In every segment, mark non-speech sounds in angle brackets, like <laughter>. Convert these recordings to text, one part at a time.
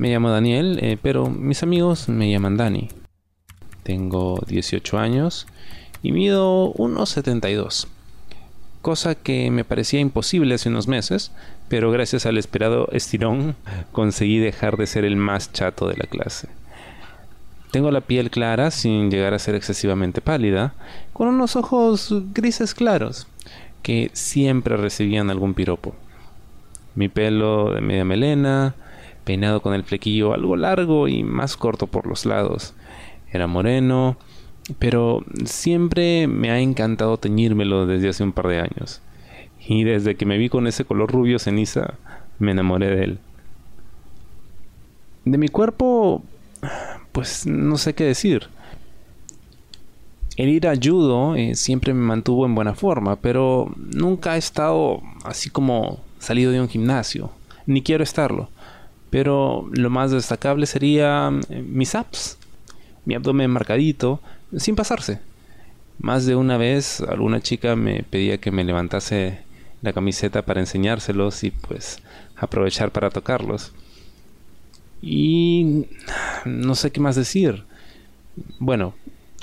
Me llamo Daniel, eh, pero mis amigos me llaman Dani. Tengo 18 años y mido 1,72. Cosa que me parecía imposible hace unos meses, pero gracias al esperado estirón <laughs> conseguí dejar de ser el más chato de la clase. Tengo la piel clara sin llegar a ser excesivamente pálida, con unos ojos grises claros, que siempre recibían algún piropo. Mi pelo de media melena, peinado con el flequillo algo largo y más corto por los lados. Era moreno, pero siempre me ha encantado teñírmelo desde hace un par de años. Y desde que me vi con ese color rubio ceniza, me enamoré de él. De mi cuerpo, pues no sé qué decir. El ir a judo eh, siempre me mantuvo en buena forma, pero nunca he estado así como salido de un gimnasio, ni quiero estarlo. Pero lo más destacable sería eh, mis abs, mi abdomen marcadito, sin pasarse. Más de una vez alguna chica me pedía que me levantase la camiseta para enseñárselos y pues aprovechar para tocarlos. Y no sé qué más decir. Bueno,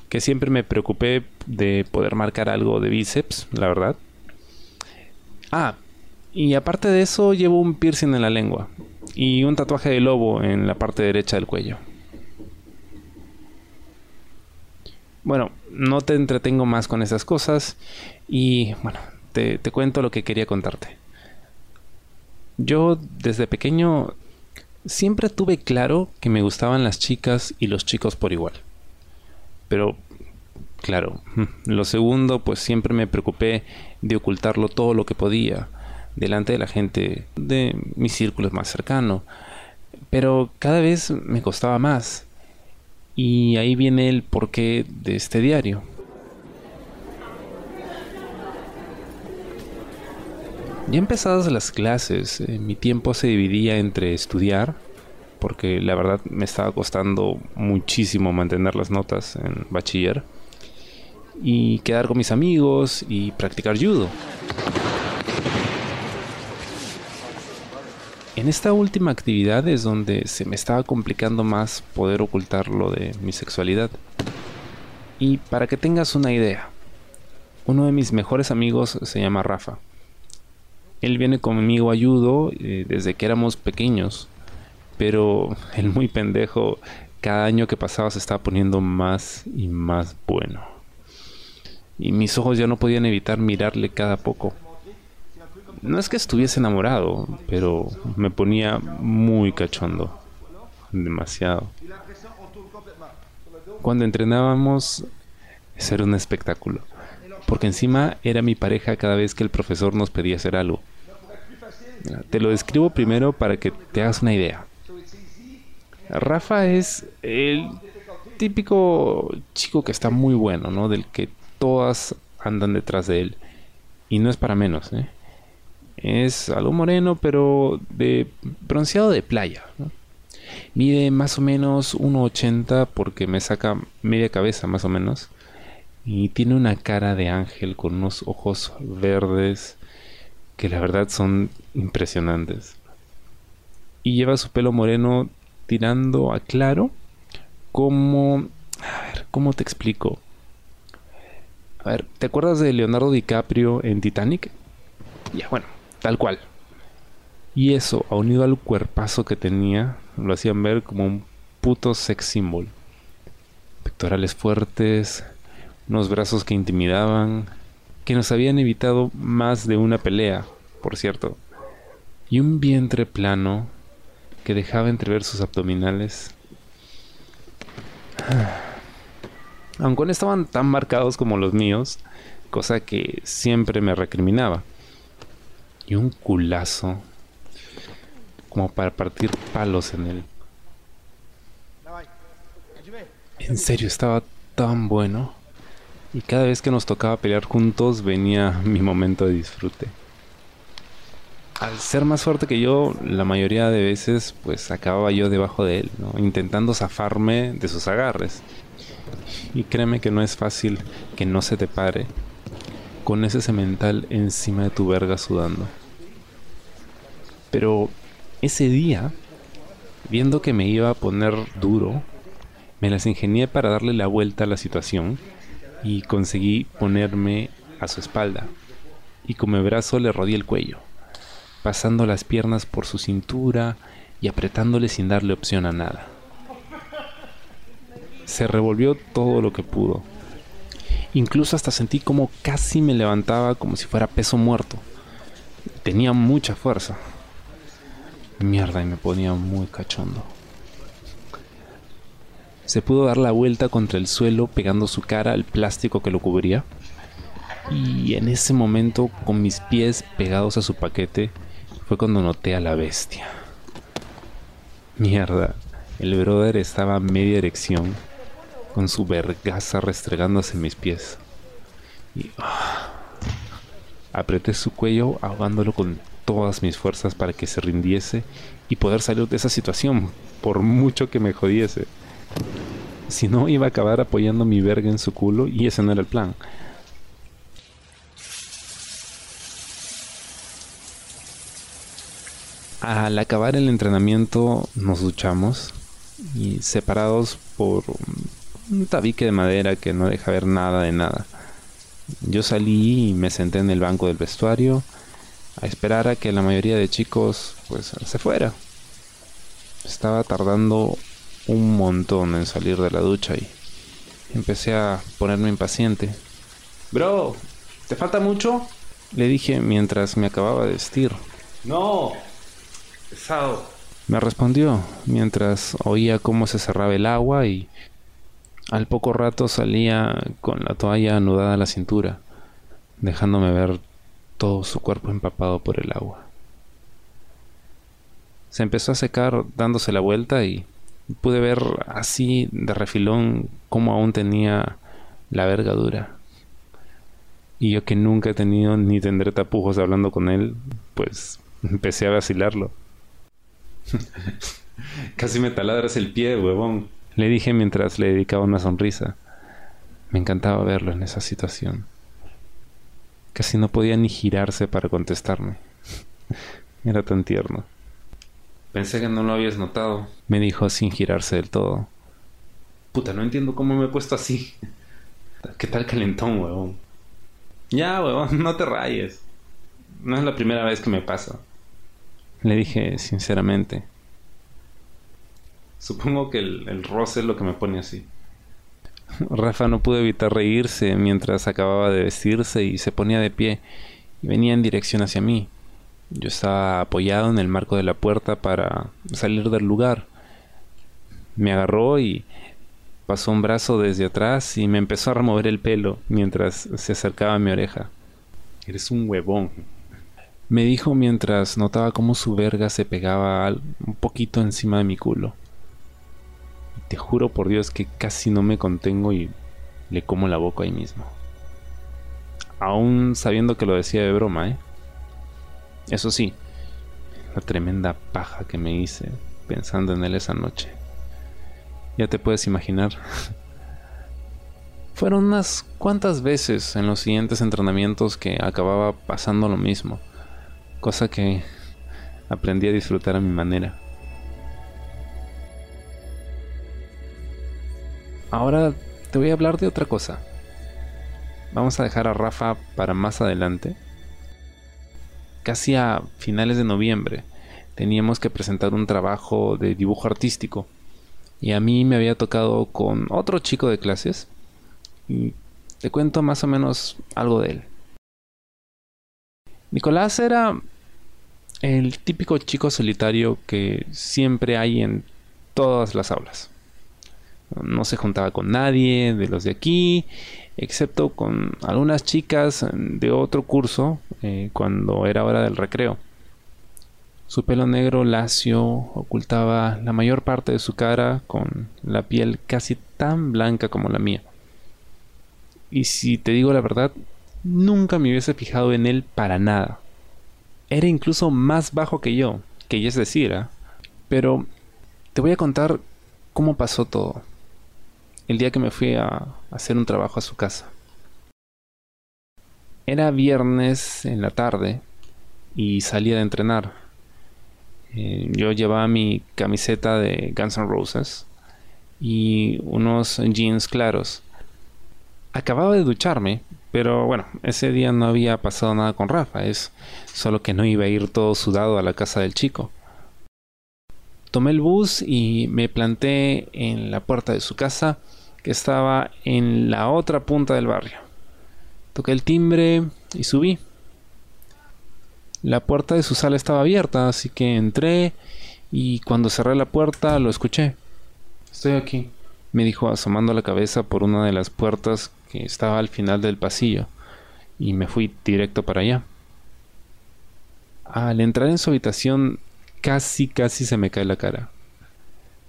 que siempre me preocupé de poder marcar algo de bíceps, la verdad. Ah, y aparte de eso llevo un piercing en la lengua y un tatuaje de lobo en la parte derecha del cuello. Bueno, no te entretengo más con esas cosas y bueno, te, te cuento lo que quería contarte. Yo desde pequeño siempre tuve claro que me gustaban las chicas y los chicos por igual. Pero, claro, <laughs> lo segundo, pues siempre me preocupé de ocultarlo todo lo que podía delante de la gente de mi círculo más cercano. Pero cada vez me costaba más. Y ahí viene el porqué de este diario. Ya empezadas las clases, eh, mi tiempo se dividía entre estudiar, porque la verdad me estaba costando muchísimo mantener las notas en bachiller, y quedar con mis amigos y practicar judo. En esta última actividad es donde se me estaba complicando más poder ocultar lo de mi sexualidad. Y para que tengas una idea, uno de mis mejores amigos se llama Rafa. Él viene conmigo a judo eh, desde que éramos pequeños, pero el muy pendejo cada año que pasaba se estaba poniendo más y más bueno. Y mis ojos ya no podían evitar mirarle cada poco no es que estuviese enamorado, pero me ponía muy cachondo. Demasiado. Cuando entrenábamos, era un espectáculo. Porque encima era mi pareja cada vez que el profesor nos pedía hacer algo. Te lo describo primero para que te hagas una idea. Rafa es el típico chico que está muy bueno, ¿no? Del que todas andan detrás de él. Y no es para menos, ¿eh? Es algo moreno, pero de bronceado de playa. Mide más o menos 1,80 porque me saca media cabeza más o menos. Y tiene una cara de ángel con unos ojos verdes que la verdad son impresionantes. Y lleva su pelo moreno tirando a claro como... A ver, ¿cómo te explico? A ver, ¿te acuerdas de Leonardo DiCaprio en Titanic? Ya, bueno, Tal cual. Y eso, unido al cuerpazo que tenía, lo hacían ver como un puto sex symbol. Pectorales fuertes, unos brazos que intimidaban, que nos habían evitado más de una pelea, por cierto. Y un vientre plano que dejaba entrever sus abdominales. <sighs> Aunque no estaban tan marcados como los míos, cosa que siempre me recriminaba y un culazo como para partir palos en él. En serio, estaba tan bueno. Y cada vez que nos tocaba pelear juntos venía mi momento de disfrute. Al ser más fuerte que yo, la mayoría de veces pues acababa yo debajo de él, intentando zafarme de sus agarres. Y créeme que no es fácil que no se te pare con ese cemental encima de tu verga sudando. Pero ese día Viendo que me iba a poner duro, me las ingenié para darle la vuelta a la situación y conseguí ponerme a su espalda y con mi brazo le rodeé el cuello, pasando las piernas por su cintura y apretándole sin darle opción a nada. Se revolvió todo lo que pudo. Incluso hasta sentí como casi me levantaba como si fuera peso muerto. Tenía mucha fuerza. Mierda, y me ponía muy cachondo. Se pudo dar la vuelta contra el suelo pegando su cara al plástico que lo cubría. Y en ese momento, con mis pies pegados a su paquete, fue cuando noté a la bestia. Mierda, el brother estaba a media erección, con su vergaza restregándose mis pies. Y ah, apreté su cuello ahogándolo con todas mis fuerzas para que se rindiese y poder salir de esa situación, por mucho que me jodiese. Si no, iba a acabar apoyando mi verga en su culo y ese no era el plan. Al acabar el entrenamiento nos duchamos y separados por un tabique de madera que no deja ver nada de nada. Yo salí y me senté en el banco del vestuario a esperar a que la mayoría de chicos pues se fuera. Estaba tardando un montón en salir de la ducha y empecé a ponerme impaciente. Bro, ¿te falta mucho? Le dije mientras me acababa de vestir. No, Pesado. Me respondió mientras oía cómo se cerraba el agua y al poco rato salía con la toalla anudada a la cintura, dejándome ver todo su cuerpo empapado por el agua. Se empezó a secar dándose la vuelta y pude ver así de refilón cómo aún tenía la verga dura. Y yo que nunca he tenido ni tendré tapujos hablando con él, pues empecé a vacilarlo. <laughs> Casi me taladras el pie, huevón. Le dije mientras le dedicaba una sonrisa. Me encantaba verlo en esa situación. Casi no podía ni girarse para contestarme. <laughs> Era tan tierno. Pensé que no lo habías notado. Me dijo sin girarse del todo. Puta, no entiendo cómo me he puesto así. ¿Qué tal calentón, huevón? Ya, huevón, no te rayes. No es la primera vez que me pasa. Le dije sinceramente. Supongo que el, roce es lo que me pone así. Rafa no pudo evitar reírse mientras acababa de vestirse y se ponía de pie y venía en dirección hacia mí. Yo estaba apoyado en el marco de la puerta para salir del lugar. Me agarró y pasó un brazo desde atrás y me empezó a remover el pelo mientras se acercaba a mi oreja. Eres un huevón, me dijo mientras notaba cómo su verga se pegaba un poquito encima de mi culo. Te juro por Dios que casi no me contengo y le como la boca ahí mismo. Aún sabiendo que lo decía de broma, ¿eh? Eso sí, la tremenda paja que me hice pensando en él esa noche. Ya te puedes imaginar. <laughs> Fueron unas cuantas veces en los siguientes entrenamientos que acababa pasando lo mismo cosa que aprendí a disfrutar a mi manera. Ahora te voy a hablar de otra cosa. Vamos a dejar a Rafa para más adelante. Casi a finales de noviembre teníamos que presentar un trabajo de dibujo artístico y a mí me había tocado con otro chico de clases y te cuento más o menos algo de él. Nicolás era el típico chico solitario que siempre hay en todas las aulas. No se juntaba con nadie de los de aquí, excepto con algunas chicas de otro curso eh, cuando era hora del recreo. Su pelo negro lacio ocultaba la mayor parte de su cara con la piel casi tan blanca como la mía. Y si te digo la verdad, nunca me hubiese fijado en él para nada. Era incluso más bajo que yo, que ya es decir, ¿eh? pero te voy a contar cómo pasó todo. El día que me fui a hacer un trabajo a su casa. Era viernes en la tarde y salía de entrenar. Eh, yo llevaba mi camiseta de Guns N' Roses y unos jeans claros. Acababa de ducharme, pero bueno, ese día no había pasado nada con Rafa, es solo que no iba a ir todo sudado a la casa del chico. Tomé el bus y me planté en la puerta de su casa, estaba en la otra punta del barrio. Toqué el timbre y subí. La puerta de su sala estaba abierta, así que entré y cuando cerré la puerta lo escuché. Estoy aquí, me dijo asomando la cabeza por una de las puertas que estaba al final del pasillo, y me fui directo para allá. Al entrar en su habitación casi casi se me cae la cara.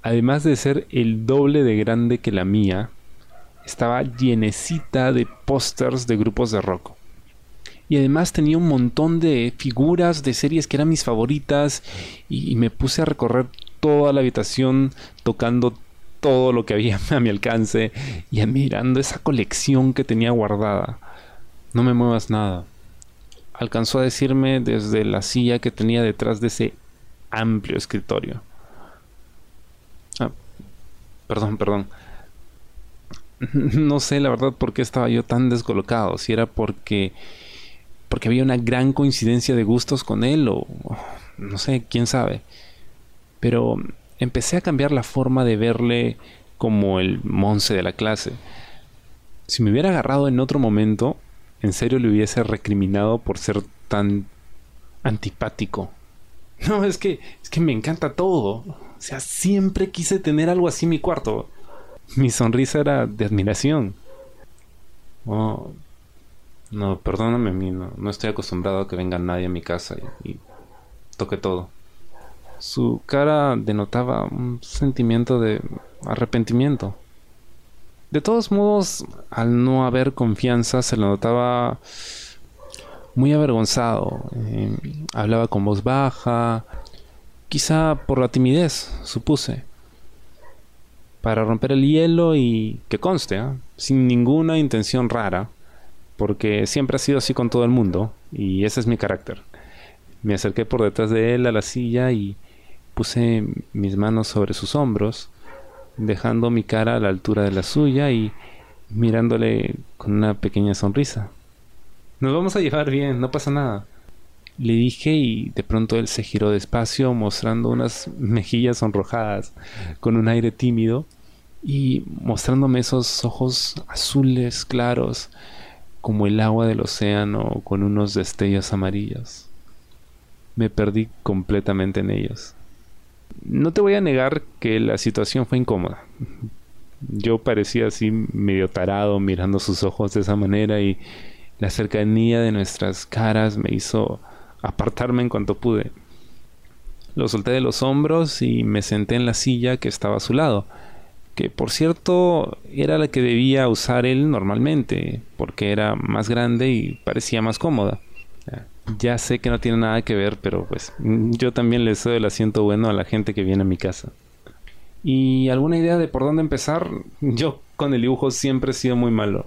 Además de ser el doble de grande que la mía, estaba llenecita de pósters de grupos de rock. Y además tenía un montón de figuras de series que eran mis favoritas y, me puse a recorrer toda la habitación tocando todo lo que había <laughs> a mi alcance y admirando esa colección que tenía guardada. No me muevas nada. Alcanzó a decirme desde la silla que tenía detrás de ese amplio escritorio. Perdón, perdón. No sé la verdad por qué estaba yo tan descolocado. Si era porque porque había una gran coincidencia de gustos con él o no sé, quién sabe. Pero empecé a cambiar la forma de verle como el monce de la clase. Si me hubiera agarrado en otro momento, en serio le hubiese recriminado por ser tan antipático. <laughs> No, es que es que me encanta todo. O sea, siempre quise tener algo así en mi cuarto. Mi sonrisa era de admiración. Oh, no, perdóname mí, no, estoy acostumbrado a que venga nadie a mi casa y, y toque todo. Su cara denotaba un sentimiento de arrepentimiento. De todos modos, al no haber confianza, se le notaba muy avergonzado. Eh, hablaba con voz baja, quizá por la timidez, supuse. Para romper el hielo y que conste, ¿eh? sin ninguna intención rara, porque siempre ha sido así con todo el mundo, y ese es mi carácter. Me acerqué por detrás de él a la silla y Puse mis manos sobre sus hombros, dejando mi cara a la altura de la suya y mirándole con una pequeña sonrisa. Nos vamos a llevar bien, no pasa nada. Le dije y de pronto él se giró despacio mostrando unas mejillas sonrojadas con un aire tímido y mostrándome esos ojos azules claros como el agua del océano con unos destellos amarillos. Me perdí completamente en ellos. No te voy a negar que la situación fue incómoda. Yo parecía así medio tarado mirando sus ojos de esa manera y la cercanía de nuestras caras me hizo apartarme en cuanto pude. Lo solté de los hombros y me senté en la silla que estaba a su lado, que por cierto era la que debía usar él normalmente, porque era más grande y parecía más cómoda. Ya sé que no tiene nada que ver, pero pues yo también le doy el asiento bueno a la gente que viene a mi casa. ¿Y alguna idea de por dónde empezar? Yo con el dibujo siempre he sido muy malo.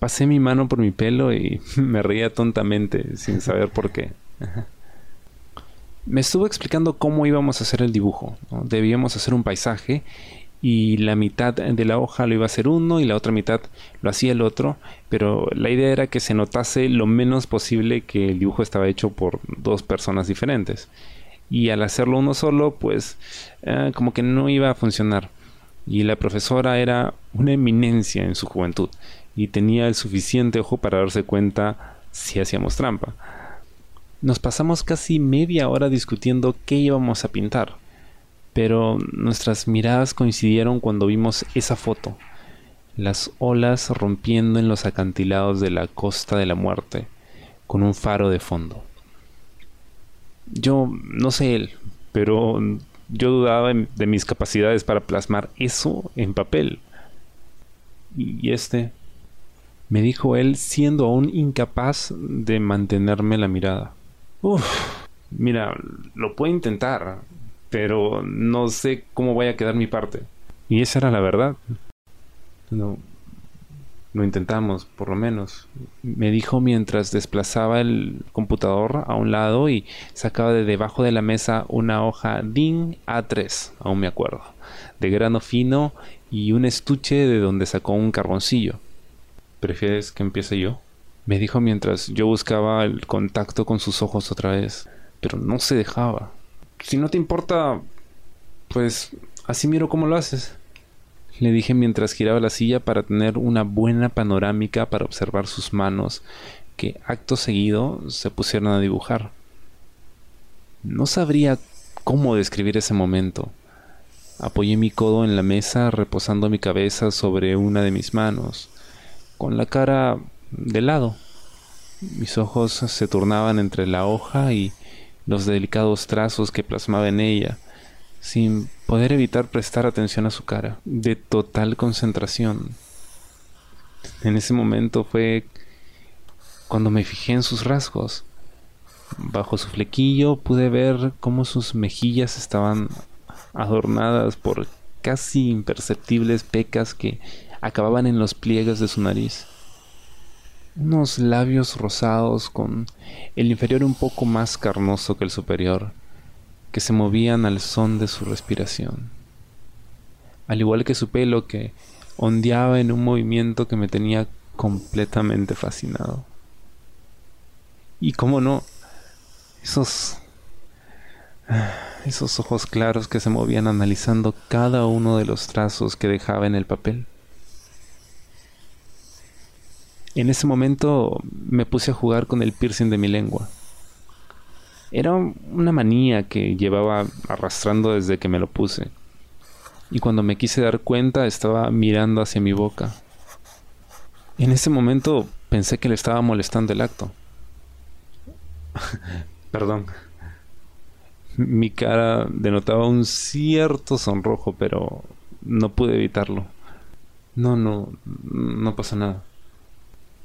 Pasé mi mano por mi pelo y <laughs> me reía tontamente, sin saber por qué. Me estuvo explicando cómo íbamos a hacer el dibujo. Debíamos hacer un paisaje y la mitad de la hoja lo iba a hacer uno y la otra mitad lo hacía el otro, pero la idea era que se notase lo menos posible que el dibujo estaba hecho por dos personas diferentes. Y al hacerlo uno solo, pues eh, como que no iba a funcionar. Y la profesora era una eminencia en su juventud y tenía el suficiente ojo para darse cuenta si hacíamos trampa. Nos pasamos casi media hora discutiendo qué íbamos a pintar pero nuestras miradas coincidieron cuando vimos esa foto, las olas rompiendo en los acantilados de la costa de la muerte, con un faro de fondo. Yo no sé él, pero yo dudaba de mis capacidades para plasmar eso en papel. Y este, me dijo él, siendo aún incapaz de mantenerme la mirada. Uf, mira, lo puedo intentar, pero no sé cómo vaya a quedar mi parte. Y esa era la verdad. No, Lo intentamos, por lo menos. Me dijo mientras desplazaba el computador a un lado y sacaba de debajo de la mesa una hoja DIN A3, aún me acuerdo, de grano fino y un estuche de donde sacó un carboncillo. ¿Prefieres que empiece yo? Me dijo mientras yo buscaba el contacto con sus ojos otra vez, pero no se dejaba. Si no te importa, pues así miro cómo lo haces le dije mientras giraba la silla para tener una buena panorámica para observar sus manos, que acto seguido se pusieron a dibujar. No sabría cómo describir ese momento. Apoyé mi codo en la mesa reposando mi cabeza sobre una de mis manos, con la cara de lado. Mis ojos se turnaban entre la hoja y los delicados trazos que plasmaba en ella sin poder evitar prestar atención a su cara, de total concentración. En ese momento fue cuando me fijé en sus rasgos. Bajo su flequillo pude ver cómo sus mejillas estaban adornadas por casi imperceptibles pecas que acababan en los pliegues de su nariz. Unos labios rosados con el inferior un poco más carnoso que el superior que se movían al son de su respiración, al igual que su pelo que ondeaba en un movimiento que me tenía completamente fascinado. Y cómo no, esos esos ojos claros que se movían analizando cada uno de los trazos que dejaba en el papel. En ese momento me puse a jugar con el piercing de mi lengua. Era una manía que llevaba arrastrando desde que me lo puse. Y cuando me quise dar cuenta estaba mirando hacia mi boca. En ese momento pensé que le estaba molestando el acto. <laughs> Perdón. Mi cara denotaba un cierto sonrojo, pero no pude evitarlo. No, no, no pasa nada.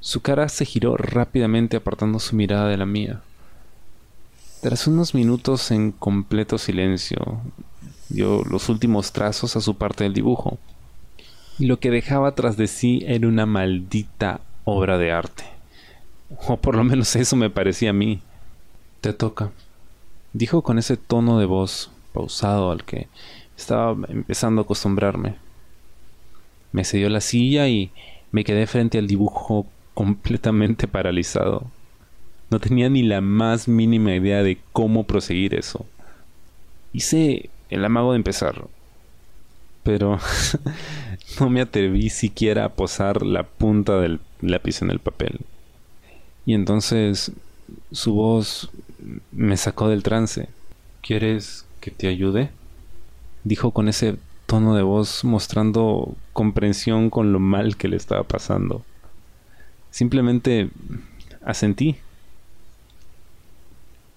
Su cara se giró rápidamente apartando su mirada de la mía. Tras unos minutos en completo silencio, dio los últimos trazos a su parte del dibujo. Y lo que dejaba tras de sí era una maldita obra de arte. O por lo menos eso me parecía a mí. Te toca. Dijo con ese tono de voz pausado al que estaba empezando a acostumbrarme. Me cedió la silla y me quedé frente al dibujo completamente paralizado. No tenía ni la más mínima idea de cómo proseguir eso. Hice el amago de empezar, pero <laughs> no me atreví siquiera a posar la punta del lápiz en el papel. Y entonces su voz me sacó del trance. ¿Quieres que te ayude? Dijo con ese tono de voz mostrando comprensión con lo mal que le estaba pasando. Simplemente asentí.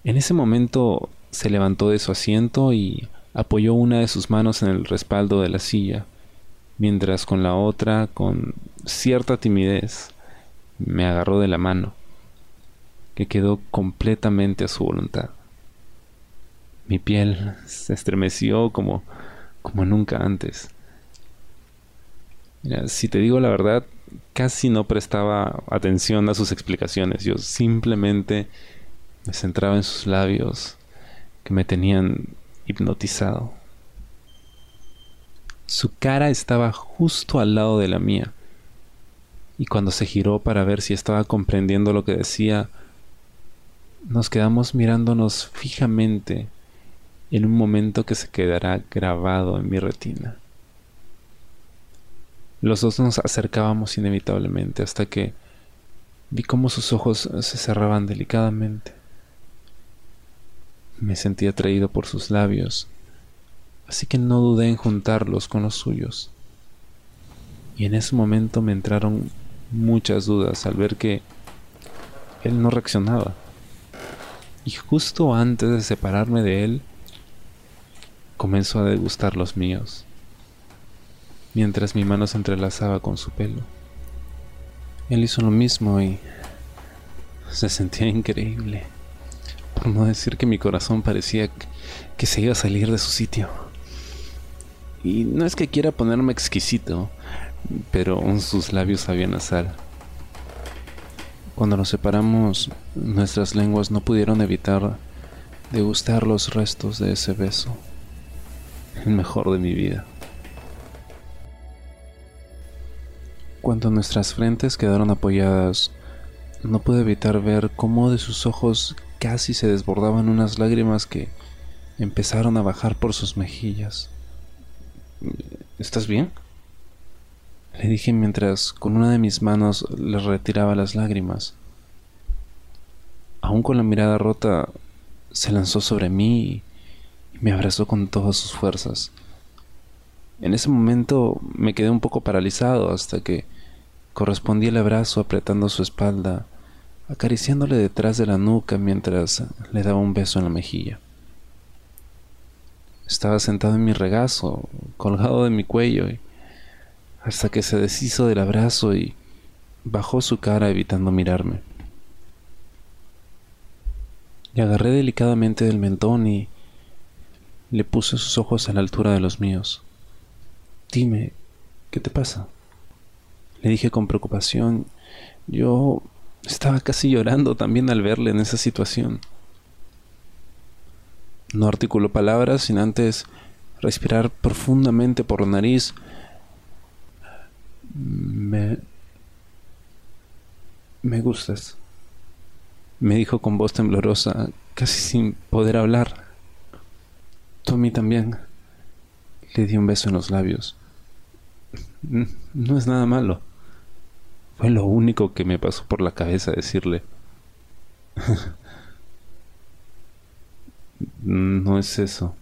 En ese momento se levantó de su asiento y apoyó una de sus manos en el respaldo de la silla, mientras con la otra, con cierta timidez, me agarró de la mano, que quedó completamente a su voluntad. Mi piel se estremeció como, como nunca antes. si te digo la verdad, casi no prestaba atención a sus explicaciones. Yo simplemente me centraba en sus labios que me tenían hipnotizado. Su cara estaba justo al lado de la mía, y cuando se giró para ver si estaba comprendiendo lo que decía, nos quedamos mirándonos fijamente en un momento que se quedará grabado en mi retina. Los dos nos acercábamos inevitablemente hasta que vi cómo sus ojos se cerraban delicadamente. Me sentí atraído por sus labios, así que no dudé en juntarlos con los suyos. Y en ese momento me entraron muchas dudas al ver que él no reaccionaba. Y justo antes de separarme de él, comenzó a degustar los míos, mientras mi mano se entrelazaba con su pelo. Él hizo lo mismo y se sentía increíble por no decir que mi corazón parecía que se iba a salir de su sitio. Y no es que quiera ponerme exquisito, pero sus labios sabían a sal. Cuando nos separamos, nuestras lenguas no pudieron evitar degustar los restos de ese beso, el mejor de mi vida. Cuando nuestras frentes quedaron apoyadas, no pude evitar ver cómo de sus ojos casi se desbordaban unas lágrimas que empezaron a bajar por sus mejillas. ¿Estás bien? Le dije mientras con una de mis manos le retiraba las lágrimas. Aún con la mirada rota, se lanzó sobre mí y me abrazó con todas sus fuerzas. En ese momento me quedé un poco paralizado hasta que correspondí el abrazo apretando su espalda, acariciándole detrás de la nuca mientras le daba un beso en la mejilla. Estaba sentado en mi regazo, colgado de mi cuello, hasta que se deshizo del abrazo y bajó su cara evitando mirarme. Le agarré delicadamente del mentón y le puse sus ojos a la altura de los míos. Dime, ¿qué te pasa? Le dije con preocupación. Yo estaba casi llorando también al verle en esa situación. No articuló palabras sin antes respirar profundamente por la nariz. Me... Me gustas me dijo con voz temblorosa, casi sin poder hablar. Tú a mí también. Le di un beso en los labios. No es nada malo. Fue lo único que me pasó por la cabeza decirle. <laughs> no es eso.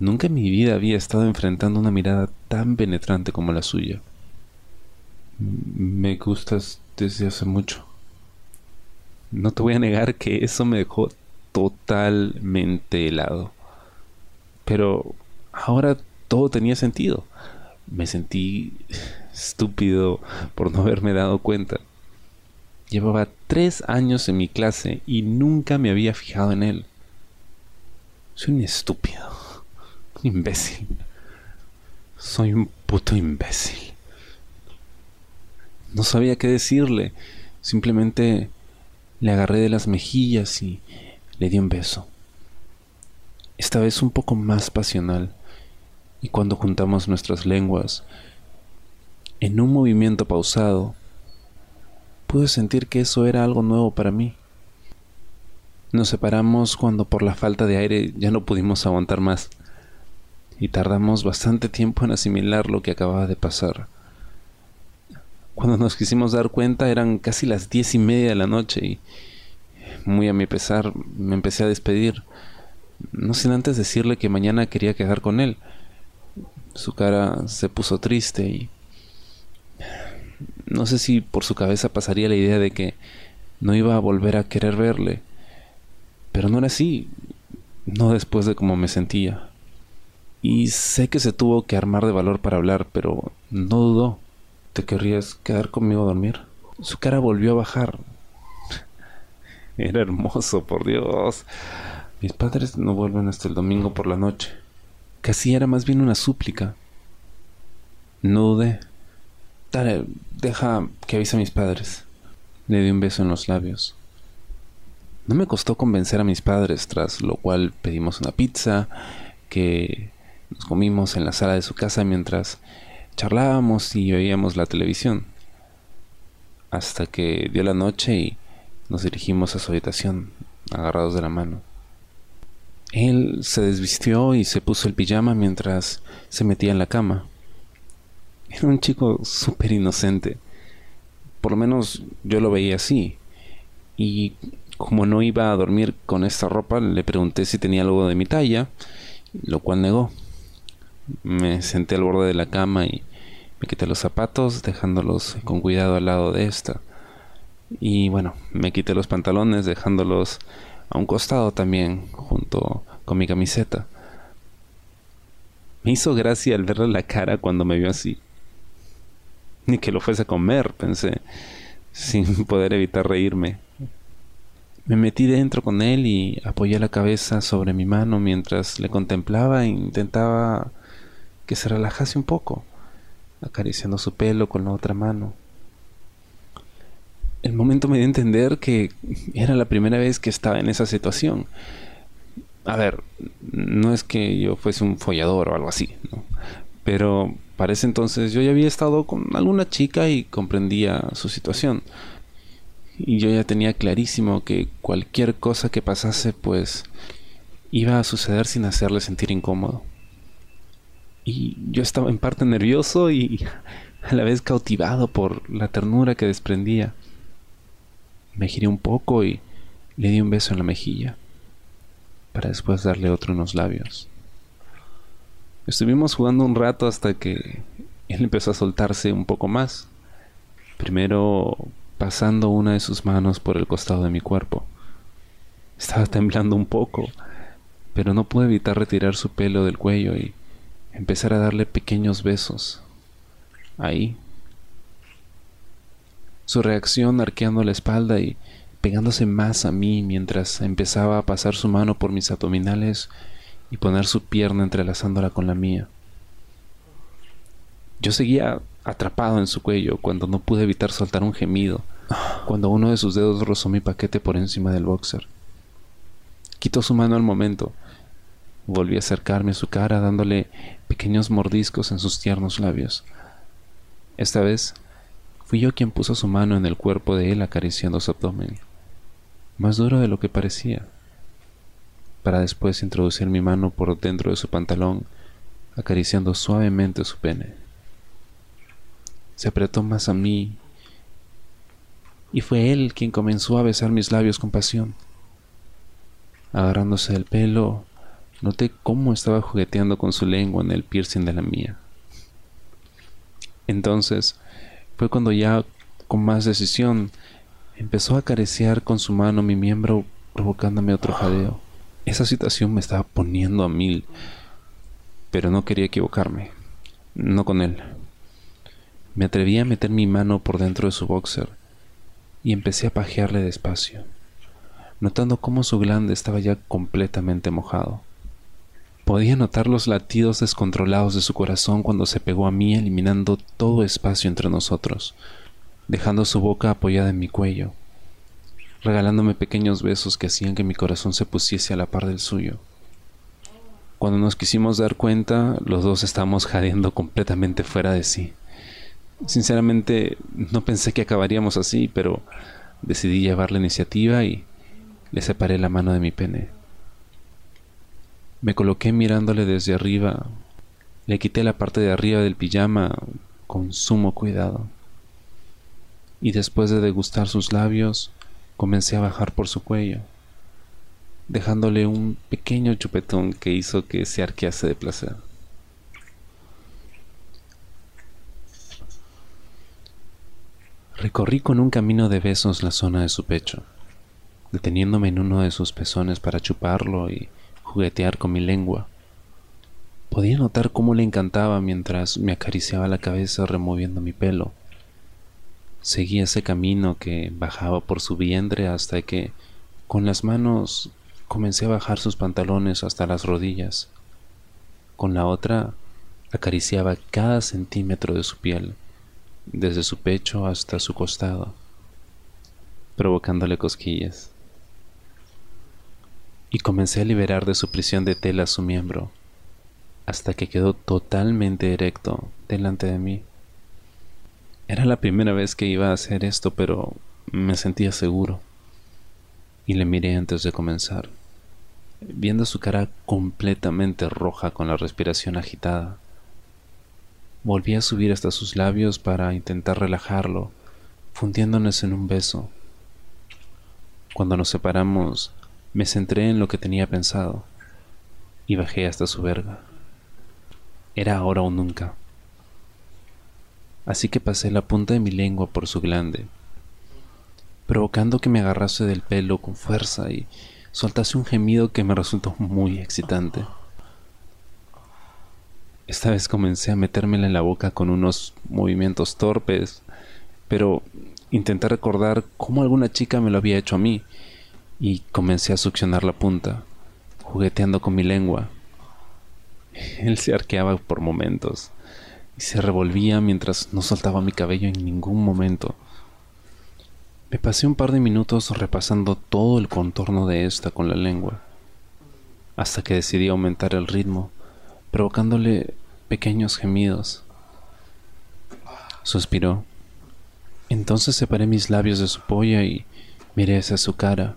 Nunca en mi vida había estado enfrentando una mirada tan penetrante como la suya. Me gustas desde hace mucho. No te voy a negar que eso me dejó totalmente helado. Pero ahora todo tenía sentido. Me sentí estúpido por no haberme dado cuenta. Llevaba tres años en mi clase y nunca me había fijado en él. Soy un estúpido. Un imbécil. Soy un puto imbécil. No sabía qué decirle. Simplemente le agarré de las mejillas y le di un beso. Esta vez un poco más pasional, y cuando juntamos nuestras lenguas, en un movimiento pausado, pude sentir que eso era algo nuevo para mí. Nos separamos cuando por la falta de aire ya no pudimos aguantar más, y tardamos bastante tiempo en asimilar lo que acababa de pasar. Cuando nos quisimos dar cuenta eran casi las diez y media de la noche y muy a mi pesar me empecé a despedir. No sin antes decirle que mañana quería quedar con él. Su cara se puso triste y no sé si por su cabeza pasaría la idea de que no iba a volver a querer verle. Pero no era así, no después de cómo me sentía. Y sé que se tuvo que armar de valor para hablar, pero no dudó. ¿Te querrías quedar conmigo a dormir? Su cara volvió a bajar. <laughs> Era hermoso, por Dios. Mis padres no vuelven hasta el domingo por la noche. Casi era más bien una súplica. No dudé. Dale, deja que avise a mis padres. Le di un beso en los labios. No me costó convencer a mis padres, tras lo cual pedimos una pizza que nos comimos en la sala de su casa mientras charlábamos y veíamos la televisión. Hasta que dio la noche y nos dirigimos a su habitación, agarrados de la mano. Él se desvistió y se puso el pijama mientras se metía en la cama. Era un chico súper inocente. Por lo menos yo lo veía así. Y como no iba a dormir con esta ropa, le pregunté si tenía algo de mi talla, lo cual negó. Me senté al borde de la cama y me quité los zapatos, dejándolos con cuidado al lado de esta. Y bueno, me quité los pantalones, dejándolos a un costado también, junto con mi camiseta. Me hizo gracia al verle la cara cuando me vio así. Ni que lo fuese a comer, pensé, sin <laughs> poder evitar reírme. Me metí dentro con él y apoyé la cabeza sobre mi mano mientras le contemplaba e intentaba que se relajase un poco. acariciando su pelo con la otra mano. El momento me dio a entender que era la primera vez que estaba en esa situación. A ver, no es que yo fuese un follador o algo así, ¿no? Pero para ese entonces yo ya había estado con alguna chica y comprendía su situación. Y yo ya tenía clarísimo que cualquier cosa que pasase pues iba a suceder sin hacerle sentir incómodo. Y yo estaba en parte nervioso y <laughs> a la vez cautivado por la ternura que desprendía. Me giré un poco y le di un beso en la mejilla, para después darle otro en los labios. Estuvimos jugando un rato hasta que él empezó a soltarse un poco más. Primero pasando una de sus manos por el costado de mi cuerpo. Estaba temblando un poco, pero no pude evitar retirar su pelo del cuello y empezar a darle pequeños besos. Ahí. Su reacción arqueando la espalda y pegándose más a mí mientras empezaba a pasar su mano por mis abdominales y poner su pierna entrelazándola con la mía. Yo seguía atrapado en su cuello cuando no pude evitar soltar un gemido, cuando uno de sus dedos rozó mi paquete por encima del boxer. Quitó su mano al momento. Volví a acercarme a su cara dándole pequeños mordiscos en sus tiernos labios. Esta vez fui yo quien puso su mano en el cuerpo de él acariciando su abdomen, más duro de lo que parecía para después introducir mi mano por dentro de su pantalón, acariciando suavemente su pene. Se apretó más a mí y fue él quien comenzó a besar mis labios con pasión. Agarrándose del pelo, noté cómo estaba jugueteando con su lengua en el piercing de la mía. Entonces fue cuando ya con más decisión empezó a acariciar con su mano mi miembro provocándome otro jadeo. Esa situación me estaba poniendo a mil, pero no quería equivocarme, no con él. Me atreví a meter mi mano por dentro de su boxer y empecé a pajearle despacio, notando cómo su glande estaba ya completamente mojado. Podía notar los latidos descontrolados de su corazón cuando se pegó a mí, eliminando todo espacio entre nosotros, dejando su boca apoyada en mi cuello regalándome pequeños besos que hacían que mi corazón se pusiese a la par del suyo. Cuando nos quisimos dar cuenta, los dos estábamos jadeando completamente fuera de sí. Sinceramente, no pensé que acabaríamos así, pero decidí llevar la iniciativa y le separé la mano de mi pene. Me coloqué mirándole desde arriba, le quité la parte de arriba del pijama con sumo cuidado. Y después de degustar sus labios, Comencé a bajar por su cuello, dejándole un pequeño chupetón que hizo que se arquease de placer. Recorrí con un camino de besos la zona de su pecho, deteniéndome en uno de sus pezones para chuparlo y juguetear con mi lengua. Podía notar cómo le encantaba mientras me acariciaba la cabeza removiendo mi pelo Seguí ese camino que bajaba por su vientre hasta que con las manos comencé a bajar sus pantalones hasta las rodillas. Con la otra acariciaba cada centímetro de su piel, desde su pecho hasta su costado, provocándole cosquillas. Y comencé a liberar de su prisión de tela su miembro, hasta que quedó totalmente erecto delante de mí. Era la primera vez que iba a hacer esto, pero me sentía seguro. Y le miré antes de comenzar, viendo su cara completamente roja con la respiración agitada. Volví a subir hasta sus labios para intentar relajarlo, fundiéndonos en un beso. Cuando nos separamos, me centré en lo que tenía pensado y bajé hasta su verga. Era ahora o nunca así que pasé la punta de mi lengua por su glande, provocando que me agarrase del pelo con fuerza y soltase un gemido que me resultó muy excitante. Esta vez comencé a metérmela en la boca con unos movimientos torpes, pero intenté recordar cómo alguna chica me lo había hecho a mí y comencé a succionar la punta, jugueteando con mi lengua. Él se arqueaba por momentos, y se revolvía mientras no soltaba mi cabello en ningún momento. Me pasé un par de minutos repasando todo el contorno de esta con la lengua, hasta que decidí aumentar el ritmo, provocándole pequeños gemidos. Suspiró. Entonces separé mis labios de su polla y miré hacia su cara.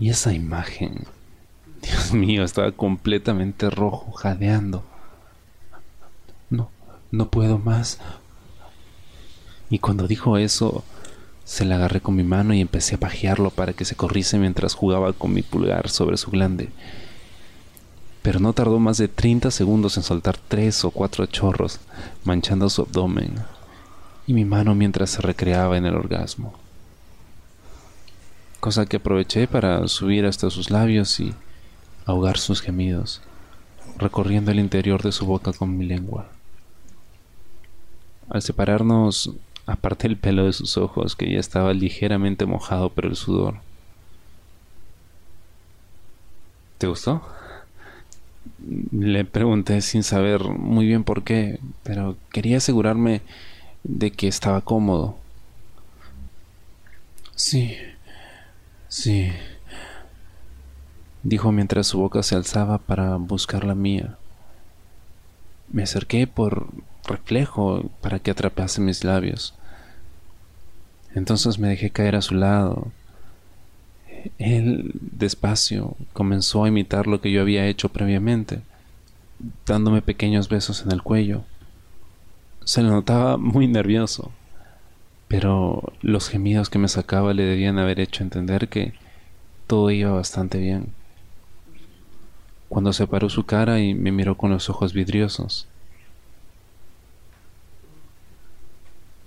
Y esa imagen. <laughs> Dios mío, estaba completamente rojo, jadeando. No, no puedo más. Y cuando dijo eso, se la agarré con mi mano y empecé a pajearlo para que se corriese mientras jugaba con mi pulgar sobre su glande. Pero no tardó más de 30 segundos en soltar tres o cuatro chorros, manchando su abdomen y mi mano mientras se recreaba en el orgasmo. Cosa que aproveché para subir hasta sus labios y ahogar sus gemidos, recorriendo el interior de su boca con mi lengua. Al separarnos, aparté el pelo de sus ojos, que ya estaba ligeramente mojado por el sudor. ¿Te gustó? Le pregunté sin saber muy bien por qué, pero quería asegurarme de que estaba cómodo. Sí, sí, dijo mientras su boca se alzaba para buscar la mía. Me acerqué por reflejo para que atrapase mis labios. Entonces me dejé caer a su lado. Él, despacio, comenzó a imitar lo que yo había hecho previamente, dándome pequeños besos en el cuello. Se le notaba muy nervioso, pero los gemidos que me sacaba le debían haber hecho entender que todo iba bastante bien. Cuando separó su cara y me miró con los ojos vidriosos.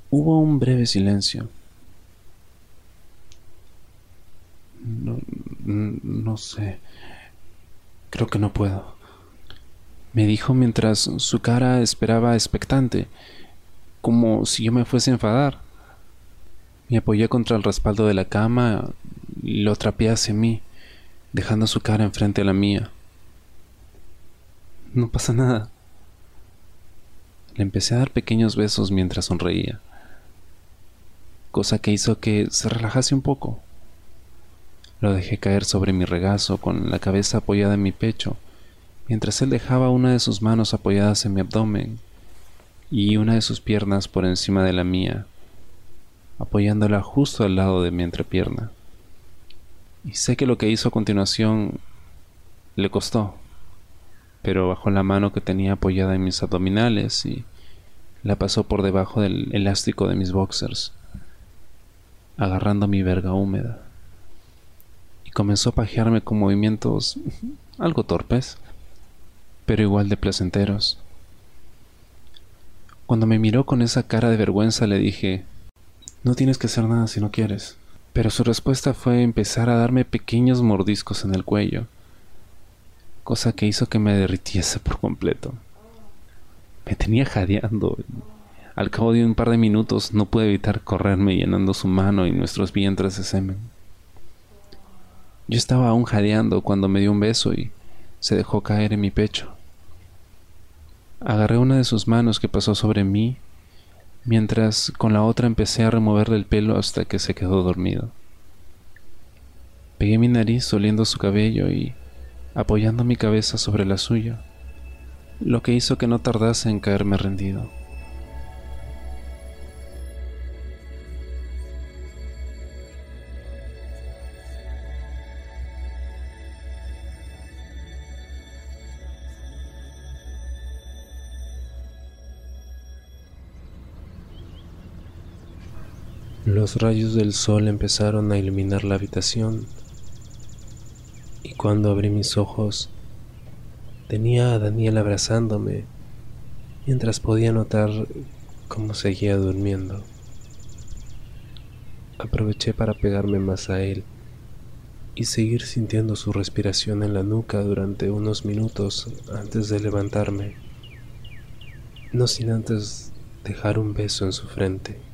Hubo un breve silencio. No, no sé. Creo que no puedo. Me dijo mientras su cara esperaba expectante, como si yo me fuese a enfadar. Me apoyé contra el respaldo de la cama y lo trapeé hacia mí, dejando su cara enfrente a la mía. No pasa nada. Le empecé a dar pequeños besos mientras sonreía, cosa que hizo que se relajase un poco. Lo dejé caer sobre mi regazo con la cabeza apoyada en mi pecho, mientras él dejaba una de sus manos apoyadas en mi abdomen y una de sus piernas por encima de la mía, apoyándola justo al lado de mi entrepierna. Y sé que lo que hizo a continuación le costó, pero bajó la mano que tenía apoyada en mis abdominales y la pasó por debajo del elástico de mis boxers, agarrando mi verga húmeda comenzó a pajearme con movimientos <laughs> algo torpes, pero igual de placenteros. Cuando me miró con esa cara de vergüenza le dije, no tienes que hacer nada si no quieres. Pero su respuesta fue empezar a darme pequeños mordiscos en el cuello, cosa que hizo que me derritiese por completo. Me tenía jadeando. Al cabo de un par de minutos no pude evitar correrme llenando su mano y nuestros vientres de semen. Yo estaba aún jadeando cuando me dio un beso y se dejó caer en mi pecho. Agarré una de sus manos que pasó sobre mí, mientras con la otra empecé a removerle el pelo hasta que se quedó dormido. Pegué mi nariz oliendo su cabello y apoyando mi cabeza sobre la suya, lo que hizo que no tardase en caerme rendido. Los rayos del sol empezaron a iluminar la habitación y cuando abrí mis ojos tenía a Daniel abrazándome mientras podía notar cómo seguía durmiendo. Aproveché para pegarme más a él y seguir sintiendo su respiración en la nuca durante unos minutos antes de levantarme, no sin antes dejar un beso en su frente.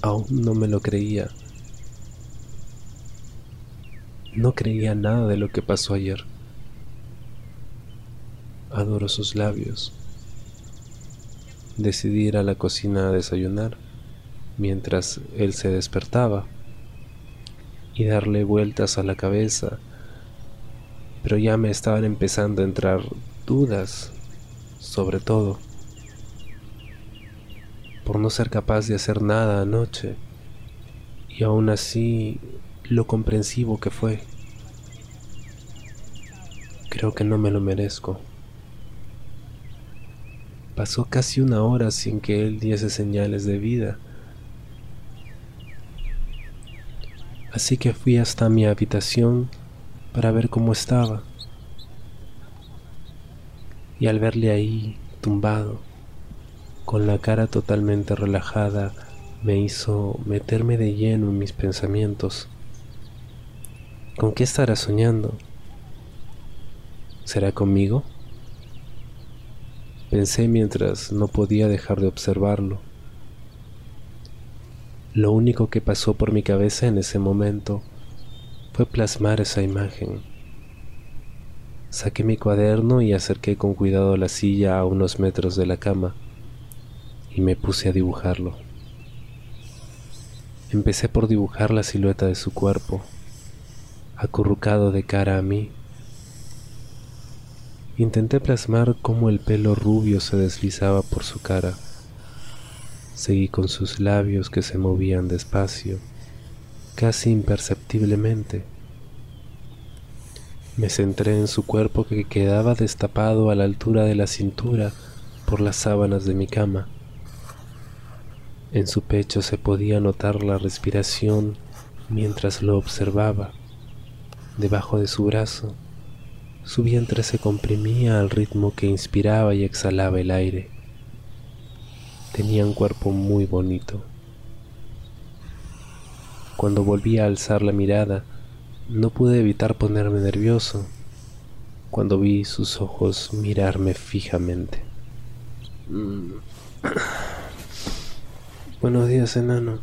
Aún no me lo creía. No creía nada de lo que pasó ayer. Adoro sus labios, decidí ir a la cocina a desayunar mientras él se despertaba y darle vueltas a la cabeza, pero ya me estaban empezando a entrar dudas sobre todo por no ser capaz de hacer nada anoche y aún así lo comprensivo que fue. Creo que no me lo merezco. Pasó casi una hora sin que él diese señales de vida. Así que fui hasta mi habitación para ver cómo estaba. Y al verle ahí, tumbado, con la cara totalmente relajada, me hizo meterme de lleno en mis pensamientos. ¿Con qué estará soñando? ¿Será conmigo? Pensé mientras no podía dejar de observarlo. Lo único que pasó por mi cabeza en ese momento fue plasmar esa imagen. Saqué mi cuaderno y acerqué con cuidado la silla a unos metros de la cama y me puse a dibujarlo. Empecé por dibujar la silueta de su cuerpo, acurrucado de cara a mí Intenté plasmar cómo el pelo rubio se deslizaba por su cara. Seguí con sus labios que se movían despacio, casi imperceptiblemente. Me centré en su cuerpo que quedaba destapado a la altura de la cintura por las sábanas de mi cama. En su pecho se podía notar la respiración mientras lo observaba. Debajo de su brazo su vientre se comprimía al ritmo que inspiraba y exhalaba el aire. Tenía un cuerpo muy bonito. Cuando volví a alzar la mirada, no pude evitar ponerme nervioso cuando vi sus ojos mirarme fijamente. Buenos días, enano,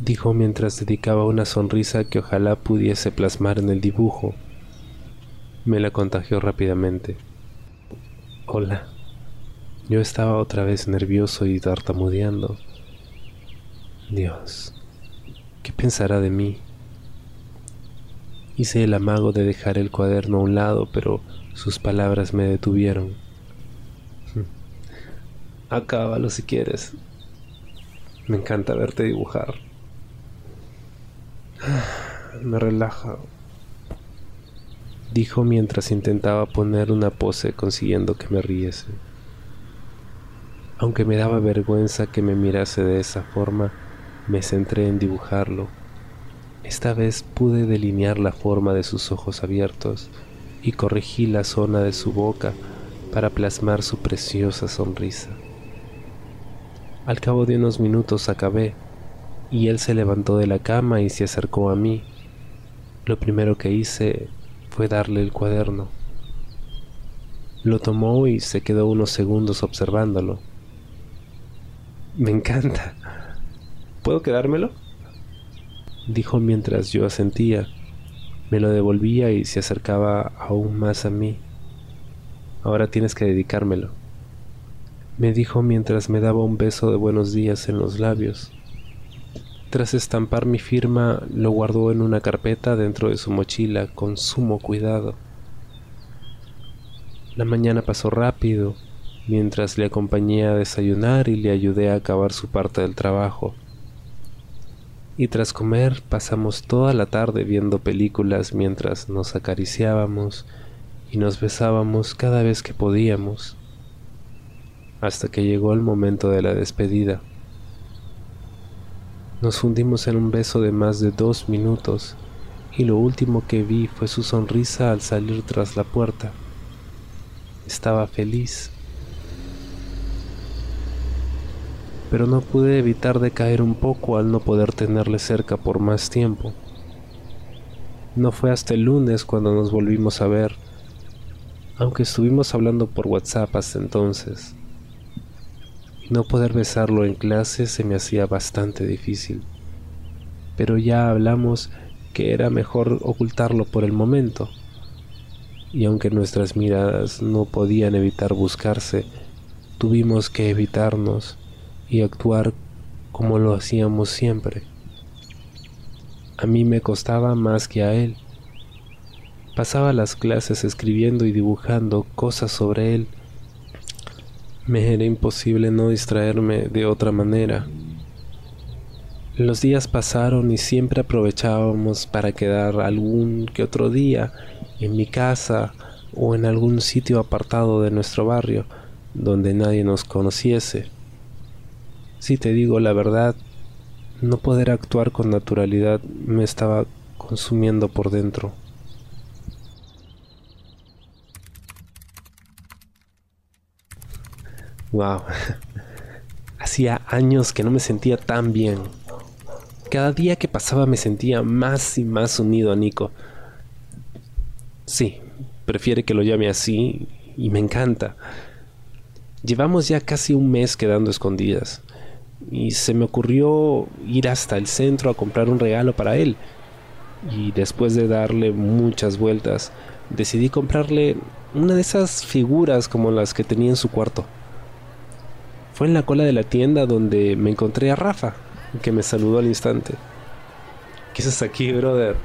dijo mientras dedicaba una sonrisa que ojalá pudiese plasmar en el dibujo me la contagió rápidamente. Hola. Yo estaba otra vez nervioso y tartamudeando. Dios, ¿qué pensará de mí? Hice el amago de dejar el cuaderno a un lado, pero sus palabras me detuvieron. Acábalo si quieres. Me encanta verte dibujar. <sighs> Me relaja dijo mientras intentaba poner una pose consiguiendo que me riese. Aunque me daba vergüenza que me mirase de esa forma, me centré en dibujarlo. Esta vez pude delinear la forma de sus ojos abiertos y corregí la zona de su boca para plasmar su preciosa sonrisa. Al cabo de unos minutos acabé y él se levantó de la cama y se acercó a mí. Lo primero que hice fue darle el cuaderno. Lo tomó y se quedó unos segundos observándolo. Me encanta. ¿Puedo quedármelo? Dijo mientras yo asentía. Me lo devolvía y se acercaba aún más a mí. Ahora tienes que dedicármelo. Me dijo mientras me daba un beso de buenos días en los labios. Tras estampar mi firma, lo guardó en una carpeta dentro de su mochila con sumo cuidado. La mañana pasó rápido, mientras le acompañé a desayunar y le ayudé a acabar su parte del trabajo. Y tras comer pasamos toda la tarde viendo películas mientras nos acariciábamos y nos besábamos cada vez que podíamos, hasta que llegó el momento de la despedida. Nos fundimos en un beso de más de dos minutos y lo último que vi fue su sonrisa al salir tras la puerta. Estaba feliz. Pero no pude evitar de caer un poco al no poder tenerle cerca por más tiempo. No fue hasta el lunes cuando nos volvimos a ver, aunque estuvimos hablando por WhatsApp hasta entonces. No poder besarlo en clase se me hacía bastante difícil. Pero ya hablamos que era mejor ocultarlo por el momento. Y aunque nuestras miradas no podían evitar buscarse, tuvimos que evitarnos y actuar como lo hacíamos siempre. A mí me costaba más que a él. Pasaba las clases escribiendo y dibujando cosas sobre él. Me era imposible no distraerme de otra manera. Los días pasaron y siempre aprovechábamos para quedar algún que otro día en mi casa o en algún sitio apartado de nuestro barrio donde nadie nos conociese. Si te digo la verdad, no poder actuar con naturalidad me estaba consumiendo por dentro. Wow. <laughs> Hacía años que no me sentía tan bien. Cada día que pasaba me sentía más y más unido a Nico. Sí, prefiere que lo llame así y me encanta. Llevamos ya casi un mes quedando escondidas y se me ocurrió ir hasta el centro a comprar un regalo para él. Y después de darle muchas vueltas, decidí comprarle una de esas figuras como las que tenía en su cuarto. Fue en la cola de la tienda donde me encontré a Rafa, que me saludó al instante. ¿Qué haces aquí, brother?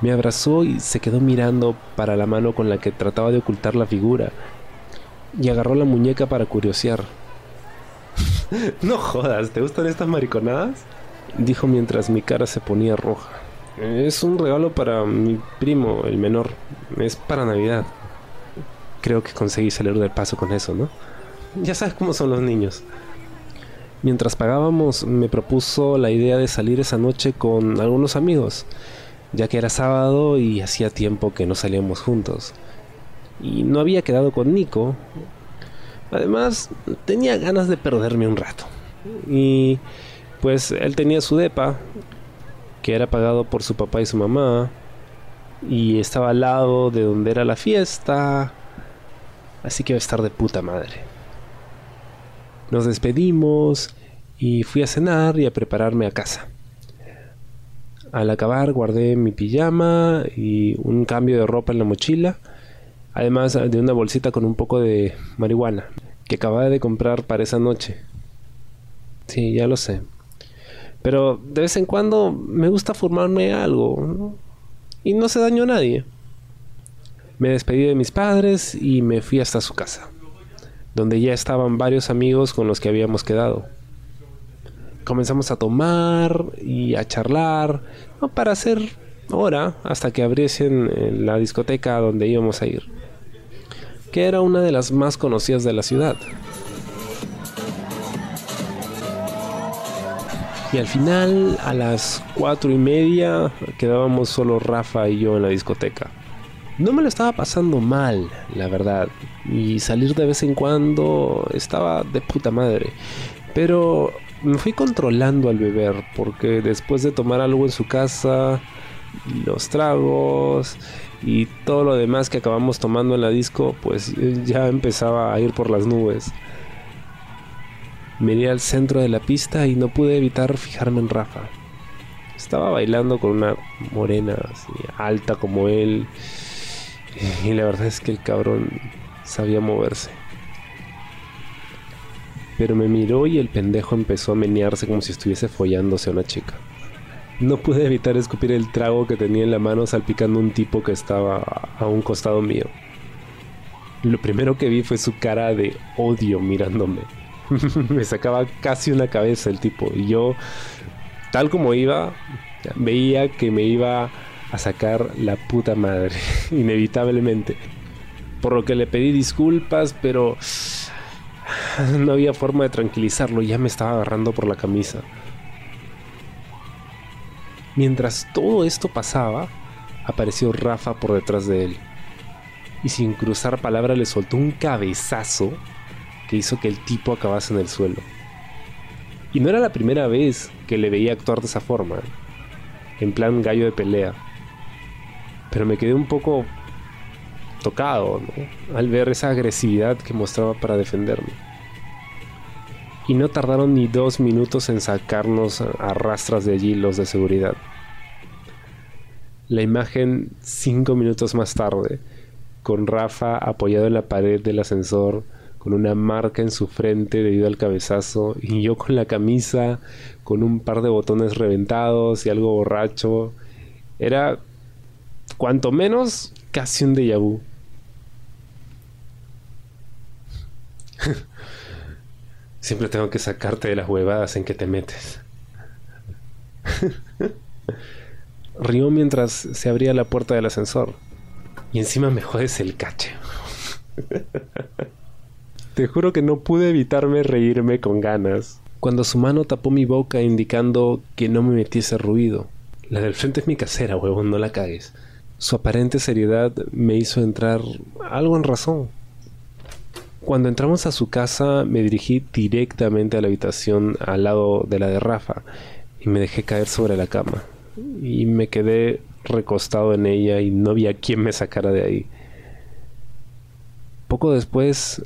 Me abrazó y se quedó mirando para la mano con la que trataba de ocultar la figura, y agarró la muñeca para curiosear. <laughs> no jodas, ¿te gustan estas mariconadas? Dijo mientras mi cara se ponía roja. Es un regalo para mi primo, el menor. Es para Navidad. Creo que conseguí salir del paso con eso, ¿no? Ya sabes cómo son los niños. Mientras pagábamos, me propuso la idea de salir esa noche con algunos amigos, ya que era sábado y hacía tiempo que no salíamos juntos. Y no había quedado con Nico. Además, tenía ganas de perderme un rato. Y pues él tenía su depa, que era pagado por su papá y su mamá, y estaba al lado de donde era la fiesta. Así que iba a estar de puta madre. Nos despedimos y fui a cenar y a prepararme a casa. Al acabar guardé mi pijama y un cambio de ropa en la mochila, además de una bolsita con un poco de marihuana que acababa de comprar para esa noche. Sí, ya lo sé. Pero de vez en cuando me gusta formarme algo y no se dañó a nadie. Me despedí de mis padres y me fui hasta su casa donde ya estaban varios amigos con los que habíamos quedado. Comenzamos a tomar y a charlar para hacer hora hasta que abriesen la discoteca donde íbamos a ir, que era una de las más conocidas de la ciudad. Y al final, a las cuatro y media, quedábamos solo Rafa y yo en la discoteca. No me lo estaba pasando mal, la verdad. Y salir de vez en cuando estaba de puta madre. Pero me fui controlando al beber, porque después de tomar algo en su casa, los tragos y todo lo demás que acabamos tomando en la disco, pues ya empezaba a ir por las nubes. Miré al centro de la pista y no pude evitar fijarme en Rafa. Estaba bailando con una morena así, alta como él <laughs> y la verdad es que el cabrón sabía moverse. Pero me miró y el pendejo empezó a menearse como si estuviese follándose a una chica. No pude evitar escupir el trago que tenía en la mano salpicando un tipo que estaba a un costado mío. Lo primero que vi fue su cara de odio mirándome. <laughs> me sacaba casi una cabeza el tipo y yo, tal como iba, veía que me iba a sacar la puta madre, <laughs> inevitablemente. Por lo que le pedí disculpas, pero no había forma de tranquilizarlo, ya me estaba agarrando por la camisa. Mientras todo esto pasaba, apareció Rafa por detrás de él. Y sin cruzar palabra le soltó un cabezazo que hizo que el tipo acabase en el suelo. Y no era la primera vez que le veía actuar de esa forma, en plan gallo de pelea pero me quedé un poco tocado al ver esa agresividad que mostraba para defenderme. Y no tardaron ni dos minutos en sacarnos a rastras de allí los de seguridad. La imagen cinco minutos más tarde, con Rafa apoyado en la pared del ascensor, con una marca en su frente debido al cabezazo, y yo con la camisa, con un par de botones reventados y algo borracho. Era, cuanto menos, casi un déjà vu. <laughs> Siempre tengo que sacarte de las huevadas en que te metes. <laughs> Río mientras se abría la puerta del ascensor. Y encima me jodes el cache. <laughs> Te juro que no pude evitarme reírme con ganas. Cuando su mano tapó mi boca indicando que no me metiese ruido. La del frente es mi casera, huevón, no la cagues. Su aparente seriedad me hizo entrar algo en razón. Cuando entramos a su casa me dirigí directamente a la habitación al lado de la de Rafa y me dejé caer sobre la cama. Y me quedé recostado en ella y no había quien me sacara de ahí. Poco después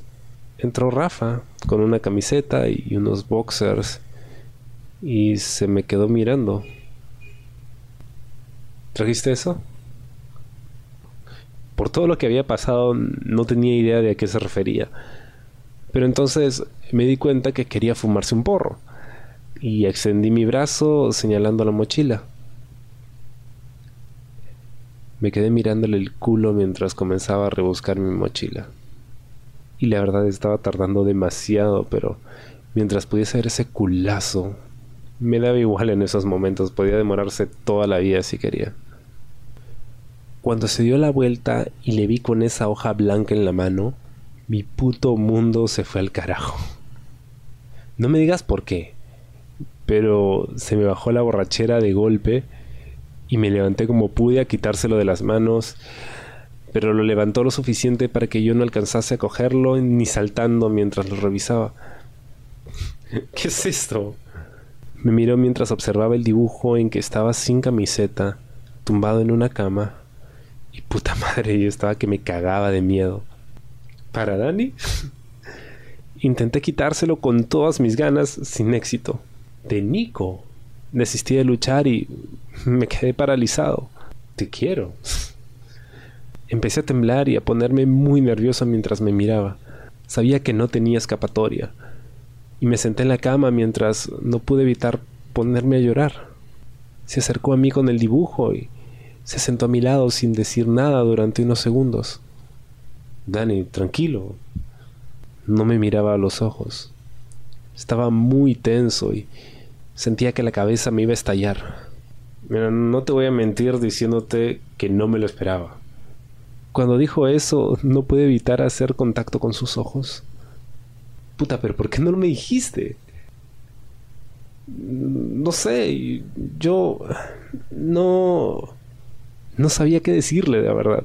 entró Rafa con una camiseta y unos boxers y se me quedó mirando. ¿Trajiste eso? Por todo lo que había pasado no tenía idea de a qué se refería. Pero entonces me di cuenta que quería fumarse un porro y extendí mi brazo señalando la mochila. Me quedé mirándole el culo mientras comenzaba a rebuscar mi mochila. Y la verdad estaba tardando demasiado, pero mientras pudiese ver ese culazo, me daba igual en esos momentos, podía demorarse toda la vida si quería. Cuando se dio la vuelta y le vi con esa hoja blanca en la mano, mi puto mundo se fue al carajo. No me digas por qué, pero se me bajó la borrachera de golpe y me levanté como pude a quitárselo de las manos, pero lo levantó lo suficiente para que yo no alcanzase a cogerlo ni saltando mientras lo revisaba. <laughs> ¿Qué es esto? Me miró mientras observaba el dibujo en que estaba sin camiseta, tumbado en una cama. Y puta madre, yo estaba que me cagaba de miedo. ¿Para Dani? Intenté quitárselo con todas mis ganas, sin éxito. De Nico. Desistí de luchar y me quedé paralizado. Te quiero. Empecé a temblar y a ponerme muy nervioso mientras me miraba. Sabía que no tenía escapatoria. Y me senté en la cama mientras no pude evitar ponerme a llorar. Se acercó a mí con el dibujo y se sentó a mi lado sin decir nada durante unos segundos. Dani, tranquilo. No me miraba a los ojos. Estaba muy tenso y sentía que la cabeza me iba a estallar. Mira, no te voy a mentir diciéndote que no me lo esperaba. Cuando dijo eso, no pude evitar hacer contacto con sus ojos. Puta, pero ¿por qué no me dijiste? No sé, yo no no sabía qué decirle de verdad.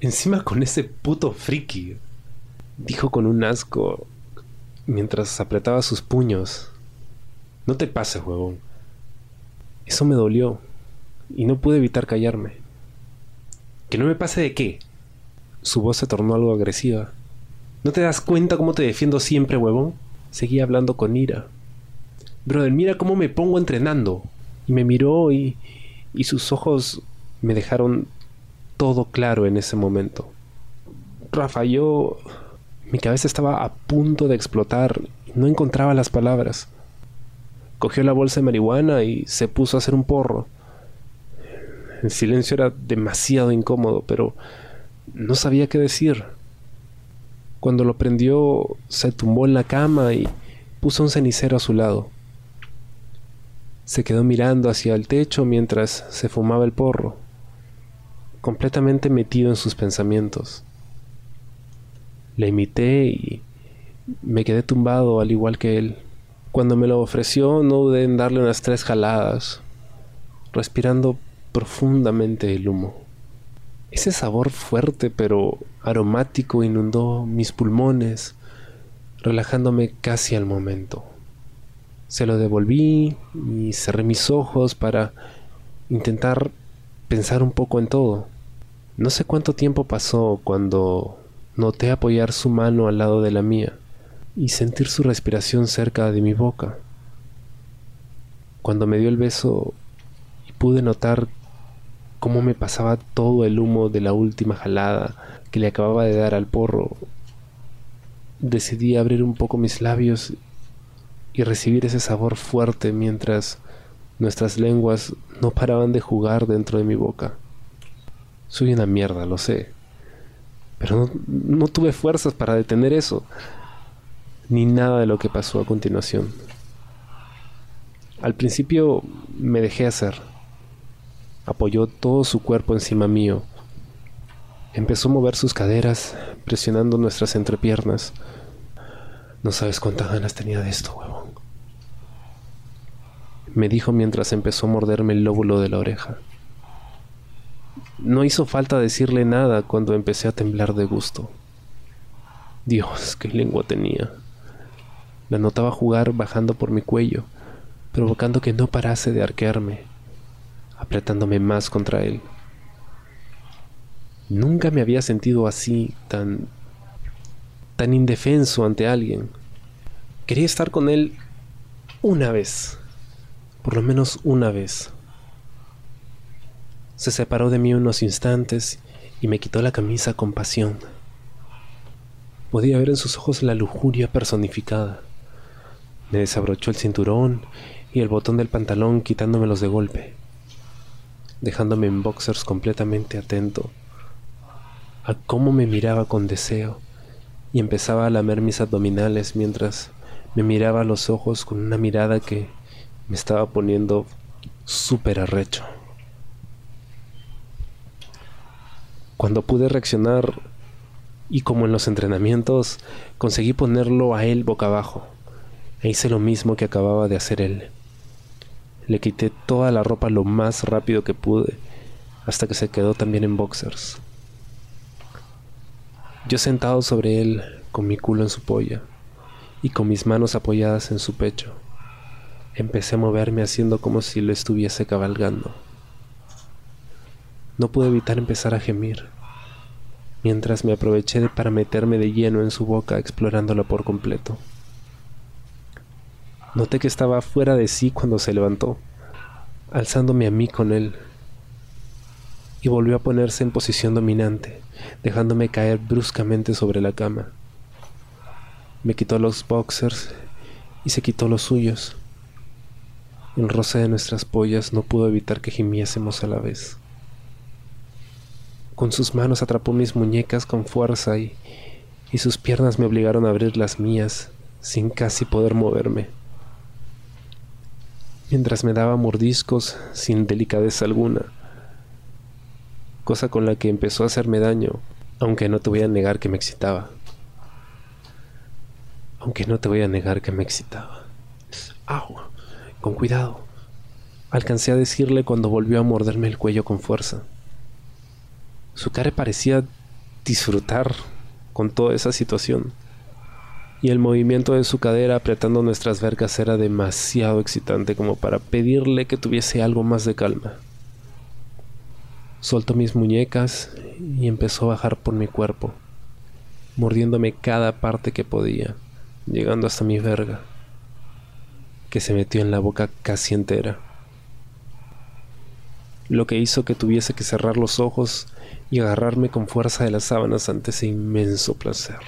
Encima con ese puto friki, dijo con un asco mientras apretaba sus puños. No te pases, huevón. Eso me dolió y no pude evitar callarme. ¿Que no me pase de qué? Su voz se tornó algo agresiva. ¿No te das cuenta cómo te defiendo siempre, huevón? Seguía hablando con ira. Brother, mira cómo me pongo entrenando. Y me miró y, y sus ojos me dejaron todo claro en ese momento. Rafa, yo... Mi cabeza estaba a punto de explotar y no encontraba las palabras. Cogió la bolsa de marihuana y se puso a hacer un porro. El silencio era demasiado incómodo, pero no sabía qué decir. Cuando lo prendió, se tumbó en la cama y puso un cenicero a su lado. Se quedó mirando hacia el techo mientras se fumaba el porro completamente metido en sus pensamientos. Le imité y me quedé tumbado al igual que él. Cuando me lo ofreció no dudé en darle unas tres jaladas, respirando profundamente el humo. Ese sabor fuerte pero aromático inundó mis pulmones, relajándome casi al momento. Se lo devolví y cerré mis ojos para intentar pensar un poco en todo. No sé cuánto tiempo pasó cuando noté apoyar su mano al lado de la mía y sentir su respiración cerca de mi boca. Cuando me dio el beso y pude notar cómo me pasaba todo el humo de la última jalada que le acababa de dar al porro, decidí abrir un poco mis labios y recibir ese sabor fuerte mientras nuestras lenguas no paraban de jugar dentro de mi boca. Soy una mierda, lo sé. Pero no, tuve fuerzas para detener eso, ni nada de lo que pasó a continuación. Al principio me dejé hacer. Apoyó todo su cuerpo encima mío. Empezó a mover sus caderas, presionando nuestras entrepiernas. No sabes cuántas ganas tenía de esto, huevón. Me dijo mientras empezó a morderme el lóbulo de la oreja. No hizo falta decirle nada cuando empecé a temblar de gusto. Dios, qué lengua tenía. La notaba jugar bajando por mi cuello, provocando que no parase de arquearme, apretándome más contra él. Nunca me había sentido así, tan tan indefenso ante alguien. Quería estar con él una vez, por lo menos una vez. Se separó de mí unos instantes y me quitó la camisa con pasión. Podía ver en sus ojos la lujuria personificada. Me desabrochó el cinturón y el botón del pantalón quitándomelos de golpe, dejándome en boxers completamente atento a cómo me miraba con deseo y empezaba a lamer mis abdominales mientras me miraba a los ojos con una mirada que me estaba poniendo súper arrecho. Cuando pude reaccionar y como en los entrenamientos, conseguí ponerlo a él boca abajo. E hice lo mismo que acababa de hacer él. Le quité toda la ropa lo más rápido que pude, hasta que se quedó también en boxers. Yo sentado sobre él, con mi culo en su polla y con mis manos apoyadas en su pecho, empecé a moverme haciendo como si lo estuviese cabalgando. No pude evitar empezar a gemir, mientras me aproveché para meterme de lleno en su boca explorándola por completo. Noté que estaba fuera de sí cuando se levantó, alzándome a mí con él, y volvió a ponerse en posición dominante, dejándome caer bruscamente sobre la cama. Me quitó los boxers y se quitó los suyos. El roce de nuestras pollas no pudo evitar que gimiésemos a la vez. Con sus manos atrapó mis muñecas con fuerza y, y sus piernas me obligaron a abrir las mías sin casi poder moverme. Mientras me daba mordiscos sin delicadeza alguna, cosa con la que empezó a hacerme daño, aunque no te voy a negar que me excitaba. Aunque no te voy a negar que me excitaba. ¡Au! Con cuidado. Alcancé a decirle cuando volvió a morderme el cuello con fuerza. Su cara parecía disfrutar con toda esa situación. Y el movimiento de su cadera apretando nuestras vergas era demasiado excitante como para pedirle que tuviese algo más de calma. Soltó mis muñecas y empezó a bajar por mi cuerpo, mordiéndome cada parte que podía, llegando hasta mi verga, que se metió en la boca casi entera. Lo que hizo que tuviese que cerrar los ojos y agarrarme con fuerza de las sábanas ante ese inmenso placer.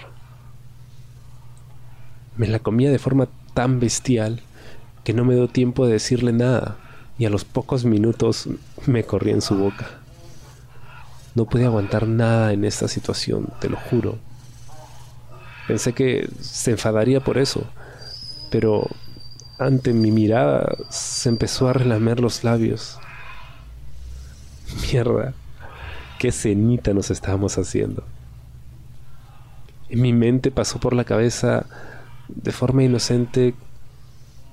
Me la comía de forma tan bestial que no me dio tiempo de decirle nada y a los pocos minutos me corrí en su boca. No pude aguantar nada en esta situación, te lo juro. Pensé que se enfadaría por eso, pero ante mi mirada se empezó a relamer los labios. Mierda, qué cenita nos estábamos haciendo. En mi mente pasó por la cabeza de forma inocente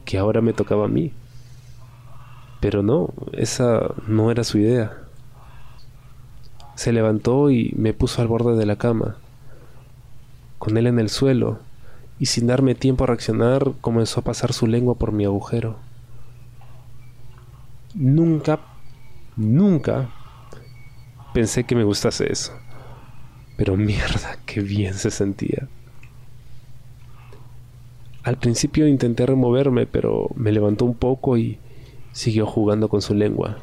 que ahora me tocaba a mí. Pero no, esa no era su idea. Se levantó y me puso al borde de la cama, con él en el suelo, y sin darme tiempo a reaccionar comenzó a pasar su lengua por mi agujero. Nunca, nunca pensé que me gustase eso. Pero mierda, qué bien se sentía. Al principio intenté removerme, pero me levantó un poco y siguió jugando con su lengua.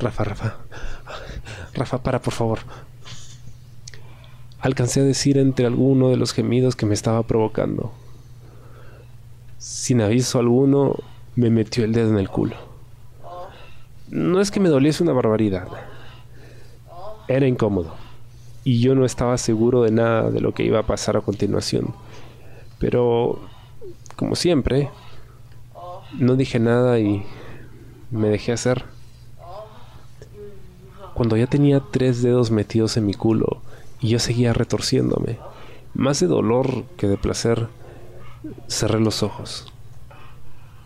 Rafa, Rafa, Rafa, para, por favor. Alcancé a decir entre alguno de los gemidos que me estaba provocando. Sin aviso alguno, me metió el dedo en el culo. No es que me doliese una barbaridad. Era incómodo. Y yo no estaba seguro de nada de lo que iba a pasar a continuación. Pero, como siempre, no dije nada y me dejé hacer. Cuando ya tenía tres dedos metidos en mi culo y yo seguía retorciéndome, más de dolor que de placer, cerré los ojos.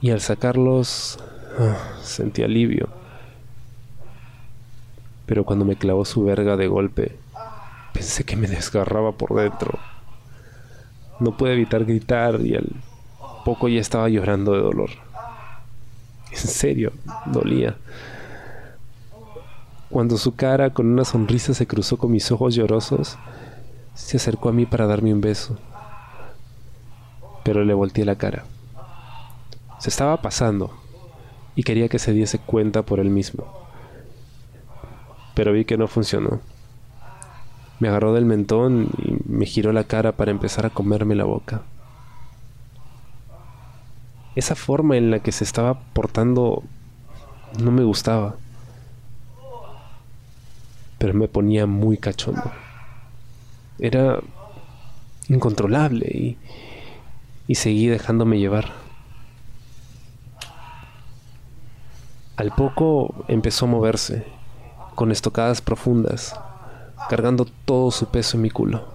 Y al sacarlos, ah, sentí alivio. Pero cuando me clavó su verga de golpe, pensé que me desgarraba por dentro. No pude evitar gritar y al poco ya estaba llorando de dolor. En serio, dolía. Cuando su cara con una sonrisa se cruzó con mis ojos llorosos, se acercó a mí para darme un beso. Pero le volteé la cara. Se estaba pasando y quería que se diese cuenta por él mismo. Pero vi que no funcionó. Me agarró del mentón y me giró la cara para empezar a comerme la boca. Esa forma en la que se estaba portando no me gustaba. Pero me ponía muy cachondo. Era incontrolable y, y seguí dejándome llevar. Al poco empezó a moverse, con estocadas profundas, cargando todo su peso en mi culo.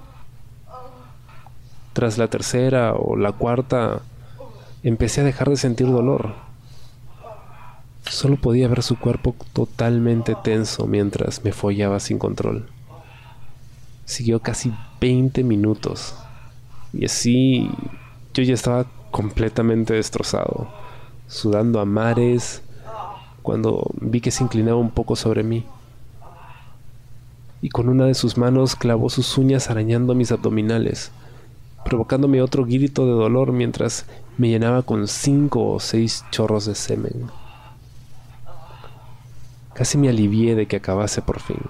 Tras la tercera o la cuarta, empecé a dejar de sentir dolor. Solo podía ver su cuerpo totalmente tenso mientras me follaba sin control. Siguió casi 20 minutos y así yo ya estaba completamente destrozado, sudando a mares, cuando vi que se inclinaba un poco sobre mí. Y con una de sus manos clavó sus uñas arañando mis abdominales, provocándome otro grito de dolor mientras me llenaba con cinco o seis chorros de semen. Casi me alivié de que acabase por fin.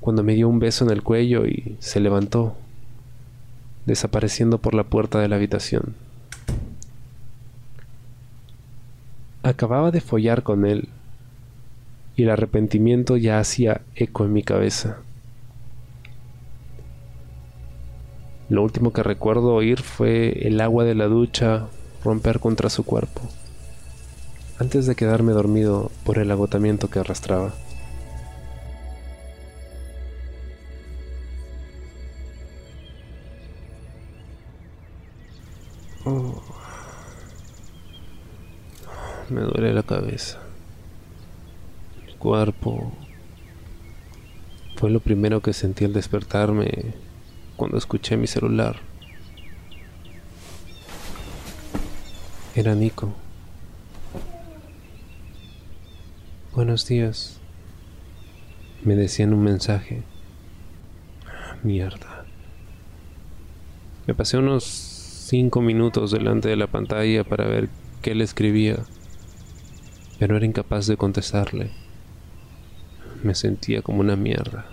Cuando me dio un beso en el cuello y se levantó, desapareciendo por la puerta de la habitación. Acababa de follar con él y el arrepentimiento ya hacía eco en mi cabeza. Lo último que recuerdo oír fue el agua de la ducha romper contra su cuerpo, antes de quedarme dormido por el agotamiento que arrastraba. Oh. Me duele la cabeza. El cuerpo. Fue lo primero que sentí al despertarme cuando escuché mi celular. Era Nico. Buenos días. Me decían un mensaje. Mierda. Me pasé unos cinco minutos delante de la pantalla para ver qué le escribía, pero era incapaz de contestarle. Me sentía como una mierda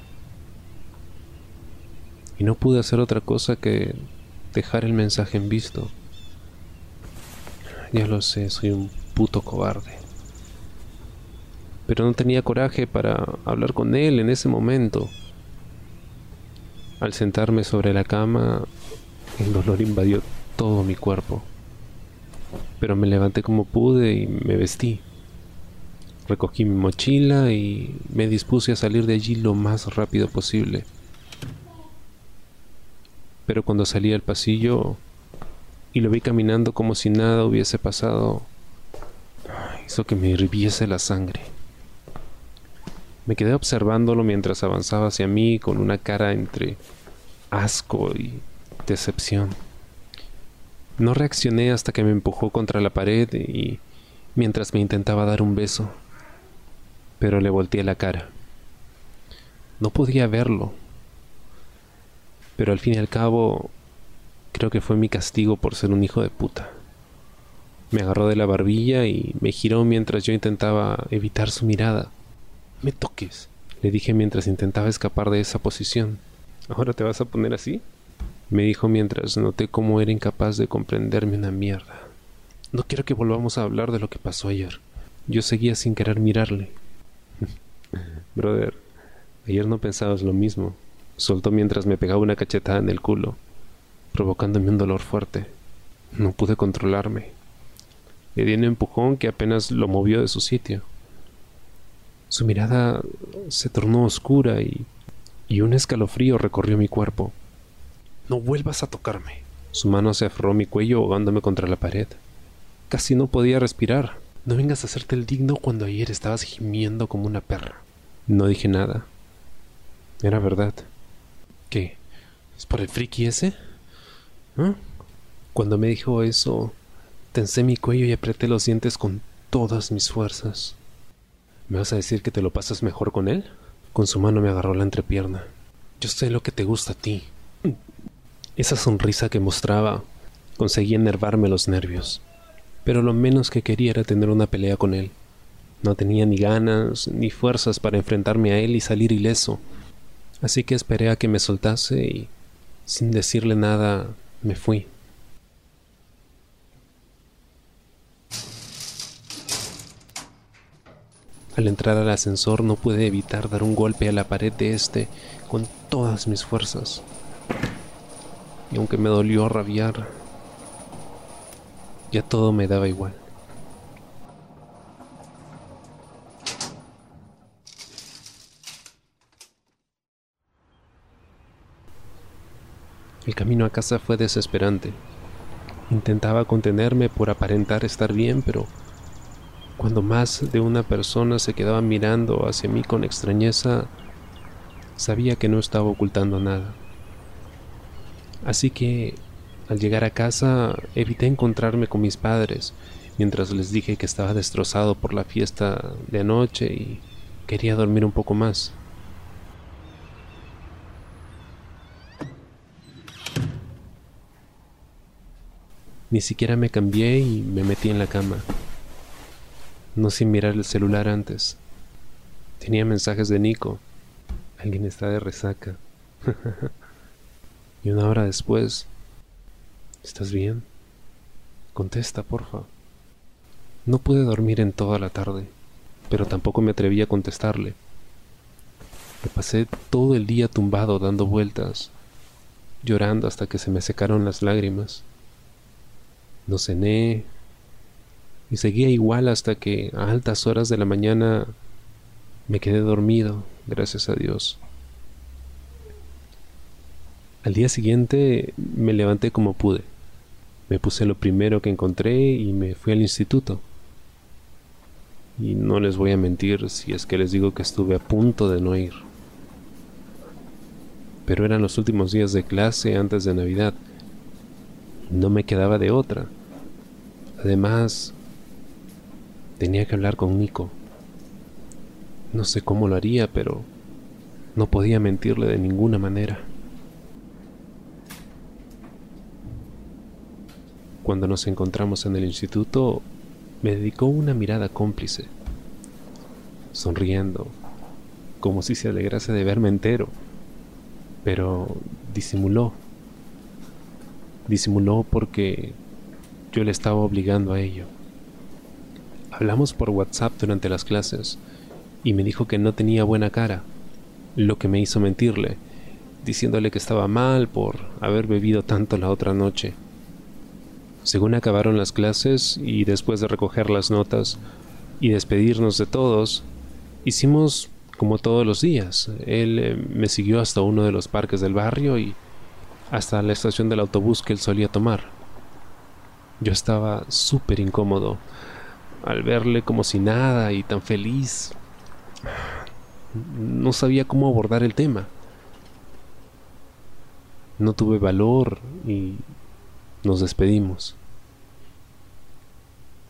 y no pude hacer otra cosa que dejar el mensaje en visto. Ya lo sé, soy un puto cobarde. Pero no tenía coraje para hablar con él en ese momento. Al sentarme sobre la cama, el dolor invadió todo mi cuerpo. Pero me levanté como pude y me vestí. Recogí mi mochila y me dispuse a salir de allí lo más rápido posible pero cuando salí al pasillo y lo vi caminando como si nada hubiese pasado, hizo que me hirviese la sangre. Me quedé observándolo mientras avanzaba hacia mí con una cara entre asco y decepción. No reaccioné hasta que me empujó contra la pared y mientras me intentaba dar un beso, pero le volteé la cara. No podía verlo, pero al fin y al cabo, creo que fue mi castigo por ser un hijo de puta. Me agarró de la barbilla y me giró mientras yo intentaba evitar su mirada. Me toques, Le dije mientras intentaba escapar de esa posición. ¿Ahora te vas a poner así? Me dijo mientras noté cómo era incapaz de comprenderme una mierda. No quiero que volvamos a hablar de lo que pasó ayer. Yo seguía sin querer mirarle. <laughs> Brother, ayer no pensabas lo mismo. Soltó mientras me pegaba una cachetada en el culo, provocándome un dolor fuerte. No pude controlarme. Le di un empujón que apenas lo movió de su sitio. Su mirada se tornó oscura y, y un escalofrío recorrió mi cuerpo. No vuelvas a tocarme. Su mano se aferró mi cuello ahogándome contra la pared. Casi no podía respirar. No vengas a hacerte el digno cuando ayer estabas gimiendo como una perra. No dije nada. Era verdad. ¿Qué? ¿Es por el friki ese? Cuando me dijo eso, tensé mi cuello y apreté los dientes con todas mis fuerzas. ¿Me vas a decir que te lo pasas mejor con él? Con su mano me agarró la entrepierna. Yo sé lo que te gusta a ti. Esa sonrisa que mostraba conseguía enervarme los nervios pero lo menos que quería era tener una pelea con él. No tenía ni ganas ni fuerzas para enfrentarme a él y salir ileso. Así que esperé a que me soltase y, sin decirle nada, me fui. Al entrar al ascensor no pude evitar dar un golpe a la pared de este con todas mis fuerzas. Y aunque me dolió rabiar, ya todo me daba igual. El camino a casa fue desesperante. Intentaba contenerme por aparentar estar bien, pero cuando más de una persona se quedaba mirando hacia mí con extrañeza, sabía que no estaba ocultando nada. Así que al llegar a casa evité encontrarme con mis padres mientras les dije que estaba destrozado por la fiesta de anoche y quería dormir un poco más. Ni siquiera me cambié y me metí en la cama. No sin mirar el celular antes. Tenía mensajes de Nico. Alguien está de resaca. <laughs> y una hora después ¿Estás bien? Contesta, porfa. No pude dormir en toda la tarde, pero tampoco me atreví a contestarle. Me pasé todo el día tumbado dando vueltas, llorando hasta que se me secaron las lágrimas. No cené y seguía igual hasta que a altas horas de la mañana me quedé dormido, gracias a Dios. Al día siguiente me levanté como pude. Me puse lo primero que encontré y me fui al instituto. Y no les voy a mentir si es que les digo que estuve a punto de no ir. Pero eran los últimos días de clase antes de Navidad. No me quedaba de otra. Además, tenía que hablar con Nico. No sé cómo lo haría, pero no podía mentirle de ninguna manera. Cuando nos encontramos en el instituto, me dedicó una mirada cómplice, sonriendo, como si se alegrase de verme entero, pero disimuló. Disimuló porque yo le estaba obligando a ello. Hablamos por WhatsApp durante las clases y me dijo que no tenía buena cara, lo que me hizo mentirle, diciéndole que estaba mal por haber bebido tanto la otra noche. Según acabaron las clases y después de recoger las notas y despedirnos de todos, hicimos como todos los días. Él eh, me siguió hasta uno de los parques del barrio y hasta la estación del autobús que él solía tomar. Yo estaba súper incómodo al verle como si nada y tan feliz. No sabía cómo abordar el tema. No tuve valor y nos despedimos.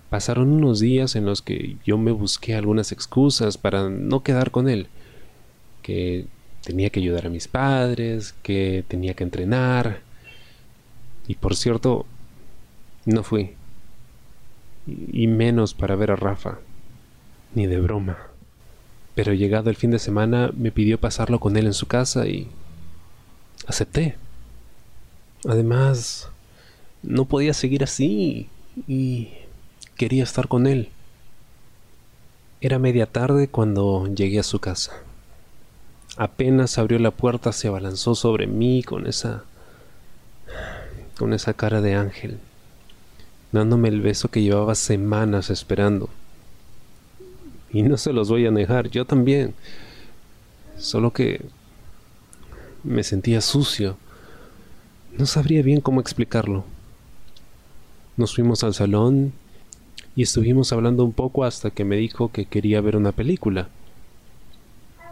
Pasaron unos días en los que yo me busqué algunas excusas para no quedar con él. Que tenía que ayudar a mis padres, que tenía que entrenar. Y por cierto, no fui. Y menos para ver a Rafa. Ni de broma. Pero llegado el fin de semana me pidió pasarlo con él en su casa y acepté. Además, no podía seguir así y quería estar con él. Era media tarde cuando llegué a su casa. Apenas abrió la puerta se abalanzó sobre mí con esa con esa cara de ángel, dándome el beso que llevaba semanas esperando. Y no se los voy a negar, yo también. Solo que me sentía sucio. No sabría bien cómo explicarlo. Nos fuimos al salón y estuvimos hablando un poco hasta que me dijo que quería ver una película.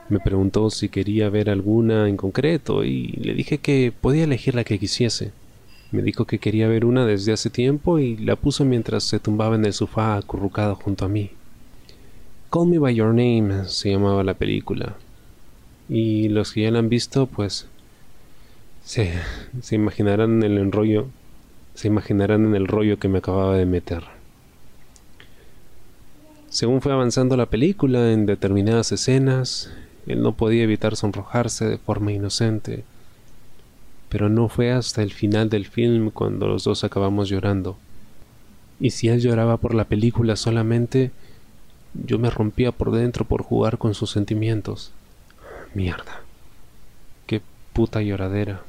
Me preguntó si quería ver alguna en concreto y le dije que podía elegir la que quisiese. Me dijo que quería ver una desde hace tiempo y la puso mientras se tumbaba en el sofá acurrucado junto a mí. Call Me By Your Name se llamaba la película. Y los que ya la han visto, pues se, se imaginarán el enrollo, se imaginarán en el rollo que me acababa de meter. Según fue avanzando la película en determinadas escenas, él no podía evitar sonrojarse de forma inocente. Pero no fue hasta el final del film cuando los dos acabamos llorando. Y si él lloraba por la película solamente, yo me rompía por dentro por jugar con sus sentimientos. Mierda. Qué puta lloradera.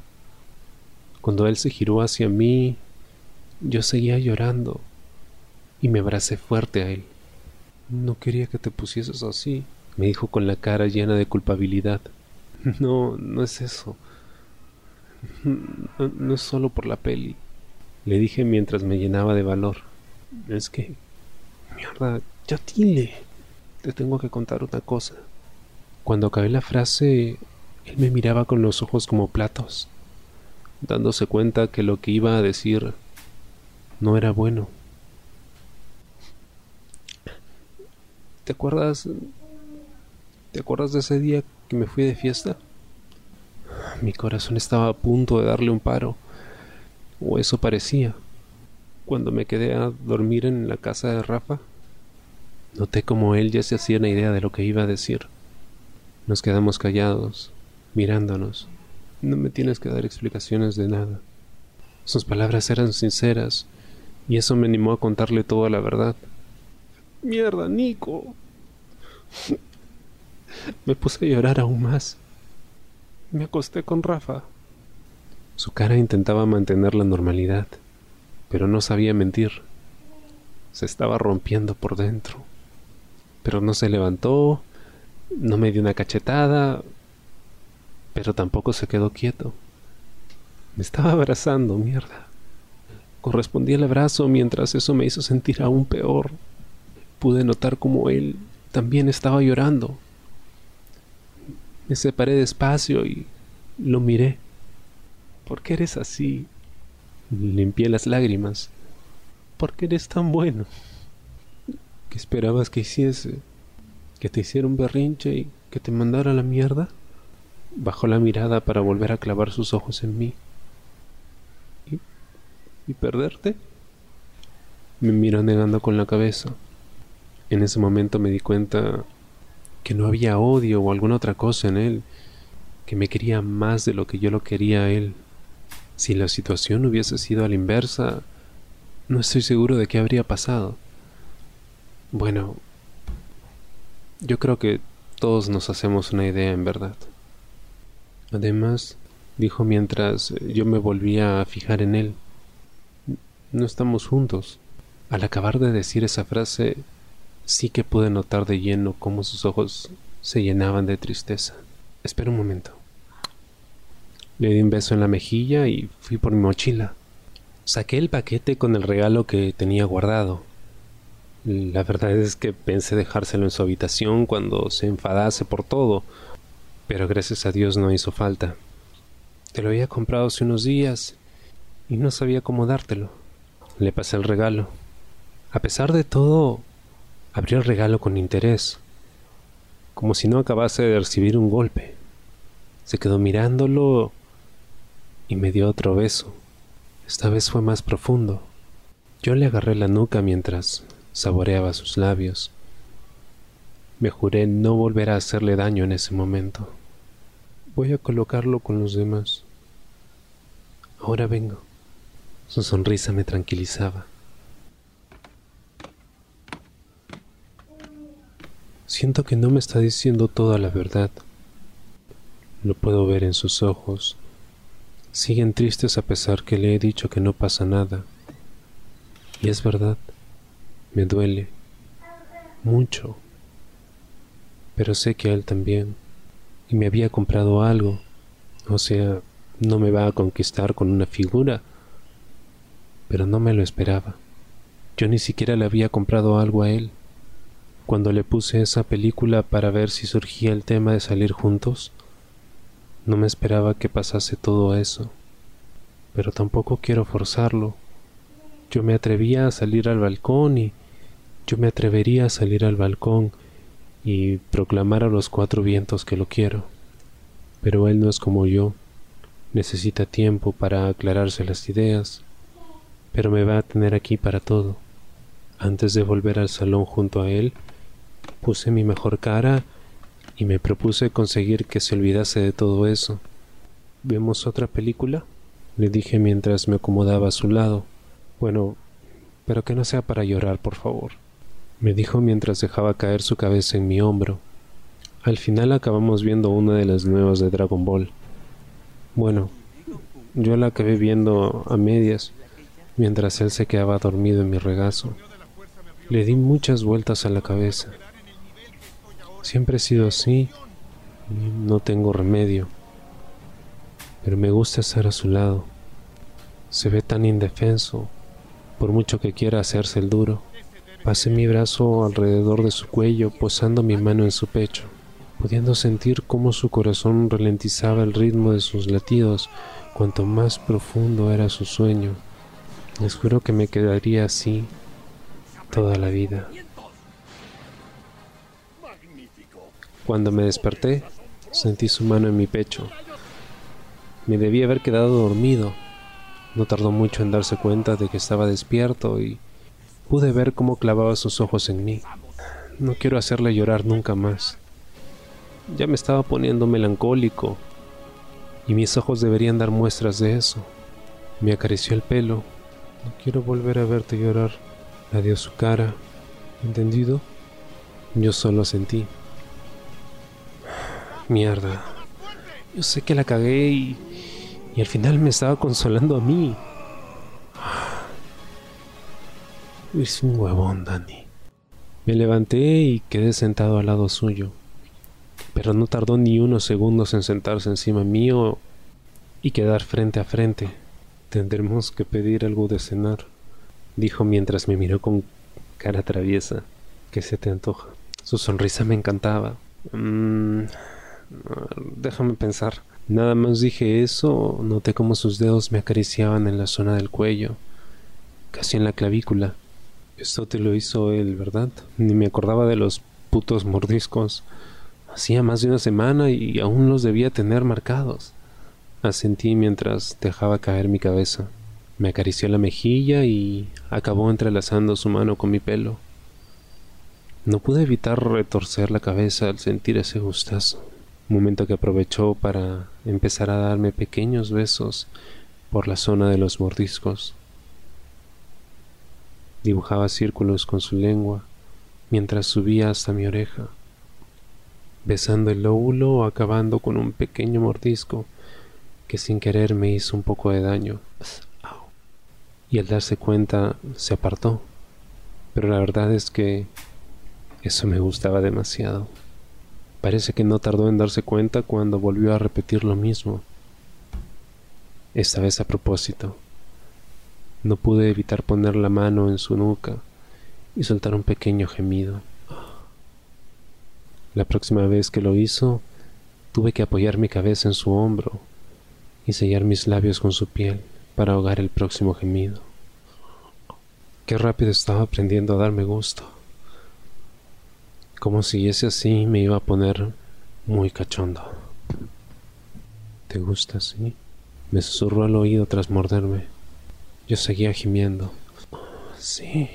Cuando él se giró hacia mí, yo seguía llorando y me abracé fuerte a él. No quería que te pusieses así me dijo con la cara llena de culpabilidad. <laughs> No, no es eso. No, es solo por la peli. Le dije mientras me llenaba de valor. Es que... Mierda, ya dile. Te tengo que contar una cosa. Cuando acabé la frase, él me miraba con los ojos como platos, dándose cuenta que lo que iba a decir no era bueno. ¿Te acuerdas ¿Te acuerdas de ese día que me fui de fiesta? Mi corazón estaba a punto de darle un paro, o eso parecía. Cuando me quedé a dormir en la casa de Rafa, noté como él ya se hacía una idea de lo que iba a decir. Nos quedamos callados, mirándonos. No me tienes que dar explicaciones de nada. Sus palabras eran sinceras, y eso me animó a contarle toda la verdad. Mierda, Nico. <laughs> Me puse a llorar aún más. Me acosté con Rafa. Su cara intentaba mantener la normalidad, pero no sabía mentir. Se estaba rompiendo por dentro. Pero no se levantó, no me dio una cachetada, pero tampoco se quedó quieto. Me estaba abrazando, mierda. Correspondí el abrazo mientras eso me hizo sentir aún peor. Pude notar como él también estaba llorando. Me separé despacio y lo miré. ¿Por qué eres así? Limpié las lágrimas. ¿Por qué eres tan bueno? ¿Qué esperabas que hiciese? ¿Que te hiciera un berrinche y que te mandara a la mierda? Bajó la mirada para volver a clavar sus ojos en mí. ¿Y, ¿Y perderte? Me miró negando con la cabeza. En ese momento me di cuenta que no había odio o alguna otra cosa en él, que me quería más de lo que yo lo quería a él. Si la situación hubiese sido a la inversa, no estoy seguro de qué habría pasado. Bueno, yo creo que todos nos hacemos una idea en verdad. Además, dijo mientras yo me volvía a fijar en él, no estamos juntos. Al acabar de decir esa frase, sí que pude notar de lleno cómo sus ojos se llenaban de tristeza. Espera un momento. Le di un beso en la mejilla y fui por mi mochila. Saqué el paquete con el regalo que tenía guardado. La verdad es que pensé dejárselo en su habitación cuando se enfadase por todo, pero gracias a Dios no hizo falta. Te lo había comprado hace unos días y no sabía cómo dártelo. Le pasé el regalo. A pesar de todo, Abrió el regalo con interés, como si no acabase de recibir un golpe. Se quedó mirándolo y me dio otro beso. Esta vez fue más profundo. Yo le agarré la nuca mientras saboreaba sus labios. Me juré no volver a hacerle daño en ese momento. Voy a colocarlo con los demás. Ahora vengo. Su sonrisa me tranquilizaba. Siento que no me está diciendo toda la verdad. Lo puedo ver en sus ojos. Siguen tristes a pesar que le he dicho que no pasa nada. Y es verdad, me duele mucho. Pero sé que a él también. Y me había comprado algo. O sea, no me va a conquistar con una figura. Pero no me lo esperaba. Yo ni siquiera le había comprado algo a él. Cuando le puse esa película para ver si surgía el tema de salir juntos, no me esperaba que pasase todo eso. Pero tampoco quiero forzarlo. Yo me atrevía a salir al balcón y yo me atrevería a salir al balcón y proclamar a los cuatro vientos que lo quiero. Pero él no es como yo. Necesita tiempo para aclararse las ideas, pero me va a tener aquí para todo. Antes de volver al salón junto a él, puse mi mejor cara y me propuse conseguir que se olvidase de todo eso. ¿Vemos otra película? le dije mientras me acomodaba a su lado. Bueno, pero que no sea para llorar, por favor, me dijo mientras dejaba caer su cabeza en mi hombro. Al final acabamos viendo una de las nuevas de Dragon Ball. Bueno, yo la acabé viendo a medias, mientras él se quedaba dormido en mi regazo. Le di muchas vueltas a la cabeza. Siempre he sido así, no tengo remedio, pero me gusta estar a su lado. Se ve tan indefenso, por mucho que quiera hacerse el duro. Pasé mi brazo alrededor de su cuello, posando mi mano en su pecho, pudiendo sentir cómo su corazón ralentizaba el ritmo de sus latidos cuanto más profundo era su sueño. Les juro que me quedaría así toda la vida. Cuando me desperté, sentí su mano en mi pecho. Me debía haber quedado dormido, no tardó mucho en darse cuenta de que estaba despierto y pude ver cómo clavaba sus ojos en mí. No quiero hacerle llorar nunca más. Ya me estaba poniendo melancólico y mis ojos deberían dar muestras de eso. Me acarició el pelo. No quiero volver a verte llorar. Adiós su cara. ¿Entendido? Yo solo sentí. Mierda. Yo sé que la cagué y y al final me estaba consolando a mí. <sighs> Es un huevón, Dani. Me levanté y quedé sentado al lado suyo. Pero no tardó ni unos segundos en sentarse encima mío y quedar frente a frente. Tendremos que pedir algo de cenar, dijo mientras me miró con cara traviesa. ¿Qué se te antoja? Su sonrisa me encantaba. Mm, déjame pensar. Nada más dije eso, noté como sus dedos me acariciaban en la zona del cuello, casi en la clavícula. Esto te lo hizo él, ¿verdad? Ni me acordaba de los putos mordiscos. Hacía más de una semana y aún los debía tener marcados. Asentí mientras dejaba caer mi cabeza. Me acarició la mejilla y acabó entrelazando su mano con mi pelo. No pude evitar retorcer la cabeza al sentir ese gustazo momento que aprovechó para empezar a darme pequeños besos por la zona de los mordiscos. Dibujaba círculos con su lengua mientras subía hasta mi oreja, besando el lóbulo o acabando con un pequeño mordisco que sin querer me hizo un poco de daño. Y al darse cuenta se apartó, pero la verdad es que eso me gustaba demasiado. Parece que no tardó en darse cuenta cuando volvió a repetir lo mismo. Esta vez a propósito. No pude evitar poner la mano en su nuca y soltar un pequeño gemido. La próxima vez que lo hizo, tuve que apoyar mi cabeza en su hombro y sellar mis labios con su piel para ahogar el próximo gemido. Qué rápido estaba aprendiendo a darme gusto como si ese así me iba a poner muy cachondo. ¿Te gusta así? Me susurró al oído tras morderme. Yo seguía gimiendo. Sí,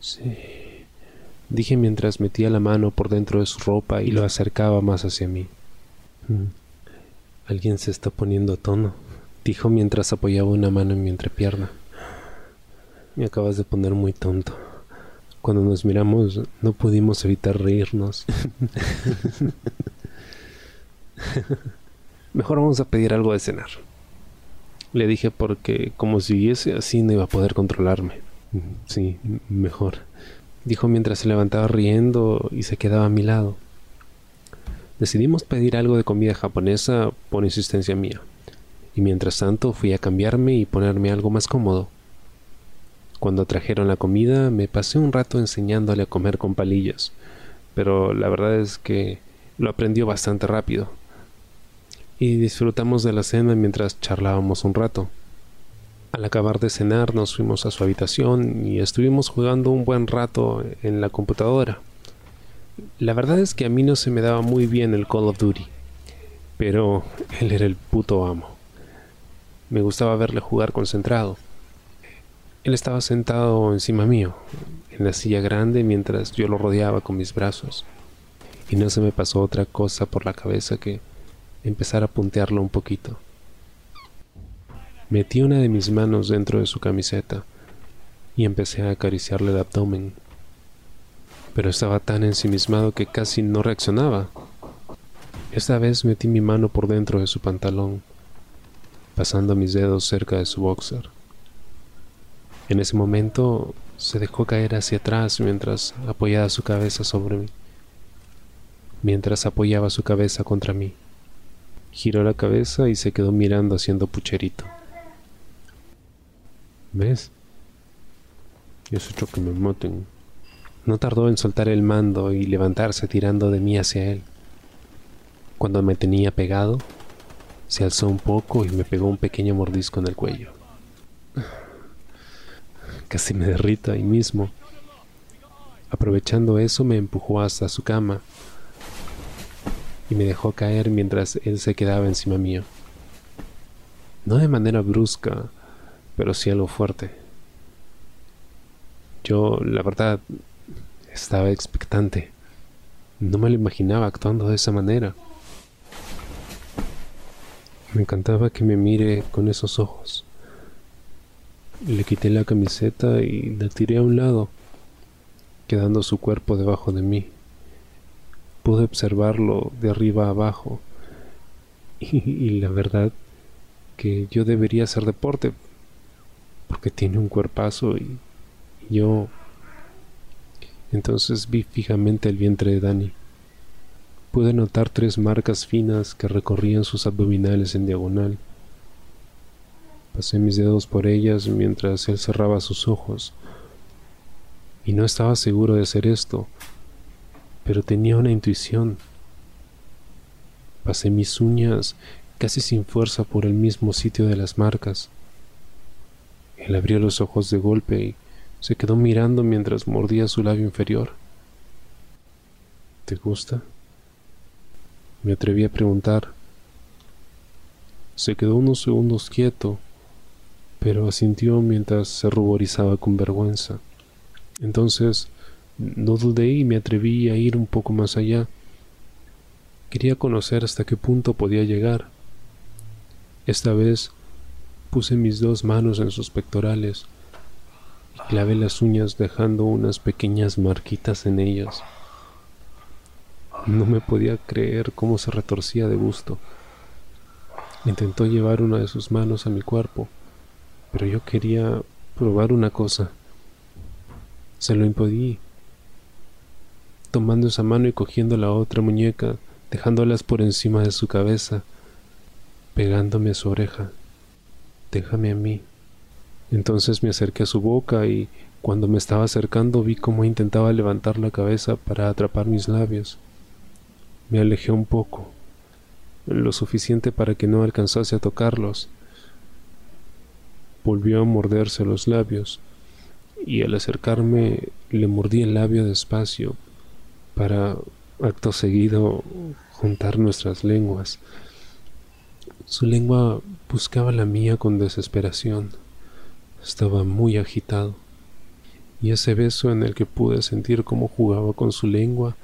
sí. dije mientras metía la mano por dentro de su ropa y lo acercaba más hacia mí. Mm. Alguien se está poniendo a tono, dijo mientras apoyaba una mano en mi entrepierna. Me acabas de poner muy tonto. Cuando nos miramos no pudimos evitar reírnos. <laughs> Mejor vamos a pedir algo de cenar. Le dije porque como siguiese así no iba a poder controlarme. Sí, mejor. Dijo mientras se levantaba riendo y se quedaba a mi lado. Decidimos pedir algo de comida japonesa por insistencia mía, y mientras tanto fui a cambiarme y ponerme algo más cómodo. Cuando trajeron la comida me pasé un rato enseñándole a comer con palillas, pero la verdad es que lo aprendió bastante rápido. Y disfrutamos de la cena mientras charlábamos un rato. Al acabar de cenar nos fuimos a su habitación y estuvimos jugando un buen rato en la computadora. La verdad es que a mí no se me daba muy bien el Call of Duty, pero él era el puto amo. Me gustaba verle jugar concentrado. Él estaba sentado encima mío, en la silla grande, mientras yo lo rodeaba con mis brazos. Y no se me pasó otra cosa por la cabeza que empezar a puntearlo un poquito. Metí una de mis manos dentro de su camiseta y empecé a acariciarle el abdomen pero estaba tan ensimismado que casi no reaccionaba. Esta vez metí mi mano por dentro de su pantalón, pasando mis dedos cerca de su boxer. En ese momento se dejó caer hacia atrás mientras apoyaba su cabeza sobre mí, mientras apoyaba su cabeza contra mí. Giró la cabeza y se quedó mirando haciendo pucherito. ¿Ves? Y has hecho que me maten. No tardó en soltar el mando y levantarse tirando de mí hacia él. Cuando me tenía pegado, se alzó un poco y me pegó un pequeño mordisco en el cuello. Casi me derrito ahí mismo. Aprovechando eso me empujó hasta su cama y me dejó caer mientras él se quedaba encima mío. No de manera brusca, pero sí algo fuerte. Yo, la verdad, estaba expectante. No me lo imaginaba actuando de esa manera. Me encantaba que me mire con esos ojos. Le quité la camiseta y la tiré a un lado, quedando su cuerpo debajo de mí. Pude observarlo de arriba abajo <laughs> y, la verdad que yo debería hacer deporte porque tiene un cuerpazo y yo entonces vi fijamente el vientre de Dani. Pude notar tres marcas finas que recorrían sus abdominales en diagonal. Pasé mis dedos por ellas mientras él cerraba sus ojos. Y no estaba seguro de hacer esto, pero tenía una intuición. Pasé mis uñas casi sin fuerza por el mismo sitio de las marcas. Él abrió los ojos de golpe y se quedó mirando mientras mordía su labio inferior. ¿Te gusta? Me atreví a preguntar. Se quedó unos segundos quieto, pero asintió mientras se ruborizaba con vergüenza. Entonces no dudé y me atreví a ir un poco más allá. Quería conocer hasta qué punto podía llegar. Esta vez puse mis dos manos en sus pectorales Clavé las uñas dejando unas pequeñas marquitas en ellas. No me podía creer cómo se retorcía de gusto. Intentó llevar una de sus manos a mi cuerpo, pero yo quería probar una cosa. Se lo impedí, tomando esa mano y cogiendo la otra muñeca, dejándolas por encima de su cabeza, pegándome a su oreja. Déjame a mí. Entonces me acerqué a su boca y cuando me estaba acercando vi cómo intentaba levantar la cabeza para atrapar mis labios. Me alejé un poco, lo suficiente para que no alcanzase a tocarlos. Volvió a morderse los labios y al acercarme le mordí el labio despacio para, acto seguido, juntar nuestras lenguas. Su lengua buscaba la mía con desesperación. Estaba muy agitado y ese beso en el que pude sentir cómo jugaba con su lengua,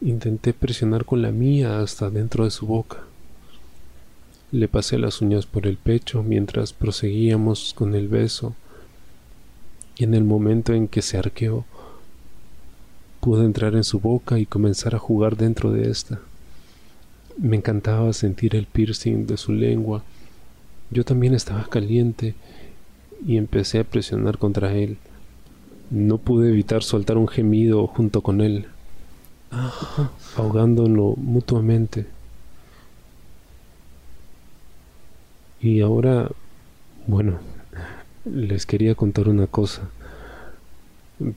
intenté presionar con la mía hasta dentro de su boca. Le pasé las uñas por el pecho mientras proseguíamos con el beso, y en el momento en que se arqueó, pude entrar en su boca y comenzar a jugar dentro de esta. Me encantaba sentir el piercing de su lengua. Yo también estaba caliente y empecé a presionar contra él. No pude evitar soltar un gemido junto con él, ahogándolo mutuamente. Y ahora, bueno, les quería contar una cosa,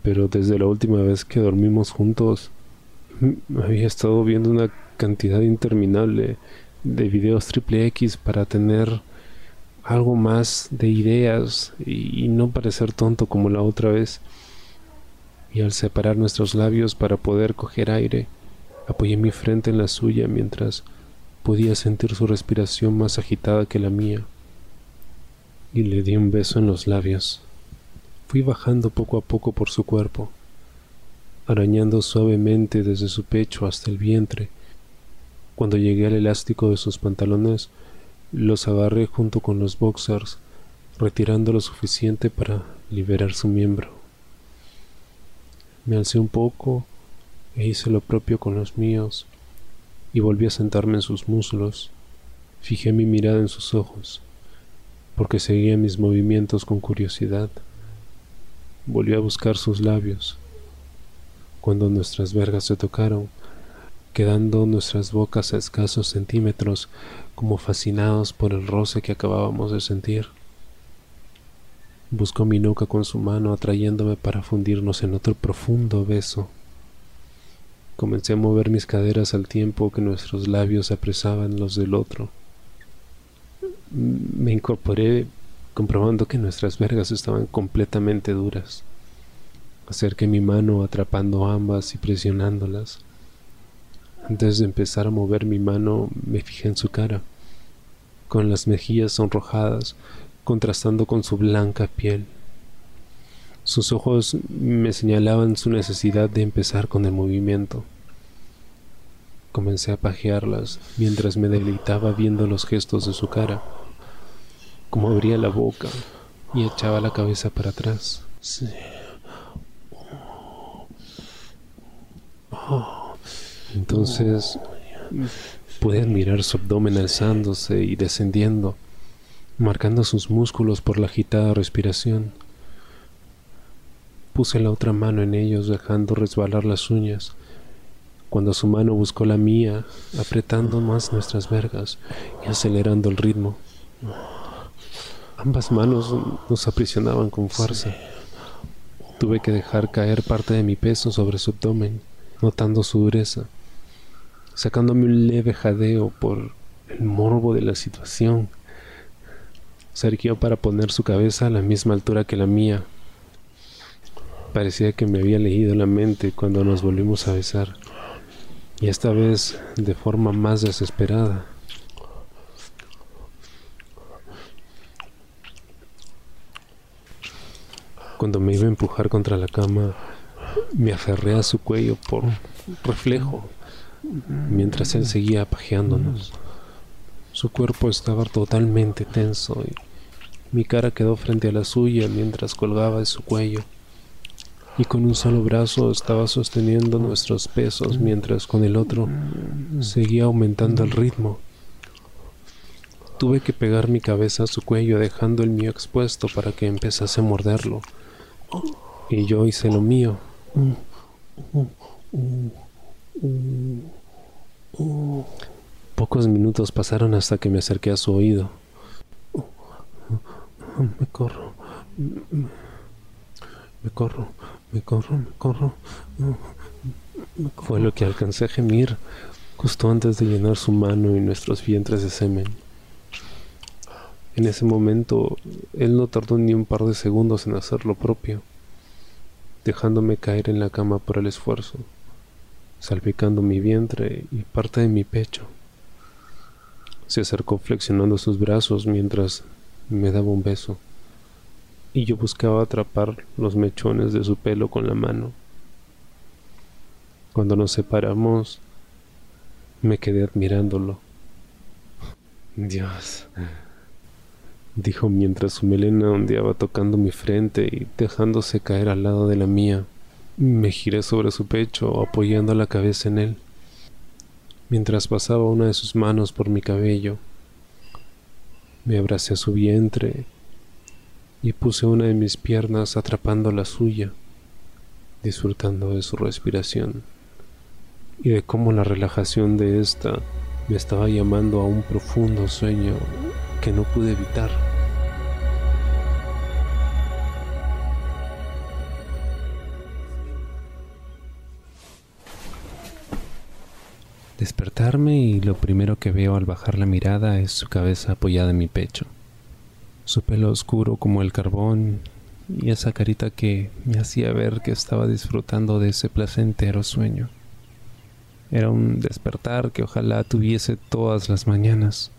pero desde la última vez que dormimos juntos, había estado viendo una cantidad interminable de videos triple X para tener algo más de ideas y, no parecer tonto como la otra vez. Y al separar nuestros labios para poder coger aire, apoyé mi frente en la suya mientras podía sentir su respiración más agitada que la mía. Y le di un beso en los labios. Fui bajando poco a poco por su cuerpo, arañando suavemente desde su pecho hasta el vientre. Cuando llegué al elástico de sus pantalones, los agarré junto con los boxers, retirando lo suficiente para liberar su miembro. Me alcé un poco e hice lo propio con los míos y volví a sentarme en sus muslos. Fijé mi mirada en sus ojos, porque seguía mis movimientos con curiosidad. Volví a buscar sus labios. Cuando nuestras vergas se tocaron, quedando nuestras bocas a escasos centímetros como fascinados por el roce que acabábamos de sentir. Buscó mi nuca con su mano atrayéndome para fundirnos en otro profundo beso. Comencé a mover mis caderas al tiempo que nuestros labios apresaban los del otro. Me incorporé comprobando que nuestras vergas estaban completamente duras. Acerqué mi mano atrapando ambas y presionándolas. Antes de empezar a mover mi mano me fijé en su cara, con las mejillas sonrojadas, contrastando con su blanca piel. Sus ojos me señalaban su necesidad de empezar con el movimiento. Comencé a pajearlas mientras me deleitaba viendo los gestos de su cara, como abría la boca y echaba la cabeza para atrás. Entonces pude admirar su abdomen alzándose y descendiendo, marcando sus músculos por la agitada respiración. Puse la otra mano en ellos dejando resbalar las uñas, cuando su mano buscó la mía, apretando más nuestras vergas y acelerando el ritmo. Ambas manos nos aprisionaban con fuerza. Tuve que dejar caer parte de mi peso sobre su abdomen, notando su dureza sacándome un leve jadeo por el morbo de la situación. Se para poner su cabeza a la misma altura que la mía. Parecía que me había leído la mente cuando nos volvimos a besar, y esta vez de forma más desesperada. Cuando me iba a empujar contra la cama, me aferré a su cuello por reflejo mientras él seguía pajeándonos. Su cuerpo estaba totalmente tenso y mi cara quedó frente a la suya mientras colgaba de su cuello. Y con un solo brazo estaba sosteniendo nuestros pesos mientras con el otro seguía aumentando el ritmo. Tuve que pegar mi cabeza a su cuello dejando el mío expuesto para que empezase a morderlo. Y yo hice lo mío. Pocos minutos pasaron hasta que me acerqué a su oído. Me corro. Me corro, me corro, me corro. Fue lo que alcancé a gemir justo antes de llenar su mano y nuestros vientres de semen. En ese momento, él no tardó ni un par de segundos en hacer lo propio, dejándome caer en la cama por el esfuerzo salpicando mi vientre y parte de mi pecho. Se acercó flexionando sus brazos mientras me daba un beso. Y yo buscaba atrapar los mechones de su pelo con la mano. Cuando nos separamos, me quedé admirándolo. Dios, dijo mientras su melena ondeaba tocando mi frente y dejándose caer al lado de la mía. Me giré sobre su pecho, apoyando la cabeza en él, mientras pasaba una de sus manos por mi cabello. Me abracé a su vientre y puse una de mis piernas atrapando la suya, disfrutando de su respiración y de cómo la relajación de esta me estaba llamando a un profundo sueño que no pude evitar. Despertarme y lo primero que veo al bajar la mirada es su cabeza apoyada en mi pecho, su pelo oscuro como el carbón y esa carita que me hacía ver que estaba disfrutando de ese placentero sueño. Era un despertar que ojalá tuviese todas las mañanas.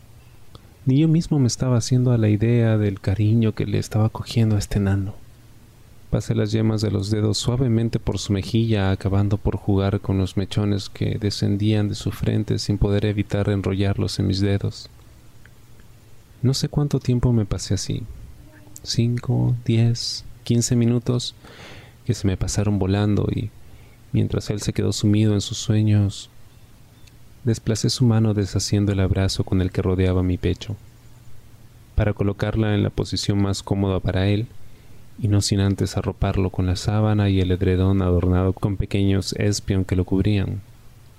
Ni yo mismo me estaba haciendo a la idea del cariño que le estaba cogiendo a este nano. Pasé las yemas de los dedos suavemente por su mejilla, acabando por jugar con los mechones que descendían de su frente sin poder evitar enrollarlos en mis dedos. No sé cuánto tiempo me pasé así. Cinco, diez, quince minutos que se me pasaron volando y Mientras él se quedó sumido en sus sueños, desplacé su mano deshaciendo el abrazo con el que rodeaba mi pecho, para colocarla en la posición más cómoda para él, y no sin antes arroparlo con la sábana y el edredón adornado con pequeños espion que lo cubrían.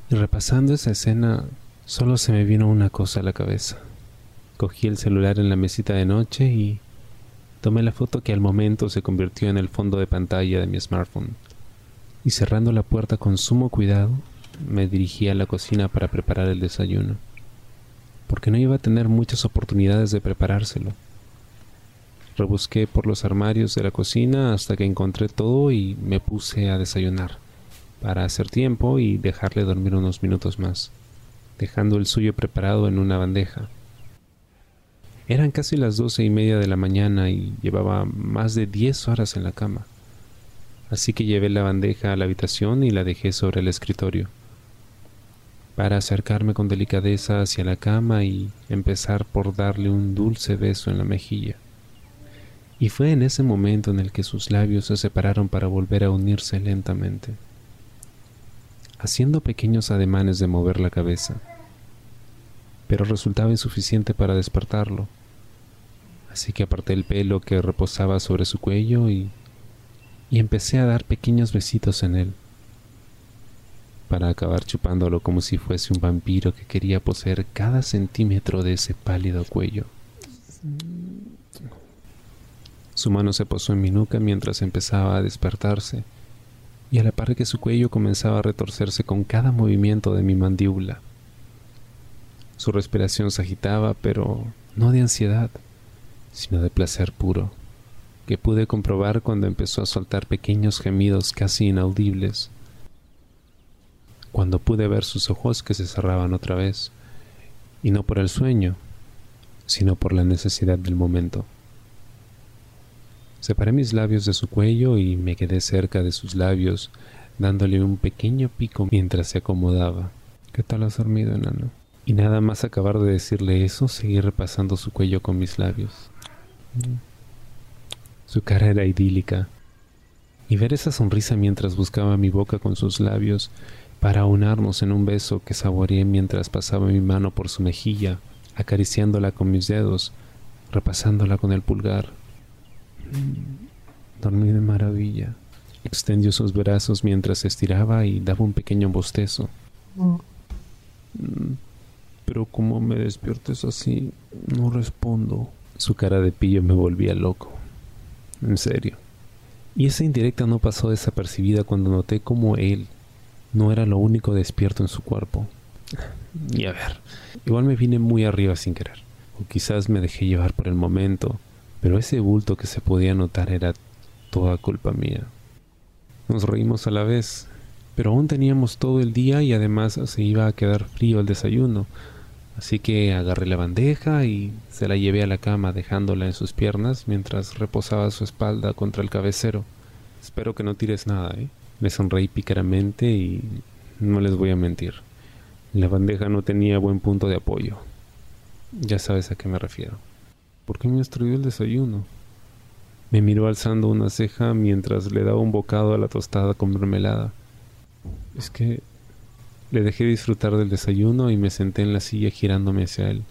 Y repasando esa escena, solo se me vino una cosa a la cabeza. Cogí el celular en la mesita de noche y tomé la foto que al momento se convirtió en el fondo de pantalla de mi smartphone y cerrando la puerta con sumo cuidado, me dirigí a la cocina para preparar el desayuno, porque no iba a tener muchas oportunidades de preparárselo. Rebusqué por los armarios de la cocina hasta que encontré todo y me puse a desayunar, para hacer tiempo y dejarle dormir unos minutos más, dejando el suyo preparado en una bandeja. Eran casi las doce y media de la mañana y llevaba más de diez horas en la cama. Así que llevé la bandeja a la habitación y la dejé sobre el escritorio, para acercarme con delicadeza hacia la cama y empezar por darle un dulce beso en la mejilla. Y fue en ese momento en el que sus labios se separaron para volver a unirse lentamente, haciendo pequeños ademanes de mover la cabeza, pero resultaba insuficiente para despertarlo, así que aparté el pelo que reposaba sobre su cuello y y empecé a dar pequeños besitos en él, para acabar chupándolo como si fuese un vampiro que quería poseer cada centímetro de ese pálido cuello. Su mano se posó en mi nuca mientras empezaba a despertarse, y a la par que su cuello comenzaba a retorcerse con cada movimiento de mi mandíbula. Su respiración se agitaba, pero no de ansiedad, sino de placer puro que pude comprobar cuando empezó a soltar pequeños gemidos casi inaudibles, cuando pude ver sus ojos que se cerraban otra vez, y no por el sueño, sino por la necesidad del momento. Separé mis labios de su cuello y me quedé cerca de sus labios, dándole un pequeño pico mientras se acomodaba. ¿Qué tal has dormido, enano? Y nada más acabar de decirle eso, seguí repasando su cuello con mis labios. Su cara era idílica. Y ver esa sonrisa mientras buscaba mi boca con sus labios para unarnos en un beso que saboreé mientras pasaba mi mano por su mejilla, acariciándola con mis dedos, repasándola con el pulgar. Mm, dormí de maravilla. Extendió sus brazos mientras estiraba y daba un pequeño bostezo. Mm, pero como me despiertes así, no respondo. Su cara de pillo me volvía loco en serio. Y esa indirecta no pasó desapercibida cuando noté cómo él no era lo único despierto en su cuerpo. Y a ver, igual me vine muy arriba sin querer, o quizás me dejé llevar por el momento, pero ese bulto que se podía notar era toda culpa mía. Nos reímos a la vez, pero aún teníamos todo el día y además se iba a quedar frío el desayuno, Así que agarré la bandeja y se la llevé a la cama dejándola en sus piernas mientras reposaba su espalda contra el cabecero. Espero que no tires nada, ¿eh? Le sonreí pícaramente y no les voy a mentir. La bandeja no tenía buen punto de apoyo. Ya sabes a qué me refiero. ¿Por qué me traído el desayuno? Me miró alzando una ceja mientras le daba un bocado a la tostada con mermelada. Es que le dejé disfrutar del desayuno y me senté en la silla girándome hacia él.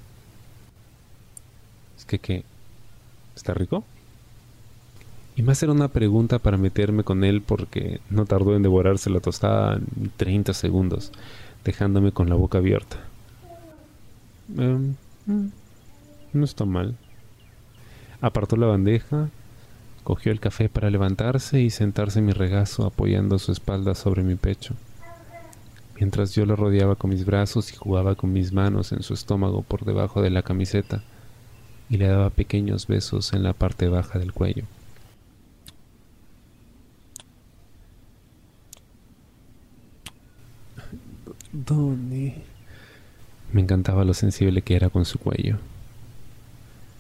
Es que, ¿qué? ¿Está rico? Y más era una pregunta para meterme con él porque no tardó en devorarse la tostada en 30 segundos, dejándome con la boca abierta. Em, no está mal. Apartó la bandeja, cogió el café para levantarse y sentarse en mi regazo apoyando su espalda sobre mi pecho, mientras yo lo rodeaba con mis brazos y jugaba con mis manos en su estómago por debajo de la camiseta y le daba pequeños besos en la parte baja del cuello. Donny. Me encantaba lo sensible que era con su cuello.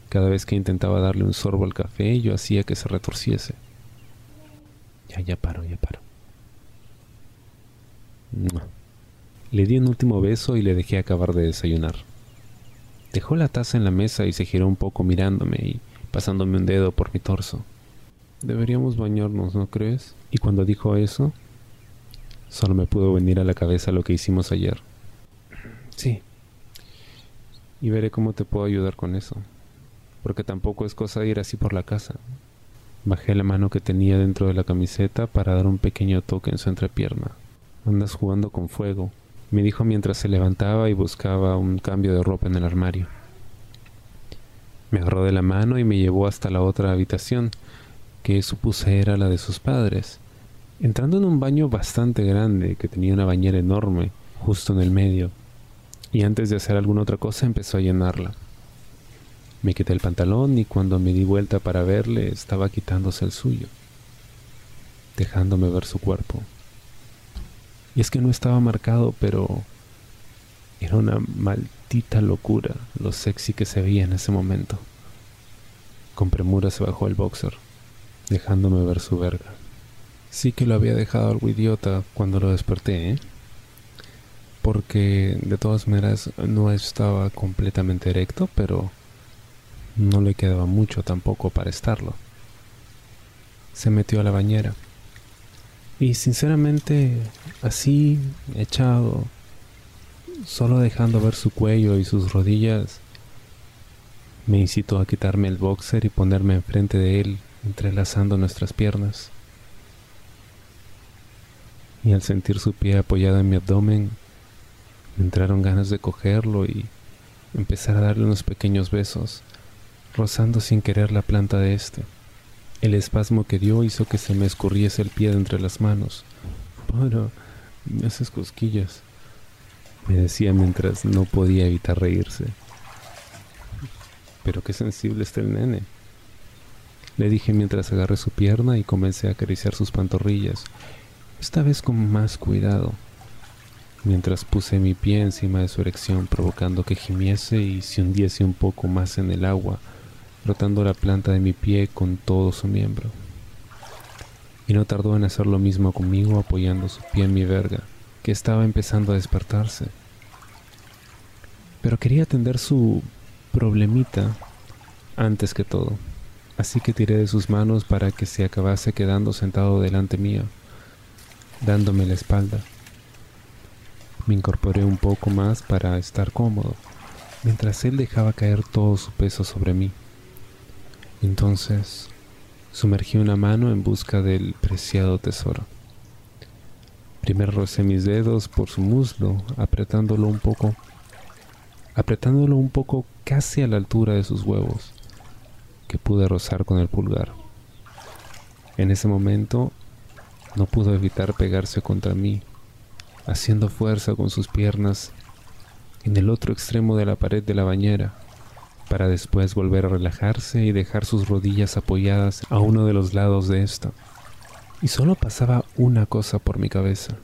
Cada vez que intentaba darle un sorbo al café, yo hacía que se retorciese. Ya, ya paro, ya paro. Le di un último beso y le dejé acabar de desayunar. Dejó la taza en la mesa y se giró un poco mirándome y pasándome un dedo por mi torso. Deberíamos bañarnos, ¿no crees? Y cuando dijo eso, solo me pudo venir a la cabeza lo que hicimos ayer. Sí. Y veré cómo te puedo ayudar con eso porque tampoco es cosa ir así por la casa. Bajé la mano que tenía dentro de la camiseta para dar un pequeño toque en su entrepierna. Andas jugando con fuego, me dijo mientras se levantaba y buscaba un cambio de ropa en el armario. Me agarró de la mano y me llevó hasta la otra habitación, que supuse era la de sus padres, entrando en un baño bastante grande que tenía una bañera enorme justo en el medio, y antes de hacer alguna otra cosa empezó a llenarla. Me quité el pantalón y cuando me di vuelta para verle estaba quitándose el suyo, dejándome ver su cuerpo. Y es que no estaba marcado, pero era una maldita locura lo sexy que se veía en ese momento. Con premura se bajó el boxer, dejándome ver su verga. Sí que lo había dejado algo idiota cuando lo desperté, ¿eh? Porque de todas maneras no estaba completamente erecto, pero no le quedaba mucho tampoco para estarlo. Se metió a la bañera. Y sinceramente, así, echado, solo dejando ver su cuello y sus rodillas, me incitó a quitarme el boxer y ponerme enfrente de él, entrelazando nuestras piernas. Y al sentir su pie apoyado en mi abdomen, me entraron ganas de cogerlo y empezar a darle unos pequeños besos rozando sin querer la planta de este. El espasmo que dio hizo que se me escurriese el pie de entre las manos. Para, me haces cosquillas, me decía mientras no podía evitar reírse. Pero qué sensible está el nene. Le dije mientras agarré su pierna y comencé a acariciar sus pantorrillas, esta vez con más cuidado, mientras puse mi pie encima de su erección provocando que gimiese y se hundiese un poco más en el agua frotando la planta de mi pie con todo su miembro. Y no tardó en hacer lo mismo conmigo apoyando su pie en mi verga, que estaba empezando a despertarse. Pero quería atender su problemita antes que todo, así que tiré de sus manos para que se acabase quedando sentado delante mío, dándome la espalda. Me incorporé un poco más para estar cómodo, mientras él dejaba caer todo su peso sobre mí. Entonces sumergí una mano en busca del preciado tesoro. Primero rocé mis dedos por su muslo, apretándolo un poco, apretándolo un poco casi a la altura de sus huevos, que pude rozar con el pulgar. En ese momento no pudo evitar pegarse contra mí, haciendo fuerza con sus piernas en el otro extremo de la pared de la bañera para después volver a relajarse y dejar sus rodillas apoyadas a uno de los lados de esta. Y solo pasaba una cosa por mi cabeza,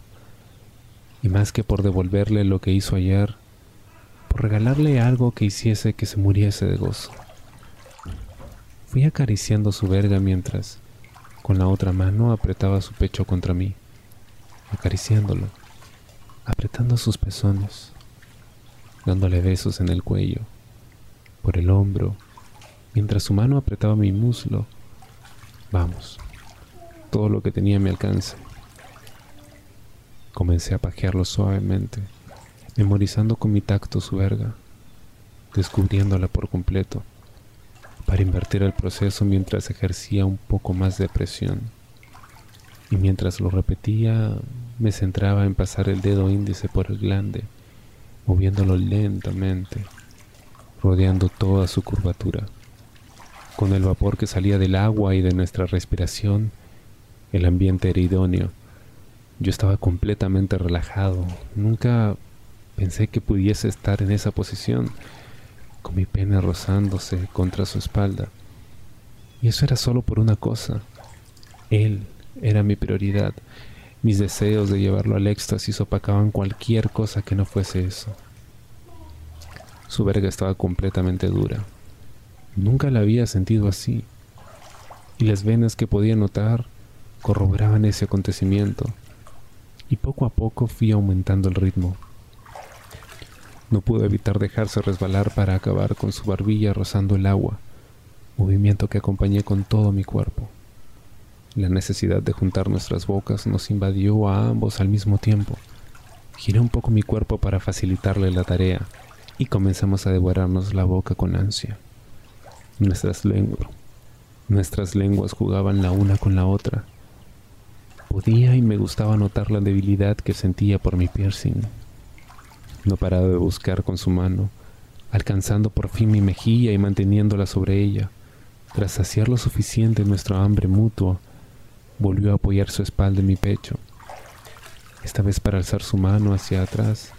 y más que por devolverle lo que hizo ayer, por regalarle algo que hiciese que se muriese de gozo. Fui acariciando su verga mientras, con la otra mano, apretaba su pecho contra mí, acariciándolo, apretando sus pezones, dándole besos en el cuello, por el hombro, mientras su mano apretaba mi muslo. Vamos, todo lo que tenía a mi alcance. Comencé a pajearlo suavemente, memorizando con mi tacto su verga, descubriéndola por completo, para invertir el proceso mientras ejercía un poco más de presión. Y mientras lo repetía, me centraba en pasar el dedo índice por el glande, moviéndolo lentamente, rodeando toda su curvatura. Con el vapor que salía del agua y de nuestra respiración, el ambiente era idóneo yo estaba completamente relajado. Nunca pensé que pudiese estar en esa posición, con mi pene rozándose contra su espalda. Y eso era solo por una cosa. Él era mi prioridad. Mis deseos de llevarlo al éxtasis opacaban cualquier cosa que no fuese eso. Su verga estaba completamente dura. Nunca la había sentido así. Y las venas que podía notar corroboraban ese acontecimiento y poco a poco fui aumentando el ritmo. No pude evitar dejarse resbalar para acabar con su barbilla rozando el agua, movimiento que acompañé con todo mi cuerpo. La necesidad de juntar nuestras bocas nos invadió a ambos al mismo tiempo. Giré un poco mi cuerpo para facilitarle la tarea y comenzamos a devorarnos la boca con ansia. Nuestras lenguas, nuestras lenguas jugaban la una con la otra, Podía y me gustaba notar la debilidad que sentía por mi piercing. No paraba de buscar con su mano, alcanzando por fin mi mejilla y manteniéndola sobre ella. Tras saciar lo suficiente nuestro hambre mutuo, volvió a apoyar su espalda en mi pecho, esta vez para alzar su mano hacia atrás,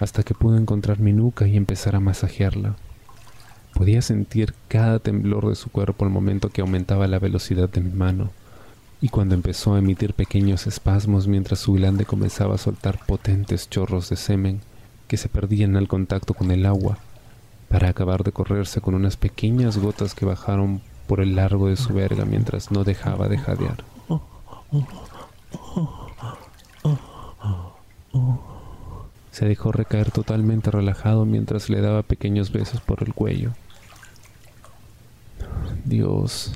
hasta que pudo encontrar mi nuca y empezar a masajearla. Podía sentir cada temblor de su cuerpo al momento que aumentaba la velocidad de mi mano y cuando empezó a emitir pequeños espasmos mientras su glande comenzaba a soltar potentes chorros de semen que se perdían al contacto con el agua, para acabar de correrse con unas pequeñas gotas que bajaron por el largo de su verga mientras no dejaba de jadear. Se dejó recaer totalmente relajado mientras le daba pequeños besos por el cuello. Dios,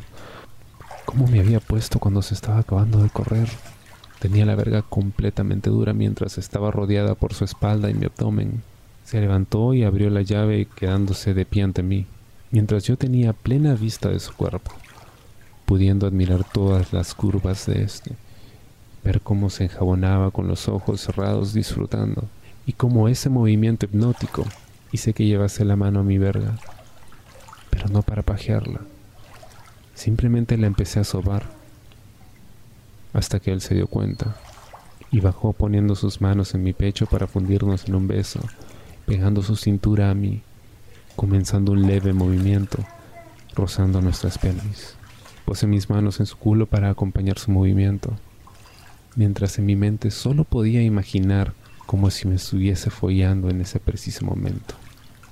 cómo me había puesto cuando se estaba acabando de correr. Tenía la verga completamente dura mientras estaba rodeada por su espalda y mi abdomen. Se levantó y abrió la llave quedándose de pie ante mí, mientras yo tenía plena vista de su cuerpo, pudiendo admirar todas las curvas de este, ver cómo se enjabonaba con los ojos cerrados disfrutando, y cómo ese movimiento hipnótico hice que llevase la mano a mi verga, pero no para pajearla, Simplemente la empecé a sobar hasta que él se dio cuenta y bajó poniendo sus manos en mi pecho para fundirnos en un beso, pegando su cintura a mí, comenzando un leve movimiento, rozando nuestras pelvis. Puse mis manos en su culo para acompañar su movimiento, mientras en mi mente solo podía imaginar como si me estuviese follando en ese preciso momento.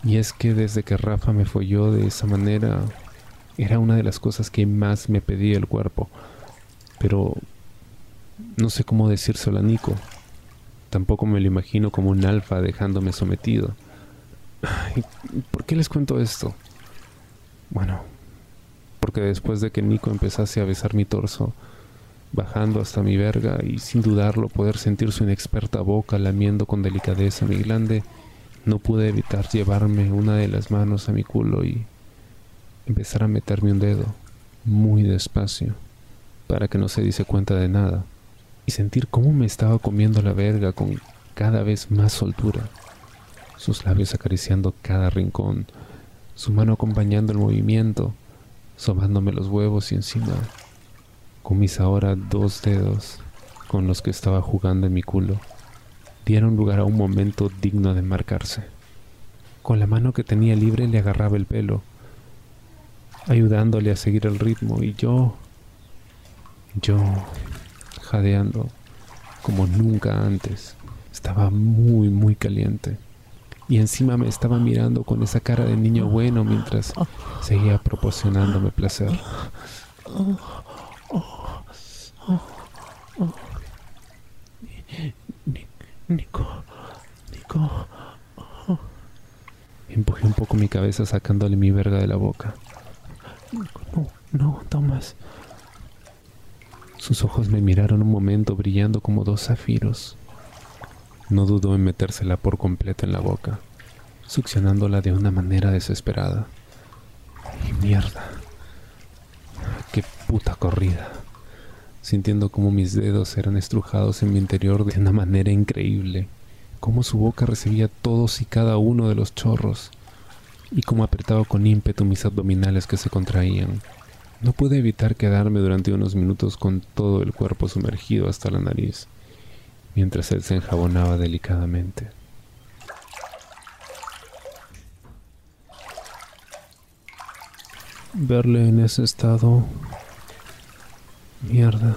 Y es que desde que Rafa me folló de esa manera, era una de las cosas que más me pedía el cuerpo. Pero no sé cómo decírselo a Nico. Tampoco me lo imagino como un alfa dejándome sometido. ¿Por qué les cuento esto? Bueno, porque después de que Nico empezase a besar mi torso, bajando hasta mi verga y sin dudarlo poder sentir su inexperta boca lamiendo con delicadeza mi glande, no pude evitar llevarme una de las manos a mi culo y empezar a meterme un dedo muy despacio para que no se diese cuenta de nada y sentir cómo me estaba comiendo la verga con cada vez más soltura, sus labios acariciando cada rincón, su mano acompañando el movimiento, sobándome los huevos y encima, mis ahora dos dedos con los que estaba jugando en mi culo, dieron lugar a un momento digno de marcarse. Con la mano que tenía libre le agarraba el pelo, ayudándole a seguir el ritmo y yo, yo, jadeando como nunca antes. Estaba muy, muy caliente. y encima me estaba mirando con esa cara de niño bueno mientras seguía proporcionándome placer. Nico, Nico. Empujé un poco mi cabeza sacándole mi verga de la boca. No, no, Tomás. Sus ojos me miraron un momento brillando como dos zafiros. No dudó en metérsela por completo en la boca, succionándola de una manera desesperada. Y mierda. Qué puta corrida. Sintiendo como mis dedos eran estrujados en mi interior de una manera increíble. Cómo su boca recibía todos y cada uno de los chorros. Y cómo apretaba con ímpetu mis abdominales que se contraían. No pude evitar quedarme durante unos minutos con todo el cuerpo sumergido hasta la nariz mientras él se enjabonaba delicadamente. Verle en ese estado... Mierda.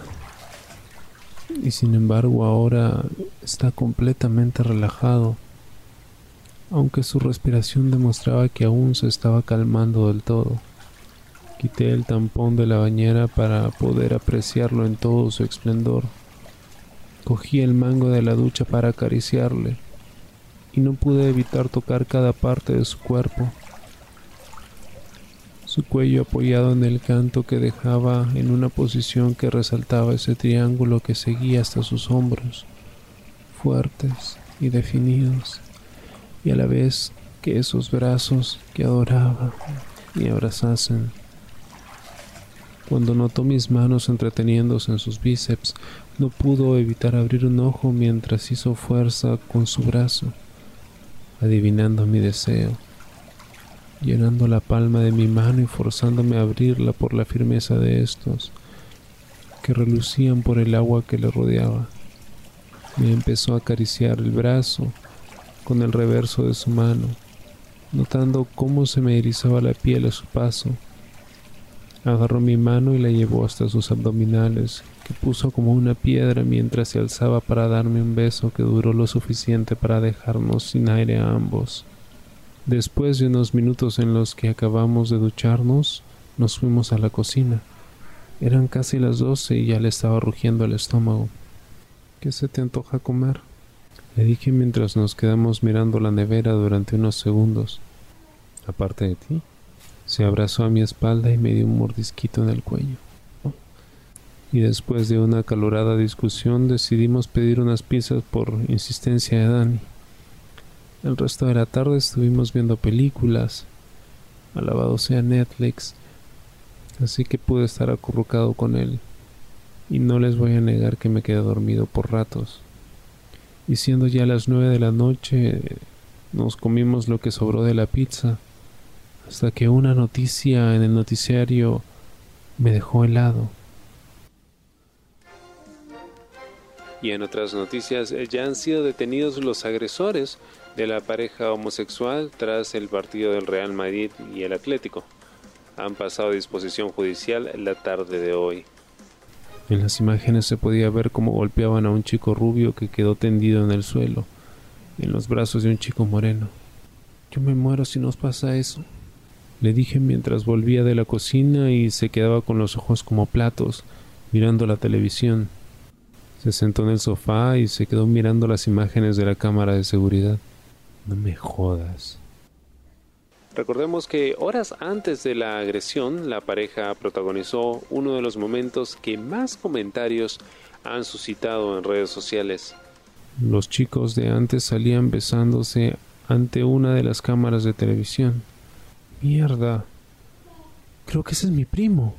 Y sin embargo ahora está completamente relajado, aunque su respiración demostraba que aún se estaba calmando del todo. Quité el tampón de la bañera para poder apreciarlo en todo su esplendor. Cogí el mango de la ducha para acariciarle y no pude evitar tocar cada parte de su cuerpo. Su cuello apoyado en el canto que dejaba en una posición que resaltaba ese triángulo que seguía hasta sus hombros, fuertes y definidos, y a la vez que esos brazos que adoraba me abrazasen. Cuando notó mis manos entreteniéndose en sus bíceps, no pudo evitar abrir un ojo mientras hizo fuerza con su brazo, adivinando mi deseo, llenando la palma de mi mano y forzándome a abrirla por la firmeza de estos, que relucían por el agua que le rodeaba. Me empezó a acariciar el brazo con el reverso de su mano, notando cómo se me erizaba la piel a su paso Agarró mi mano y la llevó hasta sus abdominales, que puso como una piedra mientras se alzaba para darme un beso que duró lo suficiente para dejarnos sin aire a ambos. Después de unos minutos en los que acabamos de ducharnos, nos fuimos a la cocina. Eran casi las doce y ya le estaba rugiendo el estómago. ¿Qué se te antoja comer? Le dije mientras nos quedamos mirando la nevera durante unos segundos. Aparte de ti. Se abrazó a mi espalda y me dio un mordisquito en el cuello. Y después de una acalorada discusión decidimos pedir unas pizzas por insistencia de Dani. El resto de la tarde estuvimos viendo películas, alabado sea Netflix, así que pude estar acurrucado con él. Y no les voy a negar que me quedé dormido por ratos. Y siendo ya las nueve de la noche, nos comimos lo que sobró de la pizza hasta que una noticia en el noticiario me dejó helado. Y en otras noticias, ya han sido detenidos los agresores de la pareja homosexual tras el partido del Real Madrid y el Atlético. Han pasado a disposición judicial la tarde de hoy. En las imágenes se podía ver cómo golpeaban a un chico rubio que quedó tendido en el suelo, en los brazos de un chico moreno. Yo me muero si nos pasa eso le dije mientras volvía de la cocina y se quedaba con los ojos como platos, mirando la televisión. Se sentó en el sofá y se quedó mirando las imágenes de la cámara de seguridad. No me jodas. Recordemos que horas antes de la agresión, la pareja protagonizó uno de los momentos que más comentarios han suscitado en redes sociales. Los chicos de antes salían besándose ante una de las cámaras de televisión. Mierda. Creo que ese es mi primo,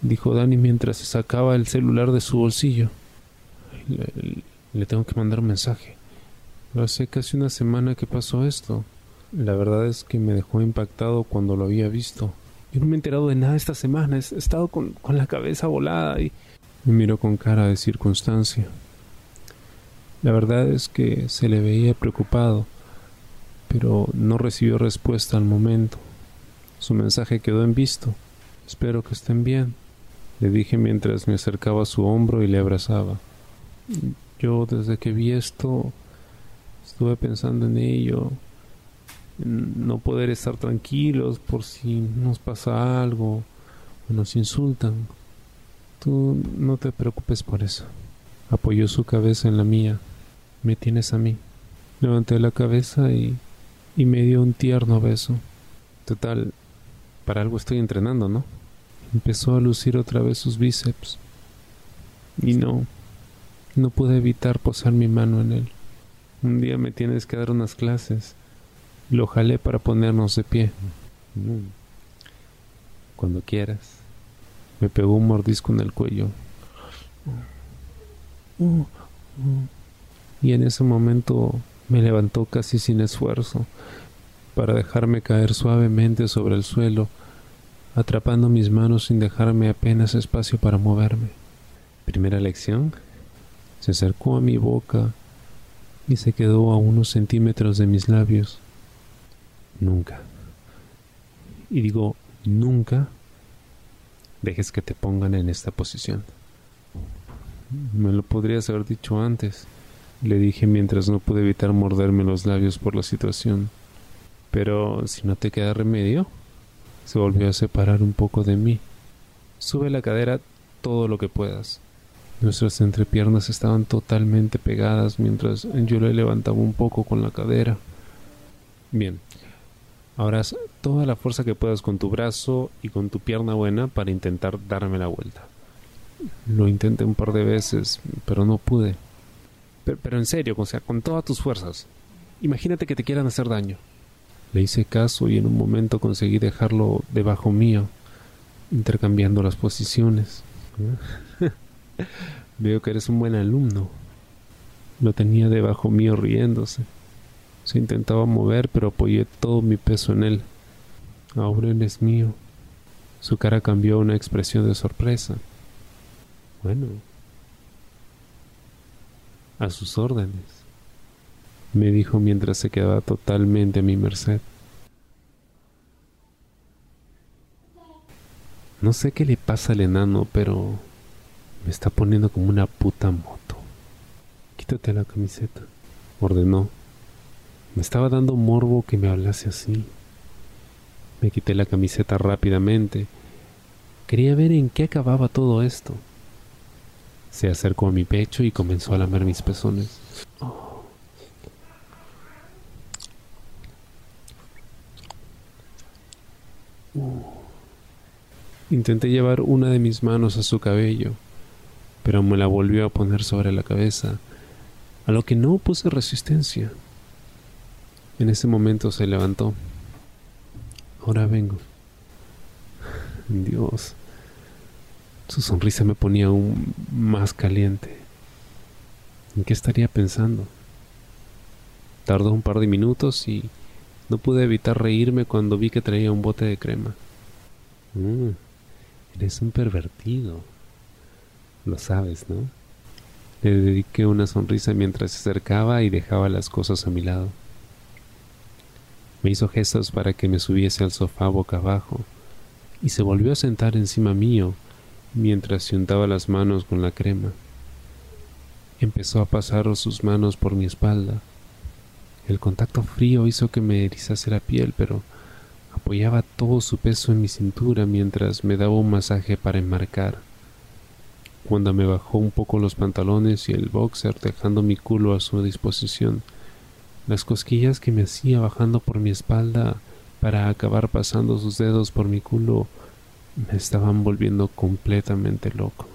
dijo Dani mientras se sacaba el celular de su bolsillo. Le, tengo que mandar un mensaje. Hace casi una semana que pasó esto. La verdad es que me dejó impactado cuando lo había visto. Yo no me he enterado de nada esta semana. He estado con, con la cabeza volada y me miró con cara de circunstancia. La verdad es que se le veía preocupado, pero no recibió respuesta al momento. Su mensaje quedó en visto. Espero que estén bien, le dije mientras me acercaba a su hombro y le abrazaba. Yo desde que vi esto estuve pensando en ello no poder estar tranquilos por si nos pasa algo o nos insultan. Tú no te preocupes por eso. Apoyó su cabeza en la mía. Me tienes a mí. Levanté la cabeza y, y me dio un tierno beso. Total, para algo estoy entrenando, ¿no? Empezó a lucir otra vez sus bíceps. Y no, no pude evitar posar mi mano en él. Un día me tienes que dar unas clases. Lo jalé para ponernos de pie. Cuando quieras. Me pegó un mordisco en el cuello. Y en ese momento me levantó casi sin esfuerzo para dejarme caer suavemente sobre el suelo, atrapando mis manos sin dejarme apenas espacio para moverme. Primera lección. Se acercó a mi boca y se quedó a unos centímetros de mis labios. Nunca. Y digo, nunca dejes que te pongan en esta posición. Me lo podrías haber dicho antes, le dije mientras no pude evitar morderme los labios por la situación. Pero si no te queda remedio, se volvió a separar un poco de mí. Sube la cadera todo lo que puedas. Nuestras entrepiernas estaban totalmente pegadas mientras yo le levantaba un poco con la cadera. Bien, ahora toda la fuerza que puedas con tu brazo y con tu pierna buena para intentar darme la vuelta. Lo intenté un par de veces, pero no pude. Pero, en serio, o sea, con todas tus fuerzas. Imagínate que te quieran hacer daño. Le hice caso y en un momento conseguí dejarlo debajo mío, intercambiando las posiciones. <laughs> Veo que eres un buen alumno. Lo tenía debajo mío riéndose. Se intentaba mover, pero apoyé todo mi peso en él. Ahora él es mío. Su cara cambió a una expresión de sorpresa. Bueno, a sus órdenes, me dijo mientras se quedaba totalmente a mi merced. No sé qué le pasa al enano, pero me está poniendo como una puta moto. Quítate la camiseta, ordenó. Me estaba dando morbo que me hablase así. Me quité la camiseta rápidamente. Quería ver en qué acababa todo esto. Se acercó a mi pecho y comenzó a lamer mis pezones. Intenté llevar una de mis manos a su cabello, pero me la volvió a poner sobre la cabeza, a lo que no puse resistencia. En ese momento se levantó. Ahora vengo. Dios. Su sonrisa me ponía aún más caliente. ¿En qué estaría pensando? Tardó un par de minutos y no pude evitar reírme cuando vi que traía un bote de crema. Mm, eres un pervertido. Lo sabes, ¿no? Le dediqué una sonrisa mientras se acercaba y dejaba las cosas a mi lado. Me hizo gestos para que me subiese al sofá boca abajo y se volvió a sentar encima mío mientras se untaba las manos con la crema. Empezó a pasar sus manos por mi espalda. El contacto frío hizo que me erizase la piel, pero apoyaba todo su peso en mi cintura mientras me daba un masaje para enmarcar. Cuando me bajó un poco los pantalones y el boxer dejando mi culo a su disposición, las cosquillas que me hacía bajando por mi espalda para acabar pasando sus dedos por mi culo me estaban volviendo completamente loco.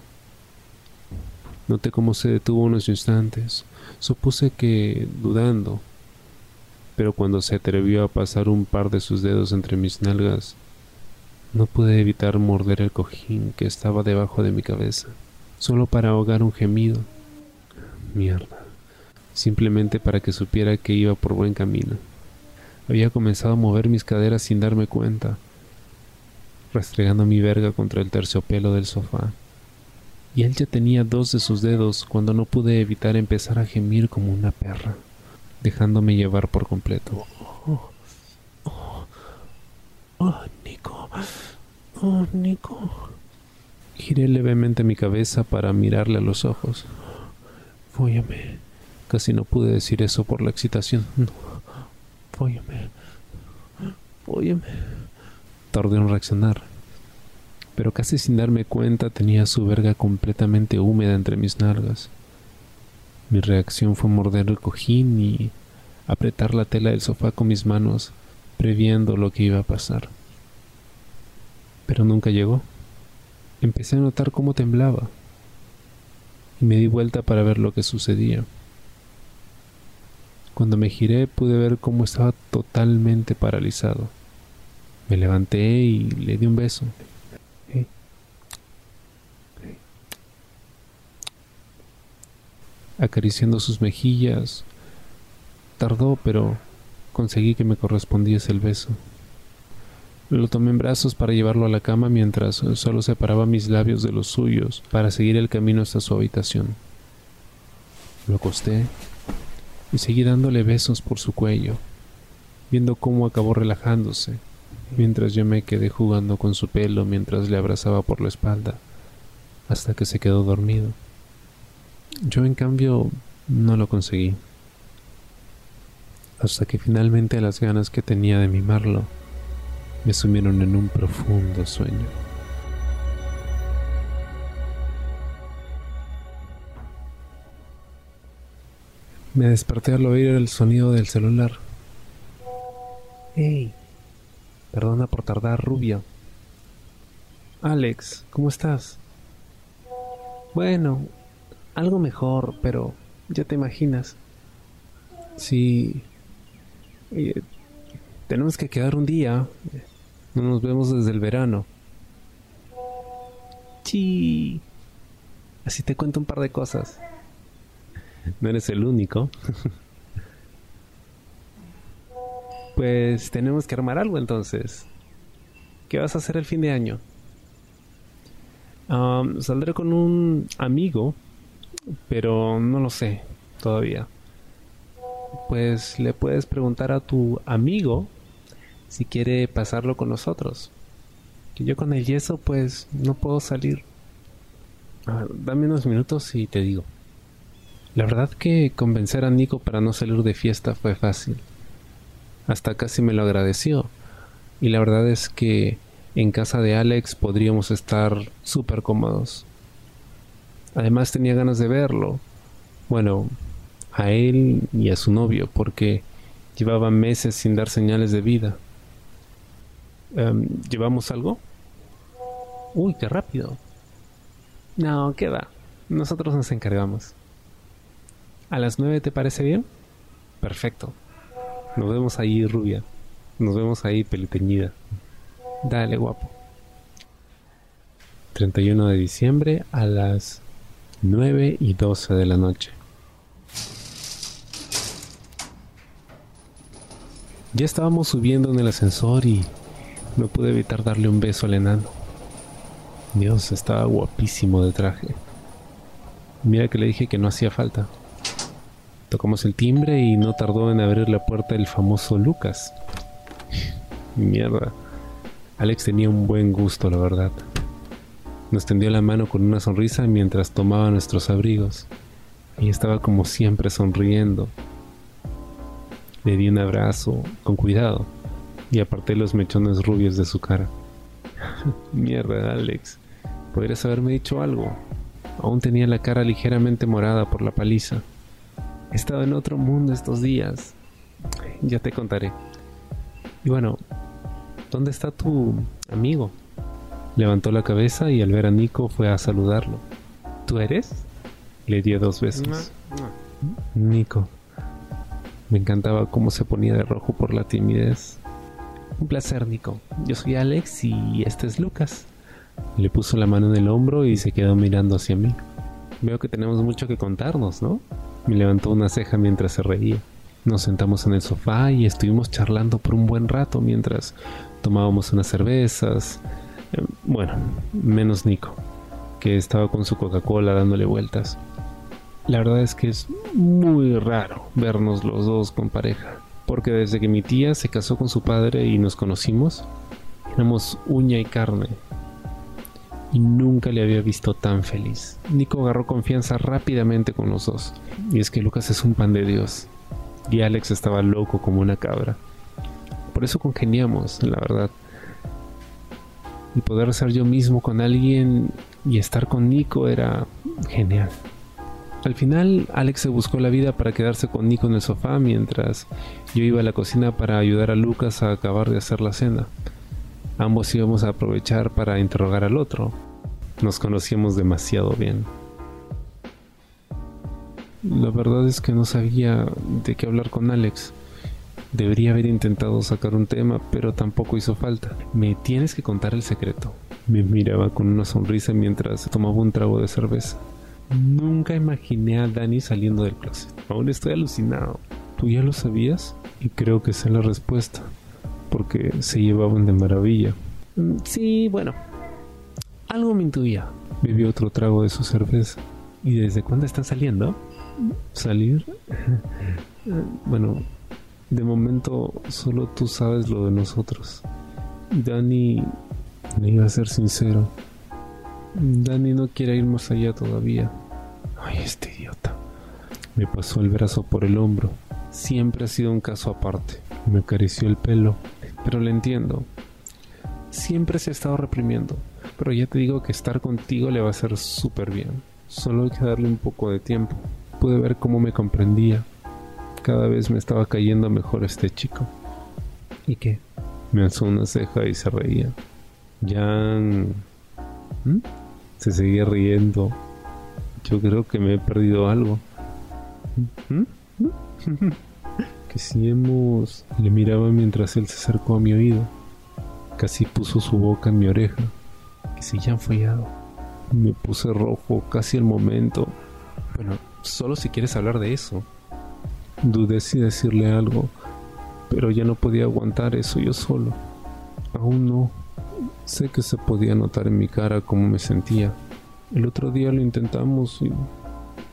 Noté cómo se detuvo unos instantes. Supuse que dudando, pero cuando se atrevió a pasar un par de sus dedos entre mis nalgas, no pude evitar morder el cojín que estaba debajo de mi cabeza, solo para ahogar un gemido. Mierda simplemente para que supiera que iba por buen camino. Había comenzado a mover mis caderas sin darme cuenta, restregando mi verga contra el terciopelo del sofá. Y él ya tenía dos de sus dedos cuando no pude evitar empezar a gemir como una perra, dejándome llevar por completo. Oh, oh, oh, Nico, oh, Nico. Giré levemente mi cabeza para mirarle a los ojos. Fóllame. Casi no pude decir eso por la excitación. No, fóllame. Tardé en reaccionar, pero casi sin darme cuenta tenía su verga completamente húmeda entre mis nalgas. Mi reacción fue morder el cojín y apretar la tela del sofá con mis manos, previendo lo que iba a pasar. Pero nunca llegó. Empecé a notar cómo temblaba y me di vuelta para ver lo que sucedía. Cuando me giré pude ver cómo estaba totalmente paralizado. Me levanté y le di un beso. Acariciando sus mejillas. Tardó, pero conseguí que me correspondiese el beso. Lo tomé en brazos para llevarlo a la cama mientras solo separaba mis labios de los suyos para seguir el camino hasta su habitación. Lo acosté y seguí dándole besos por su cuello, viendo cómo acabó relajándose, mientras yo me quedé jugando con su pelo mientras le abrazaba por la espalda, hasta que se quedó dormido. Yo en cambio no lo conseguí, hasta que finalmente las ganas que tenía de mimarlo me sumieron en un profundo sueño. Me desperté al oír el sonido del celular. Hey, perdona por tardar, rubia. Alex, ¿cómo estás? Bueno, algo mejor, pero ya te imaginas. Sí. tenemos que quedar un día. No nos vemos desde el verano. Sí. Así te cuento un par de cosas. No eres el único. <laughs> pues tenemos que armar algo entonces. ¿Qué vas a hacer el fin de año? saldré con un amigo, pero no lo sé todavía. Pues le puedes preguntar a tu amigo si quiere pasarlo con nosotros. Que yo con el yeso pues no puedo salir. Ah, dame unos minutos y te digo. La verdad que convencer a Nico para no salir de fiesta fue fácil. Hasta casi me lo agradeció. Y la verdad es que en casa de Alex podríamos estar súper cómodos. Además tenía ganas de verlo. Bueno, a él y a su novio, porque llevaba meses sin dar señales de vida. Em, ¿Llevamos algo? Uy, qué rápido. No, ¿qué va? Nosotros nos encargamos. ¿A las nueve te parece bien? Perfecto. Nos vemos ahí, rubia. Nos vemos ahí, peliteñida. Dale, guapo. 31 de diciembre a las 9 y 12 de la noche. Ya estábamos subiendo en el ascensor y no pude evitar darle un beso al enano. Dios, estaba guapísimo de traje. Mira que le dije que no hacía falta. Tocamos el timbre y no tardó en abrir la puerta el famoso Lucas. Mierda. Alex tenía un buen gusto, la verdad. Nos tendió la mano con una sonrisa mientras tomaba nuestros abrigos. Y estaba como siempre sonriendo. Le di un abrazo, con cuidado, y aparté los mechones rubios de su cara. <laughs> Mierda, Alex. Podrías haberme dicho algo. Aún tenía la cara ligeramente morada por la paliza. He estado en otro mundo estos días. Ya te contaré. Y bueno, ¿dónde está tu amigo? Levantó la cabeza y al ver a Nico fue a saludarlo. ¿Tú eres? Le dio dos besos. Nico. Me encantaba cómo se ponía de rojo por la timidez. Un placer, Nico. Yo soy Alex y este es Lucas. Le puso la mano en el hombro y se quedó mirando hacia mí. Veo que tenemos mucho que contarnos, ¿no? Me levantó una ceja mientras se reía. Nos sentamos en el sofá y estuvimos charlando por un buen rato mientras tomábamos unas cervezas. Eh, bueno, menos Nico, que estaba con su Coca-Cola dándole vueltas. La verdad es que es muy raro vernos los dos con pareja, porque desde que mi tía se casó con su padre y nos conocimos, éramos uña y carne, y nunca le había visto tan feliz. Nico agarró confianza rápidamente con los dos, y es que Lucas es un pan de Dios, y Alex estaba loco como una cabra. por eso congeniamos, la verdad. Y poder ser yo mismo con alguien y estar con Nico era genial. Al final, Alex se buscó la vida para quedarse con Nico en el sofá mientras yo iba a la cocina para ayudar a Lucas a acabar de hacer la cena. Ambos íbamos a aprovechar para interrogar al otro. Nos conocíamos demasiado bien. La verdad es que no sabía de qué hablar con Alex. Debería haber intentado sacar un tema, pero tampoco hizo falta. Me tienes que contar el secreto. Me miraba con una sonrisa mientras tomaba un trago de cerveza. Nunca imaginé a Dani saliendo del closet. Aún estoy alucinado. ¿Tú ya lo sabías? Y creo que sé la respuesta. Porque se llevaban de maravilla. Mm, sí, bueno. Algo me intuía. Bebió otro trago de su cerveza. ¿Y desde cuándo están saliendo? ¿Salir? <laughs> bueno, de momento solo tú sabes lo de nosotros. Dani, le iba a ser sincero. Dani no quiere ir más allá todavía. Ay, este idiota. Me pasó el brazo por el hombro. Siempre ha sido un caso aparte. Me acarició el pelo. Pero le entiendo. Siempre se ha estado reprimiendo. Pero ya te digo que estar contigo le va a hacer súper bien. Solo hay que darle un poco de tiempo. Pude ver cómo me comprendía. Cada vez me estaba cayendo mejor este chico. ¿Y qué? Me alzó una ceja y se reía. Jan... ¿Mm? Se seguía riendo. Yo creo que me he perdido algo. ¿Mm? que <laughs> hemos... Le miraba mientras él se acercó a mi oído. Casi puso su boca en mi oreja. Que si ya follado. Me puse rojo casi al momento. Bueno, solo si quieres hablar de eso. Dudé si decirle algo, pero ya no podía aguantar eso yo solo. Aún no. Sé que se podía notar en mi cara cómo me sentía. El otro día lo intentamos y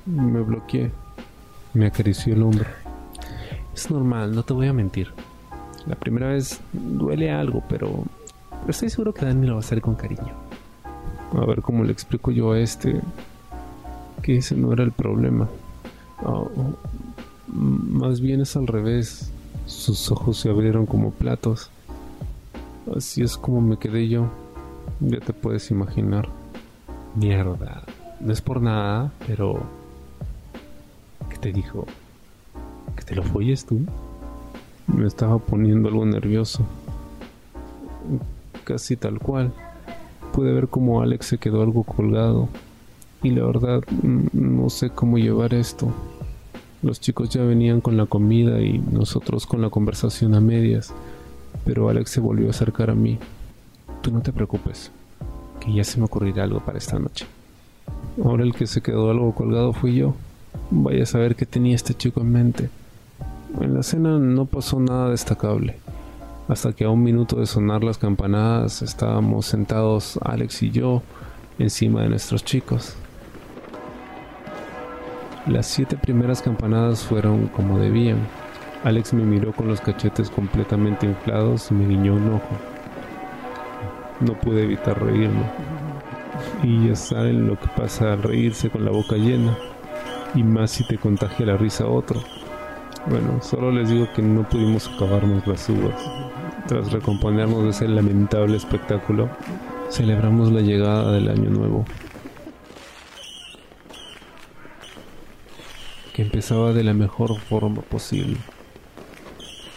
me bloqueé. Me acarició el hombro. Es normal, no te voy a mentir. La primera vez duele algo, pero, estoy seguro que Dani lo va a hacer con cariño. A ver cómo le explico yo a este que ese no era el problema. Oh, más bien es al revés. Sus ojos se abrieron como platos. Así es como me quedé yo. Ya te puedes imaginar. Mierda. No es por nada, pero... ¿Qué te dijo? ¿Que te lo folles tú? Me estaba poniendo algo nervioso. Casi tal cual. Pude ver cómo Alex se quedó algo colgado. Y la verdad, no sé cómo llevar esto. Los chicos ya venían con la comida y nosotros con la conversación a medias pero Alex se volvió a acercar a mí. Tú no te preocupes, que ya se me ocurrirá algo para esta noche. Ahora el que se quedó algo colgado fui yo. Vaya a saber qué tenía este chico en mente. En la cena no pasó nada destacable. Hasta que a un minuto de sonar las campanadas estábamos sentados Alex y yo encima de nuestros chicos. Las siete primeras campanadas fueron como debían Alex me miró con los cachetes completamente inflados y me guiñó un ojo. No pude evitar reírme. Y ya saben lo que pasa al reírse con la boca llena. Y más si te contagia la risa a otro. Bueno, solo les digo que no pudimos acabarnos las uvas. Tras recomponernos de ese lamentable espectáculo, celebramos la llegada del año nuevo. Que empezaba de la mejor forma posible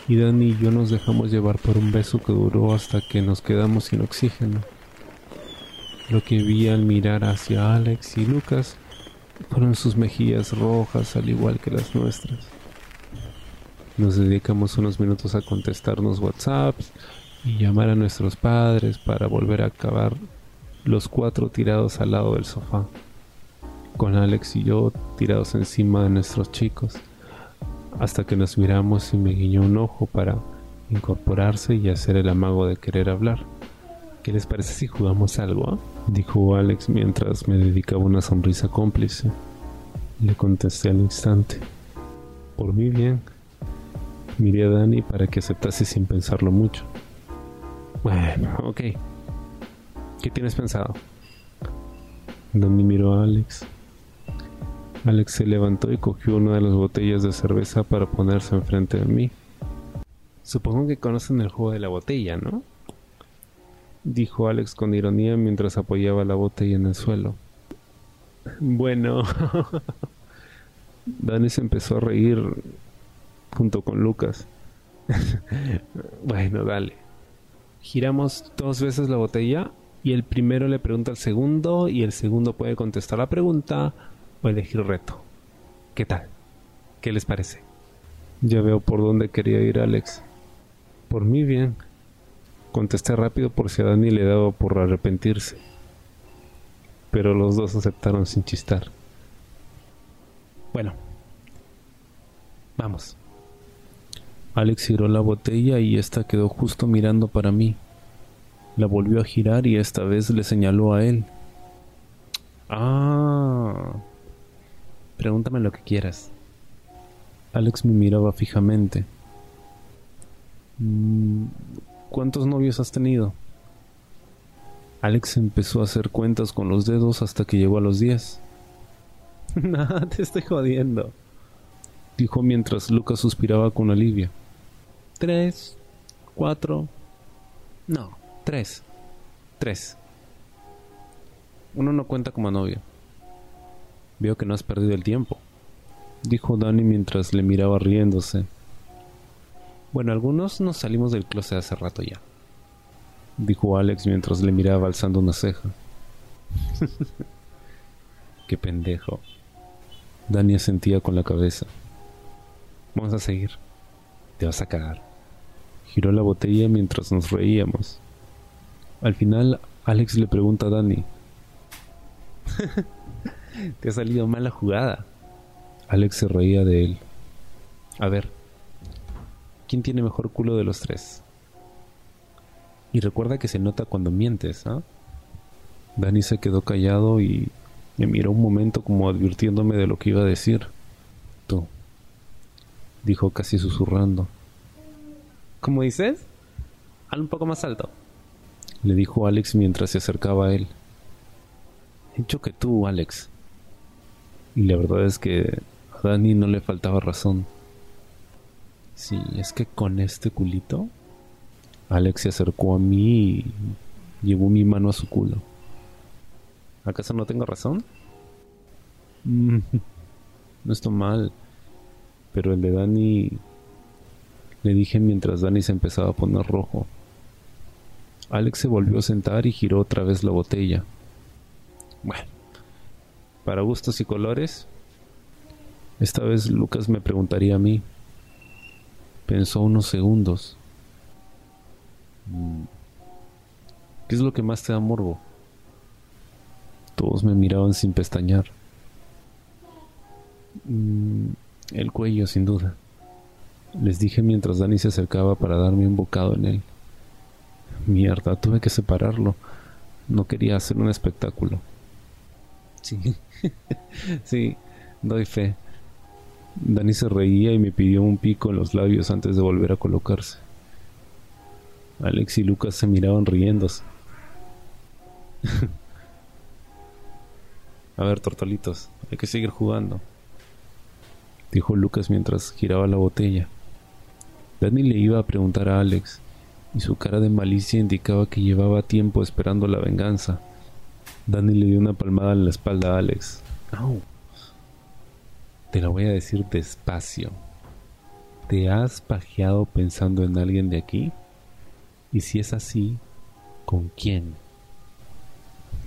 y Dani y yo nos dejamos llevar por un beso que duró hasta que nos quedamos sin oxígeno. Lo que vi al mirar hacia Alex y Lucas fueron sus mejillas rojas al igual que las nuestras. Nos dedicamos unos minutos a contestarnos WhatsApps y llamar a nuestros padres para volver a acabar los cuatro tirados al lado del sofá, con Alex y yo tirados encima de nuestros chicos hasta que nos miramos y me guiñó un ojo para incorporarse y hacer el amago de querer hablar. ¿Qué les parece si jugamos algo? Dijo Alex mientras me dedicaba una sonrisa cómplice. Le contesté al instante. Por mí bien. Miré a Dani para que aceptase sin pensarlo mucho. Bueno, ok. ¿Qué tienes pensado? Dani miró a Alex. Alex se levantó y cogió una de las botellas de cerveza para ponerse enfrente de mí. Supongo que conocen el juego de la botella, ¿no? Dijo Alex con ironía mientras apoyaba la botella en el suelo. Bueno. <laughs> Dani se empezó a reír junto con Lucas. <laughs> bueno, dale. Giramos dos veces la botella y el primero le pregunta al segundo y el segundo puede contestar la pregunta o elegir reto. ¿Qué tal? ¿Qué les parece? Ya veo por dónde quería ir Alex. Por mí bien. Contesté rápido por si a Dani le daba por arrepentirse. Pero los dos aceptaron sin chistar. Bueno. Vamos. Alex giró la botella y esta quedó justo mirando para mí. La volvió a girar y esta vez le señaló a él. Ah. Pregúntame lo que quieras. Alex me miraba fijamente. Mm, ¿Cuántos novios has tenido? Alex empezó a hacer cuentas con los dedos hasta que llegó a los diez. <laughs> Nada, te estoy jodiendo, dijo mientras Lucas suspiraba con alivio. Tres, cuatro. No, tres. Tres. Uno no cuenta como novio. Veo que no has perdido el tiempo, dijo Danny mientras le miraba riéndose. Bueno, algunos nos salimos del closet hace rato ya, dijo Alex mientras le miraba alzando una ceja. <laughs> Qué pendejo. Dani asentía con la cabeza. Vamos a seguir. Te vas a cagar. Giró la botella mientras nos reíamos. Al final, Alex le pregunta a Dani. <laughs> Te ha salido mal la jugada. Alex se reía de él. A ver, ¿quién tiene mejor culo de los tres? Y recuerda que se nota cuando mientes, ¿ah? Dani se quedó callado y me miró un momento como advirtiéndome de lo que iba a decir. Tú, dijo casi susurrando. ¿Cómo dices? Al un poco más alto. Le dijo Alex mientras se acercaba a él. He dicho que tú, Alex. Y la verdad es que a Dani no le faltaba razón. Sí, es que con este culito, Alex se acercó a mí y llevó mi mano a su culo. ¿Acaso no tengo razón? <laughs> No estoy mal. Pero el de Dani... Le dije mientras Dani se empezaba a poner rojo. Alex se volvió a sentar y giró otra vez la botella. Bueno, para gustos y colores, esta vez Lucas me preguntaría a mí. Pensó unos segundos. Mm, ¿Qué es lo que más te da morbo? Todos me miraban sin pestañear. Mm, el cuello, sin duda. Les dije mientras Dani se acercaba para darme un bocado en él. Mierda, tuve que separarlo. No quería hacer un espectáculo. Sí, <laughs> sí, doy fe. Dani se reía y me pidió un pico en los labios antes de volver a colocarse. Alex y Lucas se miraban riéndose. <laughs> a ver, tortolitos, hay que seguir jugando dijo Lucas mientras giraba la botella. Danny le iba a preguntar a Alex, y su cara de malicia indicaba que llevaba tiempo esperando la venganza. Danny le dio una palmada en la espalda a Alex. Te la voy a decir despacio. ¿Te has pajeado pensando en alguien de aquí? Y si es así, ¿con quién?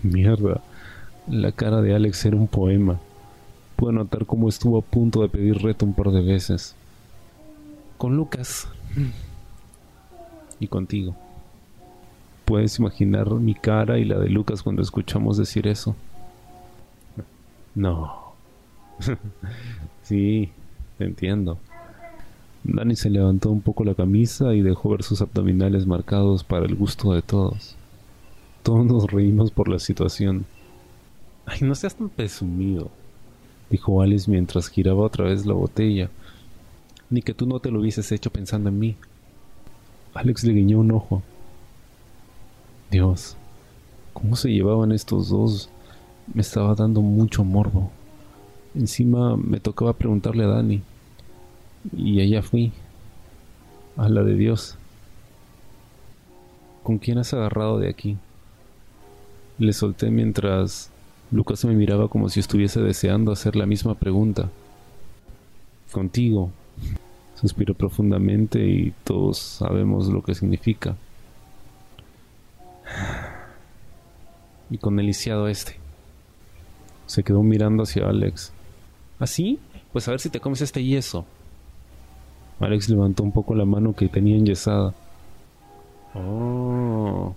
Mierda, la cara de Alex era un poema. Puedo notar cómo estuvo a punto de pedir reto un par de veces. Con Lucas. Y contigo. Puedes imaginar mi cara y la de Lucas cuando escuchamos decir eso. No. <laughs> sí, te entiendo. Dani se levantó un poco la camisa y dejó ver sus abdominales marcados para el gusto de todos. Todos nos reímos por la situación. Ay, no seas tan presumido dijo Alice mientras giraba otra vez la botella. Ni que tú no te lo hubieses hecho pensando en mí. Alex le guiñó un ojo. Dios, ¿cómo se llevaban estos dos? Me estaba dando mucho morbo. Encima me tocaba preguntarle a Dani. Y allá fui. A la de Dios. ¿Con quién has agarrado de aquí? Le solté mientras Lucas me miraba como si estuviese deseando hacer la misma pregunta. Contigo. Suspiró profundamente y todos sabemos lo que significa. Y con el lisiado este. Se quedó mirando hacia Alex. ¿Así? Pues a ver si te comes este yeso. Alex levantó un poco la mano que tenía enyesada. Oh.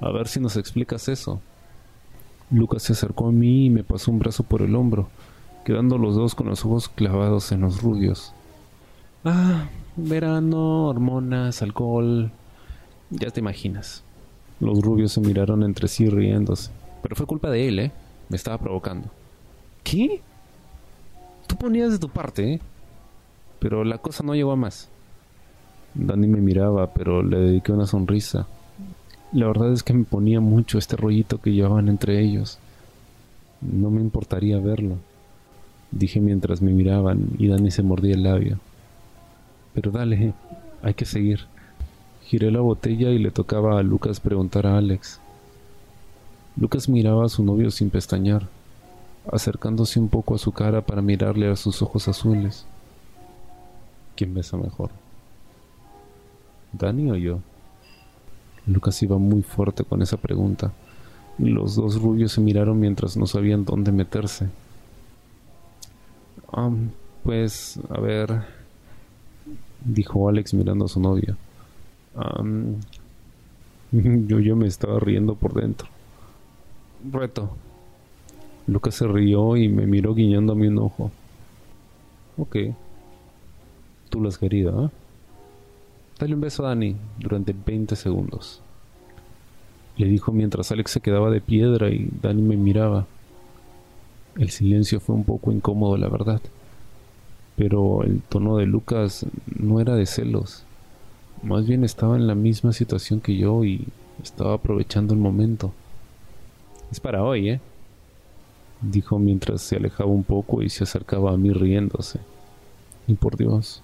A ver si nos explicas eso. Lucas se acercó a mí y me pasó un brazo por el hombro, quedando los dos con los ojos clavados en los rubios. Ah, verano, hormonas, alcohol. Ya te imaginas. Los rubios se miraron entre sí riéndose. Pero fue culpa de él, ¿eh? Me estaba provocando. ¿Qué? Tú ponías de tu parte, ¿eh? Pero la cosa no llegó a más. Dani me miraba, pero le dediqué una sonrisa. La verdad es que me ponía mucho este rollito que llevaban entre ellos. No me importaría verlo, dije mientras me miraban y Dani se mordía el labio. Pero dale, hay que seguir. Giré la botella y le tocaba a Lucas preguntar a Alex. Lucas miraba a su novio sin pestañear, acercándose un poco a su cara para mirarle a sus ojos azules. ¿Quién besa mejor? ¿Dani o yo? Lucas iba muy fuerte con esa pregunta. Los dos rubios se miraron mientras no sabían dónde meterse. pues, a ver, dijo Alex mirando a su novia. <laughs> yo, yo me estaba riendo por dentro. Reto. Lucas se rió y me miró mi un ojo. Ok. Tú lo has querido, ¿eh? Dale un beso a Dani durante 20 segundos. Le dijo mientras Alex se quedaba de piedra y Dani me miraba. El silencio fue un poco incómodo, la verdad. Pero el tono de Lucas no era de celos. Más bien estaba en la misma situación que yo y estaba aprovechando el momento. Es para hoy, ¿eh? Dijo mientras se alejaba un poco y se acercaba a mí riéndose. Y por Dios,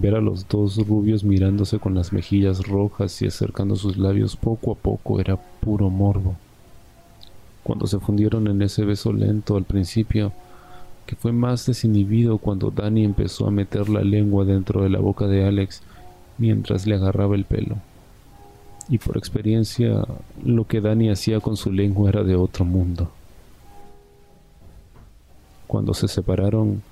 Ver a los dos rubios mirándose con las mejillas rojas y acercando sus labios poco a poco era puro morbo. Cuando se fundieron en ese beso lento al principio, que fue más desinhibido cuando Dani empezó a meter la lengua dentro de la boca de Alex mientras le agarraba el pelo. Y por experiencia, lo que Dani hacía con su lengua era de otro mundo. Cuando se separaron,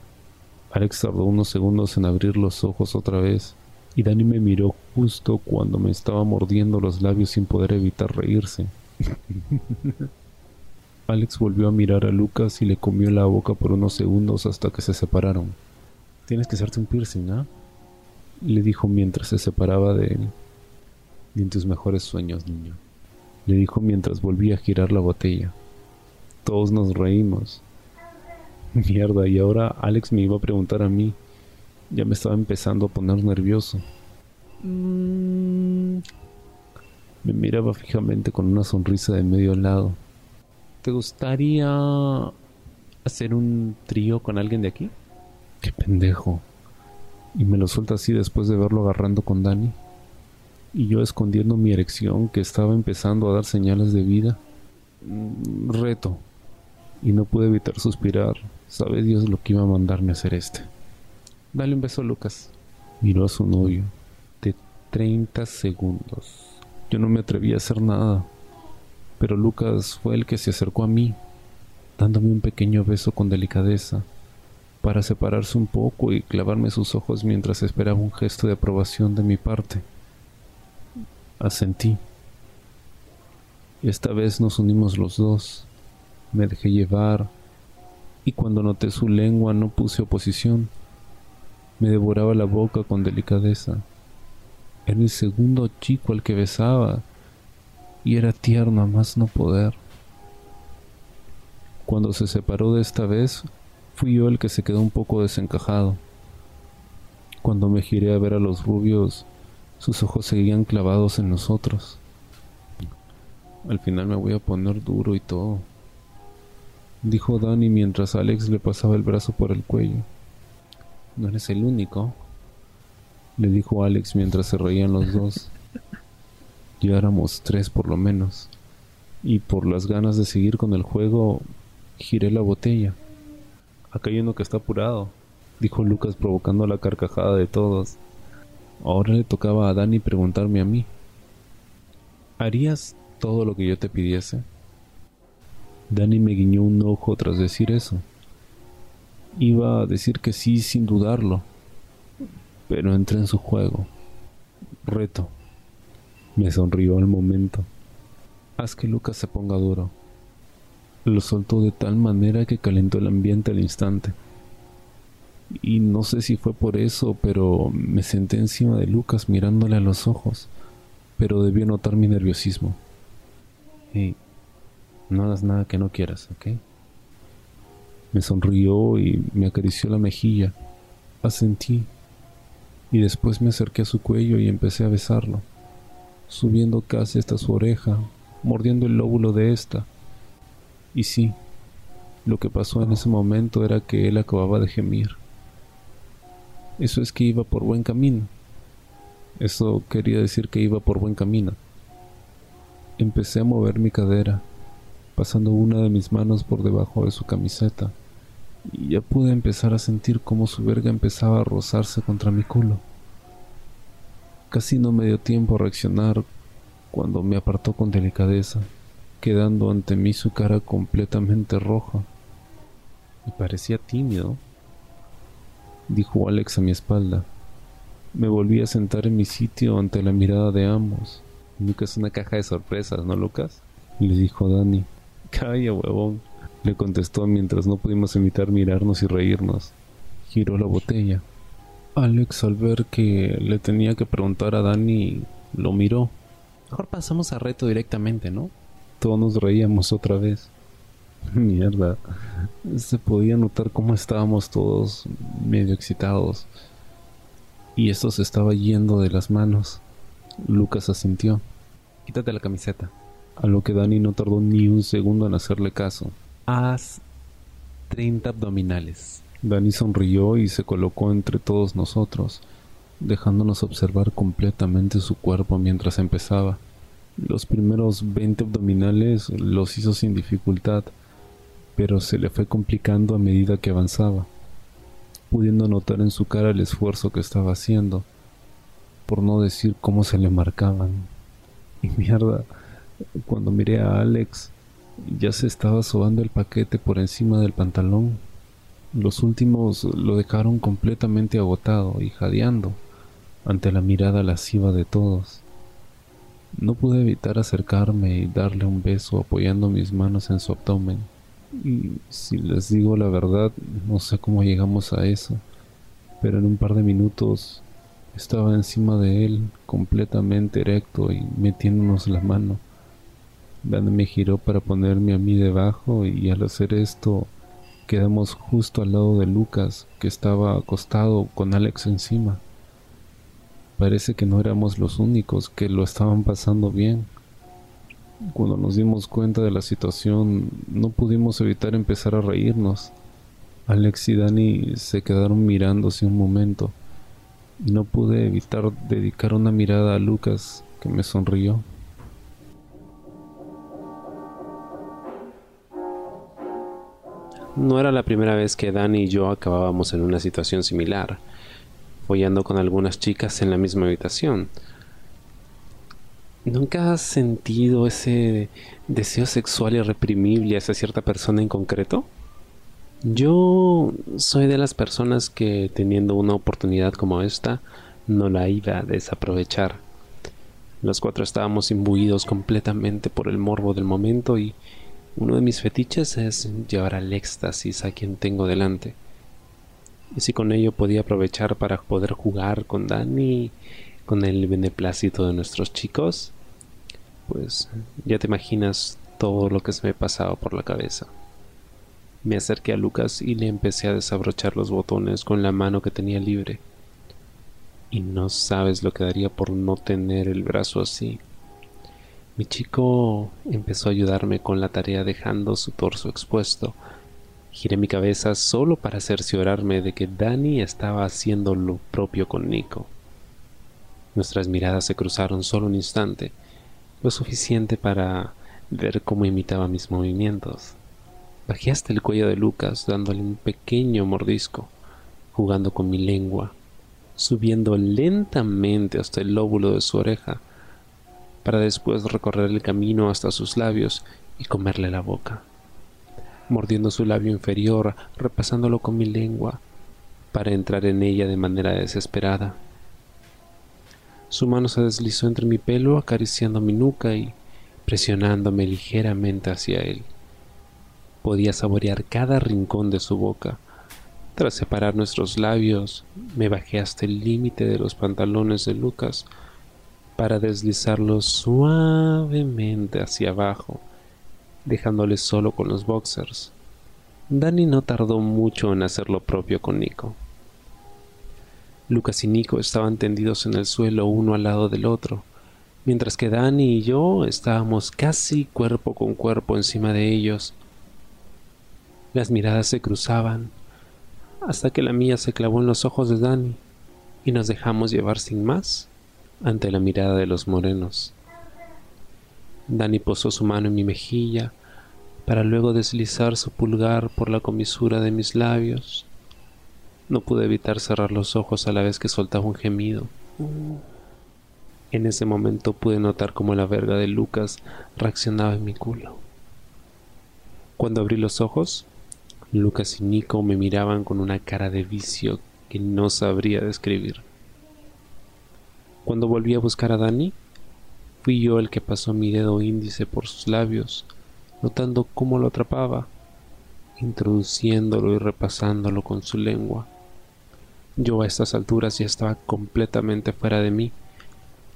Alex tardó unos segundos en abrir los ojos otra vez, y Dani me miró justo cuando me estaba mordiendo los labios sin poder evitar reírse. <laughs> Alex volvió a mirar a Lucas y le comió la boca por unos segundos hasta que se separaron. Tienes que hacerte un piercing, ¿ah? Le dijo mientras se separaba de él. Y en tus mejores sueños, niño. Le dijo mientras volvía a girar la botella. Todos nos reímos. Mierda, y ahora Alex me iba a preguntar a mí. Ya me estaba empezando a poner nervioso. Mm. Me miraba fijamente con una sonrisa de medio lado. ¿Te gustaría hacer un trío con alguien de aquí? Qué pendejo. Y me lo suelta así después de verlo agarrando con Dani. Y yo escondiendo mi erección que estaba empezando a dar señales de vida. Mm, reto. Y no pude evitar suspirar Sabe Dios lo que iba a mandarme a hacer este. Dale un beso, Lucas. Miró a su novio. De 30 segundos. Yo no me atreví a hacer nada. Pero Lucas fue el que se acercó a mí, dándome un pequeño beso con delicadeza, para separarse un poco y clavarme sus ojos mientras esperaba un gesto de aprobación de mi parte. Asentí. Esta vez nos unimos los dos. Me dejé llevar, y cuando noté su lengua no puse oposición. Me devoraba la boca con delicadeza. Era el segundo chico al que besaba y era tierno a más no poder. Cuando se separó de esta vez, fui yo el que se quedó un poco desencajado. Cuando me giré a ver a los rubios, sus ojos seguían clavados en nosotros. Al final me voy a poner duro y todo dijo Danny mientras Alex le pasaba el brazo por el cuello. No eres el único. le dijo Alex mientras se reían los dos. Ya éramos tres por lo menos, y por las ganas de seguir con el juego, giré la botella. Acá hay que está apurado, dijo Lucas provocando la carcajada de todos. Ahora le tocaba a Dani preguntarme a mí. ¿Harías todo lo que yo te pidiese? Dani me guiñó un ojo tras decir eso. Iba a decir que sí sin dudarlo, pero entré en su juego. Reto. Me sonrió al momento. Haz que Lucas se ponga duro. Lo soltó de tal manera que calentó el ambiente al instante. Y no sé si fue por eso, pero me senté encima de Lucas mirándole a los ojos, pero debió notar mi nerviosismo. Hey, no hagas nada que no quieras, ¿ok? Me sonrió y me acarició la mejilla. Asentí. Y después me acerqué a su cuello y empecé a besarlo, subiendo casi hasta su oreja, mordiendo el lóbulo de esta. Y sí, lo que pasó en ese momento era que él acababa de gemir. Eso es que iba por buen camino. Eso quería decir que iba por buen camino. Empecé a mover mi cadera, pasando una de mis manos por debajo de su camiseta, y ya pude empezar a sentir cómo su verga empezaba a rozarse contra mi culo. Casi no me dio tiempo a reaccionar cuando me apartó con delicadeza, quedando ante mí su cara completamente roja. Y parecía tímido, dijo Alex a mi espalda. Me volví a sentar en mi sitio ante la mirada de ambos. Nunca es una caja de sorpresas, ¿no, Lucas? Le dijo Dani. Calla, huevón, le contestó mientras no pudimos evitar mirarnos y reírnos. Giró la botella. Alex, al ver que le tenía que preguntar a Dani, lo miró. Mejor pasamos a reto directamente, ¿no? Todos nos reíamos otra vez. <laughs> Mierda. Se podía notar cómo estábamos todos medio excitados. Y esto se estaba yendo de las manos. Lucas asintió. Quítate la camiseta a lo que Dani no tardó ni un segundo en hacerle caso. Haz 30 abdominales. Dani sonrió y se colocó entre todos nosotros, dejándonos observar completamente su cuerpo mientras empezaba. Los primeros 20 abdominales los hizo sin dificultad, pero se le fue complicando a medida que avanzaba, pudiendo notar en su cara el esfuerzo que estaba haciendo, por no decir cómo se le marcaban. <laughs> Y mierda, cuando miré a Alex, ya se estaba sobando el paquete por encima del pantalón. Los últimos lo dejaron completamente agotado y jadeando ante la mirada lasciva de todos. No pude evitar acercarme y darle un beso apoyando mis manos en su abdomen. Y si les digo la verdad, no sé cómo llegamos a eso, pero en un par de minutos estaba encima de él, completamente erecto y metiéndonos la mano. Dani me giró para ponerme a mí debajo y al hacer esto quedamos justo al lado de Lucas, que estaba acostado con Alex encima. Parece que no éramos los únicos que lo estaban pasando bien. Cuando nos dimos cuenta de la situación, no pudimos evitar empezar a reírnos. Alex y Dani se quedaron mirándose un momento y no pude evitar dedicar una mirada a Lucas que me sonrió. No era la primera vez que Dani y yo acabábamos en una situación similar, follando con algunas chicas en la misma habitación. ¿Nunca has sentido ese deseo sexual irreprimible hacia cierta persona en concreto? Yo soy de las personas que teniendo una oportunidad como esta, no la iba a desaprovechar. Los cuatro estábamos imbuidos completamente por el morbo del momento y uno de mis fetiches es llevar al éxtasis a quien tengo delante. Y si con ello podía aprovechar para poder jugar con Dani, con el beneplácito de nuestros chicos, pues ya te imaginas todo lo que se me pasaba por la cabeza. Me acerqué a Lucas y le empecé a desabrochar los botones con la mano que tenía libre. Y no sabes lo que daría por no tener el brazo así. Mi chico empezó a ayudarme con la tarea dejando su torso expuesto. Giré mi cabeza solo para cerciorarme de que Dani estaba haciendo lo propio con Nico. Nuestras miradas se cruzaron solo un instante, lo suficiente para ver cómo imitaba mis movimientos. Bajé hasta el cuello de Lucas dándole un pequeño mordisco, jugando con mi lengua, subiendo lentamente hasta el lóbulo de su oreja, para después recorrer el camino hasta sus labios y comerle la boca, mordiendo su labio inferior, repasándolo con mi lengua, para entrar en ella de manera desesperada. Su mano se deslizó entre mi pelo, acariciando mi nuca y presionándome ligeramente hacia él. Podía saborear cada rincón de su boca. Tras separar nuestros labios, me bajé hasta el límite de los pantalones de Lucas para deslizarlos suavemente hacia abajo, dejándole solo con los boxers. Danny no tardó mucho en hacer lo propio con Nico. Lucas y Nico estaban tendidos en el suelo uno al lado del otro, mientras que Danny y yo estábamos casi cuerpo con cuerpo encima de ellos. Las miradas se cruzaban, hasta que la mía se clavó en los ojos de Danny, y nos dejamos llevar sin más ante la mirada de los morenos. Danny posó su mano en mi mejilla, para luego deslizar su pulgar por la comisura de mis labios. No pude evitar cerrar los ojos a la vez que soltaba un gemido. En ese momento pude notar cómo la verga de Lucas reaccionaba en mi culo. Cuando abrí los ojos, Lucas y Nico me miraban con una cara de vicio que no sabría describir. Cuando volví a buscar a Dani, fui yo el que pasó mi dedo índice por sus labios, notando cómo lo atrapaba, introduciéndolo y repasándolo con su lengua. Yo a estas alturas ya estaba completamente fuera de mí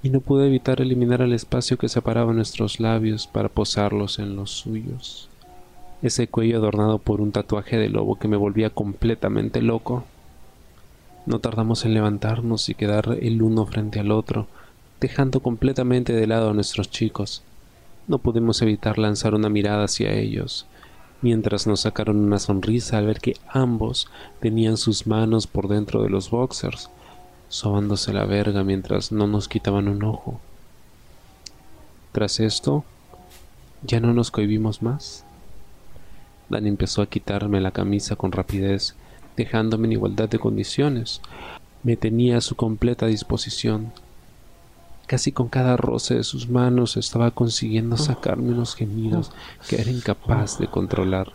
y no pude evitar eliminar el espacio que separaba nuestros labios para posarlos en los suyos. Ese cuello adornado por un tatuaje de lobo que me volvía completamente loco. No tardamos en levantarnos y quedar el uno frente al otro, dejando completamente de lado a nuestros chicos. No pudimos evitar lanzar una mirada hacia ellos, mientras nos sacaron una sonrisa al ver que ambos tenían sus manos por dentro de los boxers, sobándose la verga mientras no nos quitaban un ojo. Tras esto, ya no nos cohibimos más. Dan empezó a quitarme la camisa con rapidez, dejándome en igualdad de condiciones. Me tenía a su completa disposición, Casi con cada roce de sus manos estaba consiguiendo sacarme unos gemidos que era incapaz de controlar.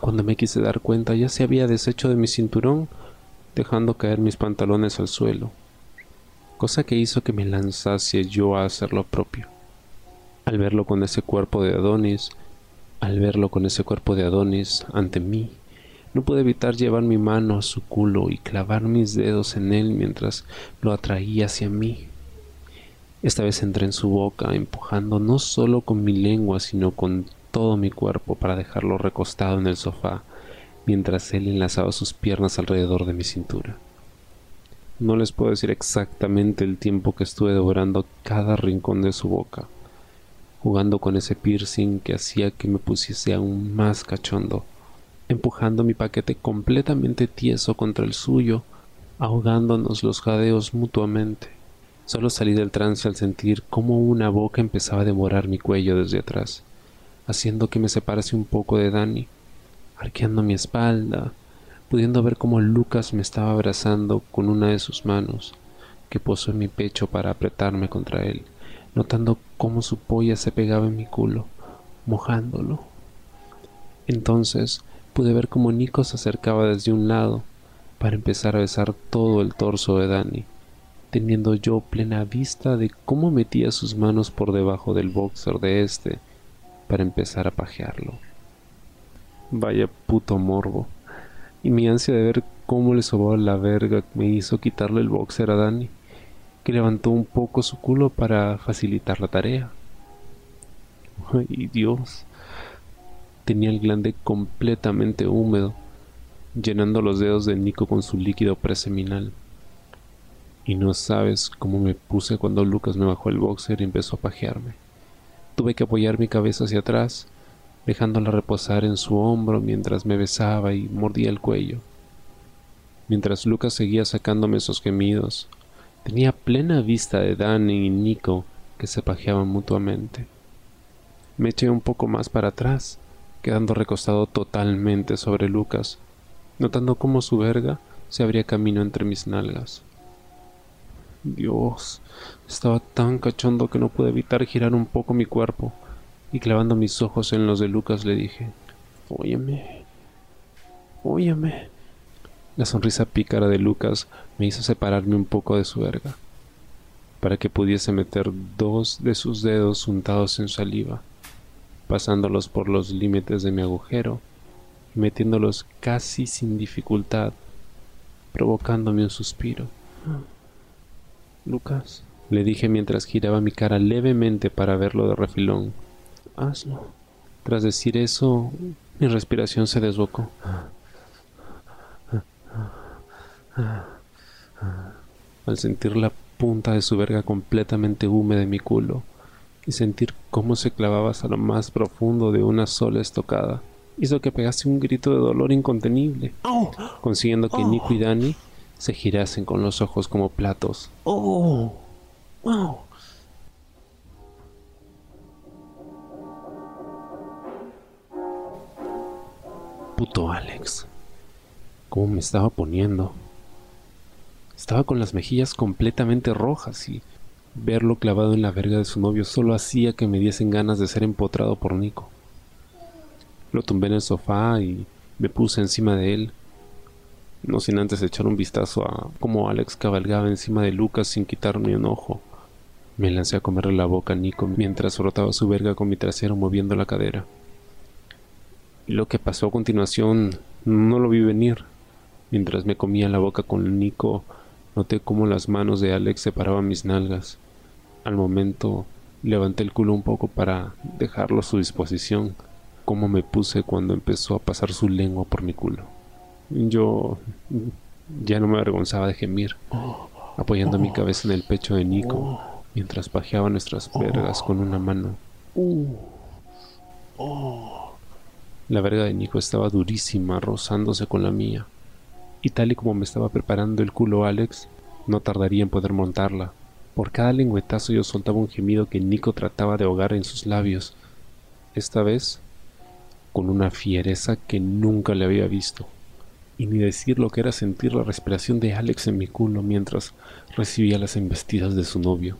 Cuando me quise dar cuenta ya se había deshecho de mi cinturón, dejando caer mis pantalones al suelo, cosa que hizo que me lanzase yo a hacer lo propio. Al verlo con ese cuerpo de Adonis, al verlo con ese cuerpo de Adonis ante mí, no pude evitar llevar mi mano a su culo y clavar mis dedos en él mientras lo atraía hacia mí. Esta vez entré en su boca, empujando no solo con mi lengua, sino con todo mi cuerpo para dejarlo recostado en el sofá, mientras él enlazaba sus piernas alrededor de mi cintura. No les puedo decir exactamente el tiempo que estuve devorando cada rincón de su boca, jugando con ese piercing que hacía que me pusiese aún más cachondo empujando mi paquete completamente tieso contra el suyo, ahogándonos los jadeos mutuamente. Solo salí del trance al sentir cómo una boca empezaba a devorar mi cuello desde atrás, haciendo que me separase un poco de Dani, arqueando mi espalda, pudiendo ver cómo Lucas me estaba abrazando con una de sus manos, que posó en mi pecho para apretarme contra él, notando cómo su polla se pegaba en mi culo, mojándolo. Entonces pude ver cómo Nico se acercaba desde un lado para empezar a besar todo el torso de Danny, teniendo yo plena vista de cómo metía sus manos por debajo del boxer de este para empezar a pajearlo. Vaya puto morbo. Y mi ansia de ver cómo le sobaba la verga me hizo quitarle el boxer a Danny, que levantó un poco su culo para facilitar la tarea. <laughs> Ay, Dios. Tenía el glande completamente húmedo, llenando los dedos de Nico con su líquido preseminal. Y no sabes cómo me puse cuando Lucas me bajó el boxer y empezó a pajearme. Tuve que apoyar mi cabeza hacia atrás, dejándola reposar en su hombro mientras me besaba y mordía el cuello. mientras Lucas seguía sacándome esos gemidos. Tenía plena vista de Danny y Nico que se pajeaban mutuamente. Me eché un poco más para atrás, quedando recostado totalmente sobre Lucas, notando cómo su verga se abría camino entre mis nalgas. Dios, estaba tan cachondo que no pude evitar girar un poco mi cuerpo, y clavando mis ojos en los de Lucas le dije, Óyeme, óyeme. La sonrisa pícara de Lucas me hizo separarme un poco de su verga, para que pudiese meter dos de sus dedos untados en saliva, pasándolos por los límites de mi agujero y metiéndolos casi sin dificultad, provocándome un suspiro. Lucas, le dije mientras giraba mi cara levemente para verlo de refilón. Hazlo. Tras decir eso, mi respiración se desbocó. Al sentir la punta de su verga completamente húmeda en mi culo y sentir cómo se clavaba hasta lo más profundo de una sola estocada, hizo que pegase un grito de dolor incontenible, consiguiendo que Nico y Dani se girasen con los ojos como platos. ¡Oh! ¡Wow! Puto Alex. ¿Cómo me estaba poniendo? Estaba con las mejillas completamente rojas y verlo clavado en la verga de su novio solo hacía que me diesen ganas de ser empotrado por Nico. Lo tumbé en el sofá y me puse encima de él, no sin antes echar un vistazo a cómo Alex cabalgaba encima de Lucas sin quitarme un ojo. Me lancé a comerle la boca a Nico mientras frotaba su verga con mi trasero moviendo la cadera. Lo que pasó a continuación no lo vi venir. Mientras me comía la boca con Nico, noté cómo las manos de Alex separaban mis nalgas. Al momento levanté el culo un poco para dejarlo a su disposición, como me puse cuando empezó a pasar su lengua por mi culo. Yo ya no me avergonzaba de gemir, apoyando mi cabeza en el pecho de Nico mientras pajeaba nuestras vergas con una mano. La verga de Nico estaba durísima, rozándose con la mía. Y tal y como me estaba preparando el culo Alex, no tardaría en poder montarla. Por cada lengüetazo yo soltaba un gemido que Nico trataba de ahogar en sus labios. Esta vez, con una fiereza que nunca le había visto. Y ni decir lo que era sentir la respiración de Alex en mi culo mientras recibía las embestidas de su novio.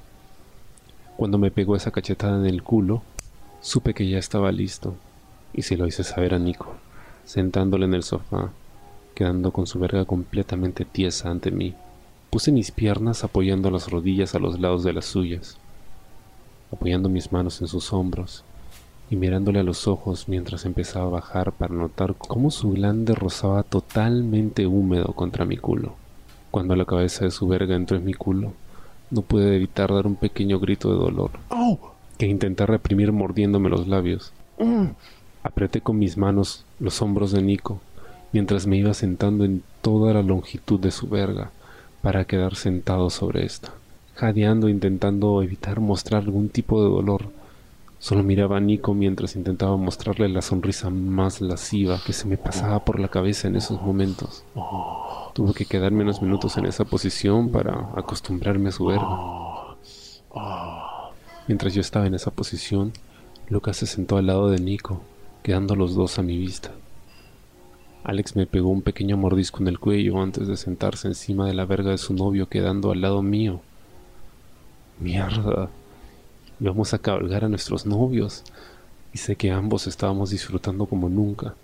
Cuando me pegó esa cachetada en el culo, supe que ya estaba listo y se lo hice saber a Nico, sentándole en el sofá, quedando con su verga completamente tiesa ante mí. Puse mis piernas apoyando las rodillas a los lados de las suyas, apoyando mis manos en sus hombros y mirándole a los ojos mientras empezaba a bajar para notar cómo su glande rozaba totalmente húmedo contra mi culo. Cuando la cabeza de su verga entró en mi culo, no pude evitar dar un pequeño grito de dolor, que intenté reprimir mordiéndome los labios. Apreté con mis manos los hombros de Nico, mientras me iba sentando en toda la longitud de su verga para quedar sentado sobre esta, jadeando intentando evitar mostrar algún tipo de dolor. Solo miraba a Nico mientras intentaba mostrarle la sonrisa más lasciva que se me pasaba por la cabeza en esos momentos. Tuve que quedarme unos minutos en esa posición para acostumbrarme a su verga. Mientras yo estaba en esa posición, Lucas se sentó al lado de Nico, quedando los dos a mi vista. Alex me pegó un pequeño mordisco en el cuello antes de sentarse encima de la verga de su novio quedando al lado mío. Mierda. Íbamos a cabalgar a nuestros novios y sé que ambos estábamos disfrutando como nunca.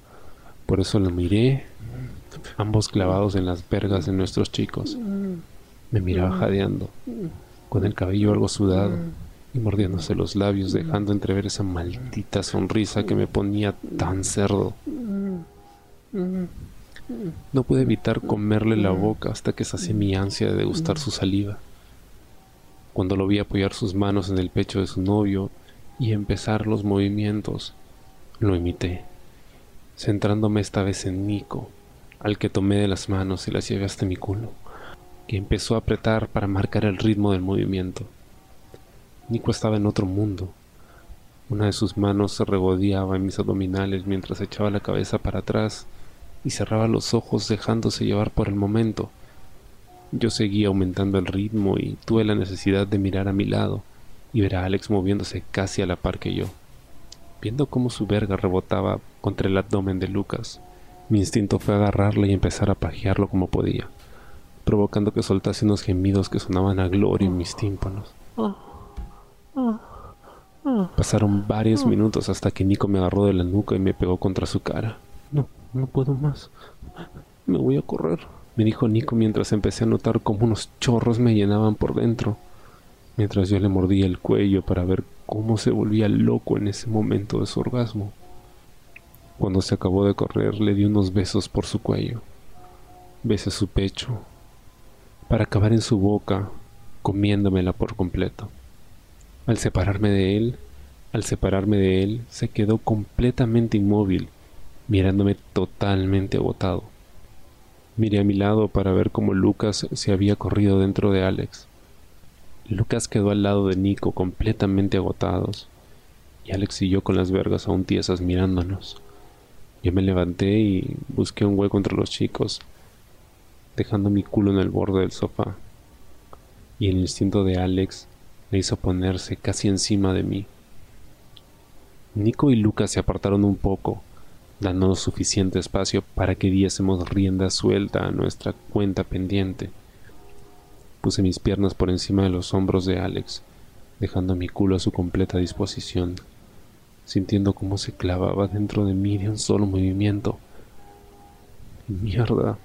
Por eso lo miré, ambos clavados en las vergas de nuestros chicos. Me miraba jadeando, con el cabello algo sudado y mordiéndose los labios, dejando entrever esa maldita sonrisa que me ponía tan cerdo. No pude evitar comerle la boca hasta que sacié mi ansia de degustar su saliva. Cuando lo vi apoyar sus manos en el pecho de su novio y empezar los movimientos, lo imité, centrándome esta vez en Nico, al que tomé de las manos y las llevé hasta mi culo, que empezó a apretar para marcar el ritmo del movimiento. Nico estaba en otro mundo. Una de sus manos se regodeaba en mis abdominales mientras echaba la cabeza para atrás y cerraba los ojos dejándose llevar por el momento. Yo seguía aumentando el ritmo y tuve la necesidad de mirar a mi lado y ver a Alex moviéndose casi a la par que yo. Viendo cómo su verga rebotaba contra el abdomen de Lucas, mi instinto fue agarrarle y empezar a pajearlo como podía, provocando que soltase unos gemidos que sonaban a gloria en mis tímpanos. Pasaron varios minutos hasta que Nico me agarró de la nuca y me pegó contra su cara. No, no puedo más. Me voy a correr, me dijo Nico mientras empecé a notar cómo unos chorros me llenaban por dentro, mientras yo le mordía el cuello para ver cómo se volvía loco en ese momento de su orgasmo. Cuando se acabó de correr, le di unos besos por su cuello. Besé su pecho, para acabar en su boca, comiéndomela por completo. Al separarme de él, al separarme de él, se quedó completamente inmóvil, mirándome totalmente agotado. Miré a mi lado para ver cómo Lucas se había corrido dentro de Alex. Lucas quedó al lado de Nico completamente agotados, y Alex y yo con las vergas aún tiesas mirándonos. Yo me levanté y busqué un hueco entre los chicos, dejando mi culo en el borde del sofá, y el instinto de Alex le hizo ponerse casi encima de mí. Nico y Lucas se apartaron un poco, dándonos suficiente espacio para que diésemos rienda suelta a nuestra cuenta pendiente. Puse mis piernas por encima de los hombros de Alex, dejando mi culo a su completa disposición, sintiendo cómo se clavaba dentro de mí de un solo movimiento. Mierda.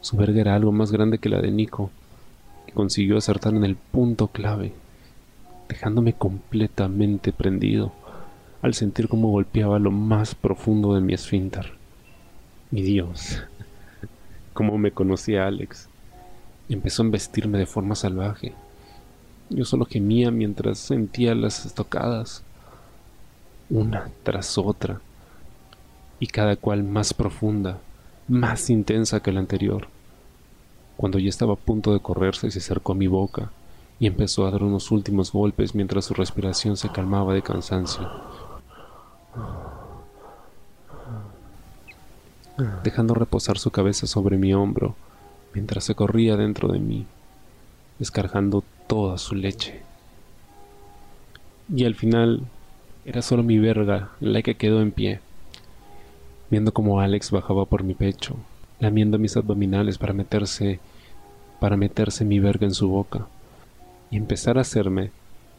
Su verga era algo más grande que la de Nico, y consiguió acertar en el punto clave, dejándome completamente prendido al sentir cómo golpeaba lo más profundo de mi esfínter. Mi Dios, <laughs> cómo me conocía Alex empezó a embestirme de forma salvaje. Yo solo gemía mientras sentía las estocadas, una tras otra, y cada cual más profunda, más intensa que la anterior. Cuando ya estaba a punto de correrse, se acercó a mi boca y empezó a dar unos últimos golpes mientras su respiración se calmaba de cansancio, dejando reposar su cabeza sobre mi hombro mientras se corría dentro de mí, descargando toda su leche. Y al final era solo mi verga la que quedó en pie, viendo como Alex bajaba por mi pecho, lamiendo mis abdominales para meterse para meterse mi verga en su boca y empezar a hacerme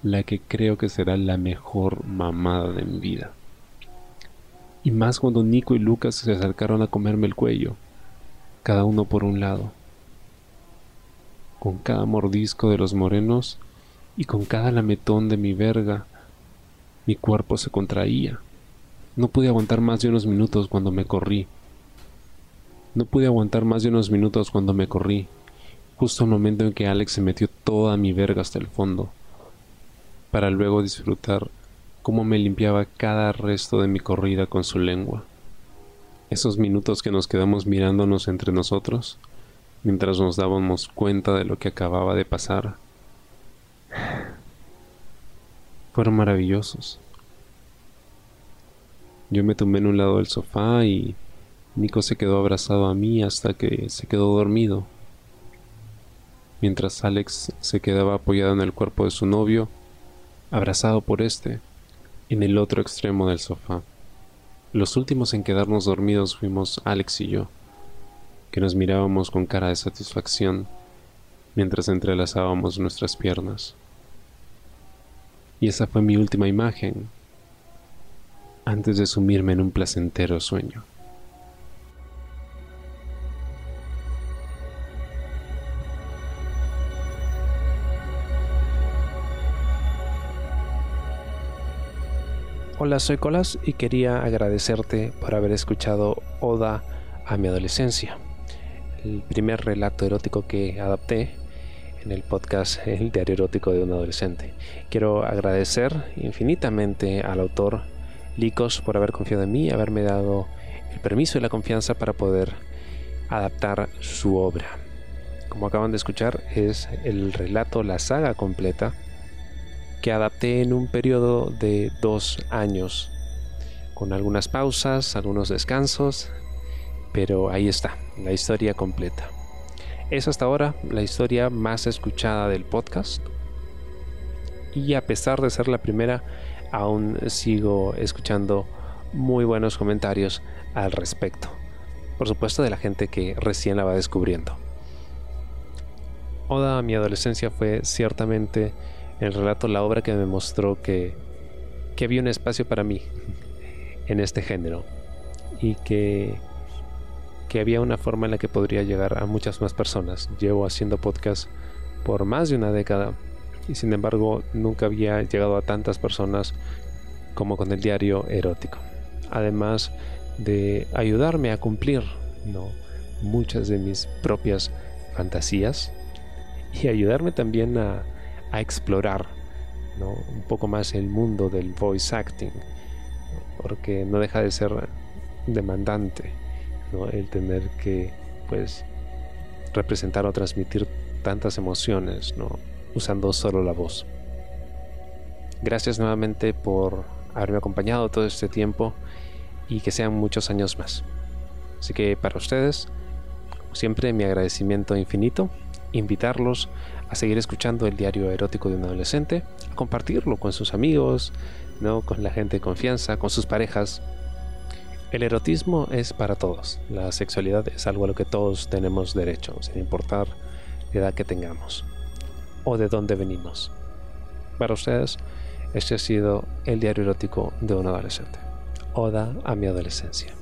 la que creo que será la mejor mamada de mi vida. Y más cuando Nico y Lucas se acercaron a comerme el cuello, cada uno por un lado con cada mordisco de los morenos y con cada lametón de mi verga, mi cuerpo se contraía. No pude aguantar más de unos minutos cuando me corrí. No pude aguantar más de unos minutos cuando me corrí, justo el momento en que Alex se metió toda mi verga hasta el fondo, para luego disfrutar cómo me limpiaba cada resto de mi corrida con su lengua. Esos minutos que nos quedamos mirándonos entre nosotros mientras nos dábamos cuenta de lo que acababa de pasar. <sighs> Fueron maravillosos. Yo me tumbé en un lado del sofá y Nico se quedó abrazado a mí hasta que se quedó dormido. Mientras Alex se quedaba apoyado en el cuerpo de su novio, abrazado por este, en el otro extremo del sofá. Los últimos en quedarnos dormidos fuimos Alex y yo que nos mirábamos con cara de satisfacción mientras entrelazábamos nuestras piernas. Y esa fue mi última imagen antes de sumirme en un placentero sueño. Hola, soy Colas y quería agradecerte por haber escuchado Oda a mi adolescencia el primer relato erótico que adapté en el podcast <laughs> El diario erótico de un adolescente. Quiero agradecer infinitamente al autor Licos por haber confiado en mí haberme dado el permiso y la confianza para poder adaptar su obra. Como acaban de escuchar, es el relato, la saga completa, que adapté en un periodo de dos años, con algunas pausas, algunos descansos, Pero ahí está, la historia completa. Es hasta ahora la historia más escuchada del podcast. Y a pesar de ser la primera, aún sigo escuchando muy buenos comentarios al respecto. Por supuesto de la gente que recién la va descubriendo. Oda a mi adolescencia fue ciertamente el relato, la obra que me mostró que, que había un espacio para mí en este género y que, que había una forma en la que podría llegar a muchas más personas. Llevo haciendo podcast por más de una década y sin embargo nunca había llegado a tantas personas como con el diario erótico. Además de ayudarme a cumplir ¿no? muchas de mis propias fantasías y ayudarme también a, a explorar ¿no? un poco más el mundo del voice acting, porque no deja de ser demandante ¿no? el tener que pues representar o transmitir tantas emociones ¿no? usando solo la voz. Gracias nuevamente por haberme acompañado todo este tiempo y que sean muchos años más. Así que para ustedes, siempre mi agradecimiento infinito, invitarlos a seguir escuchando el diario erótico de un adolescente, a compartirlo con sus amigos, ¿no? con la gente de confianza, con sus parejas. El erotismo es para todos. La sexualidad es algo a lo que todos tenemos derecho, sin importar la edad que tengamos o de dónde venimos. Para ustedes, este ha sido el diario erótico de un adolescente. Oda a mi adolescencia.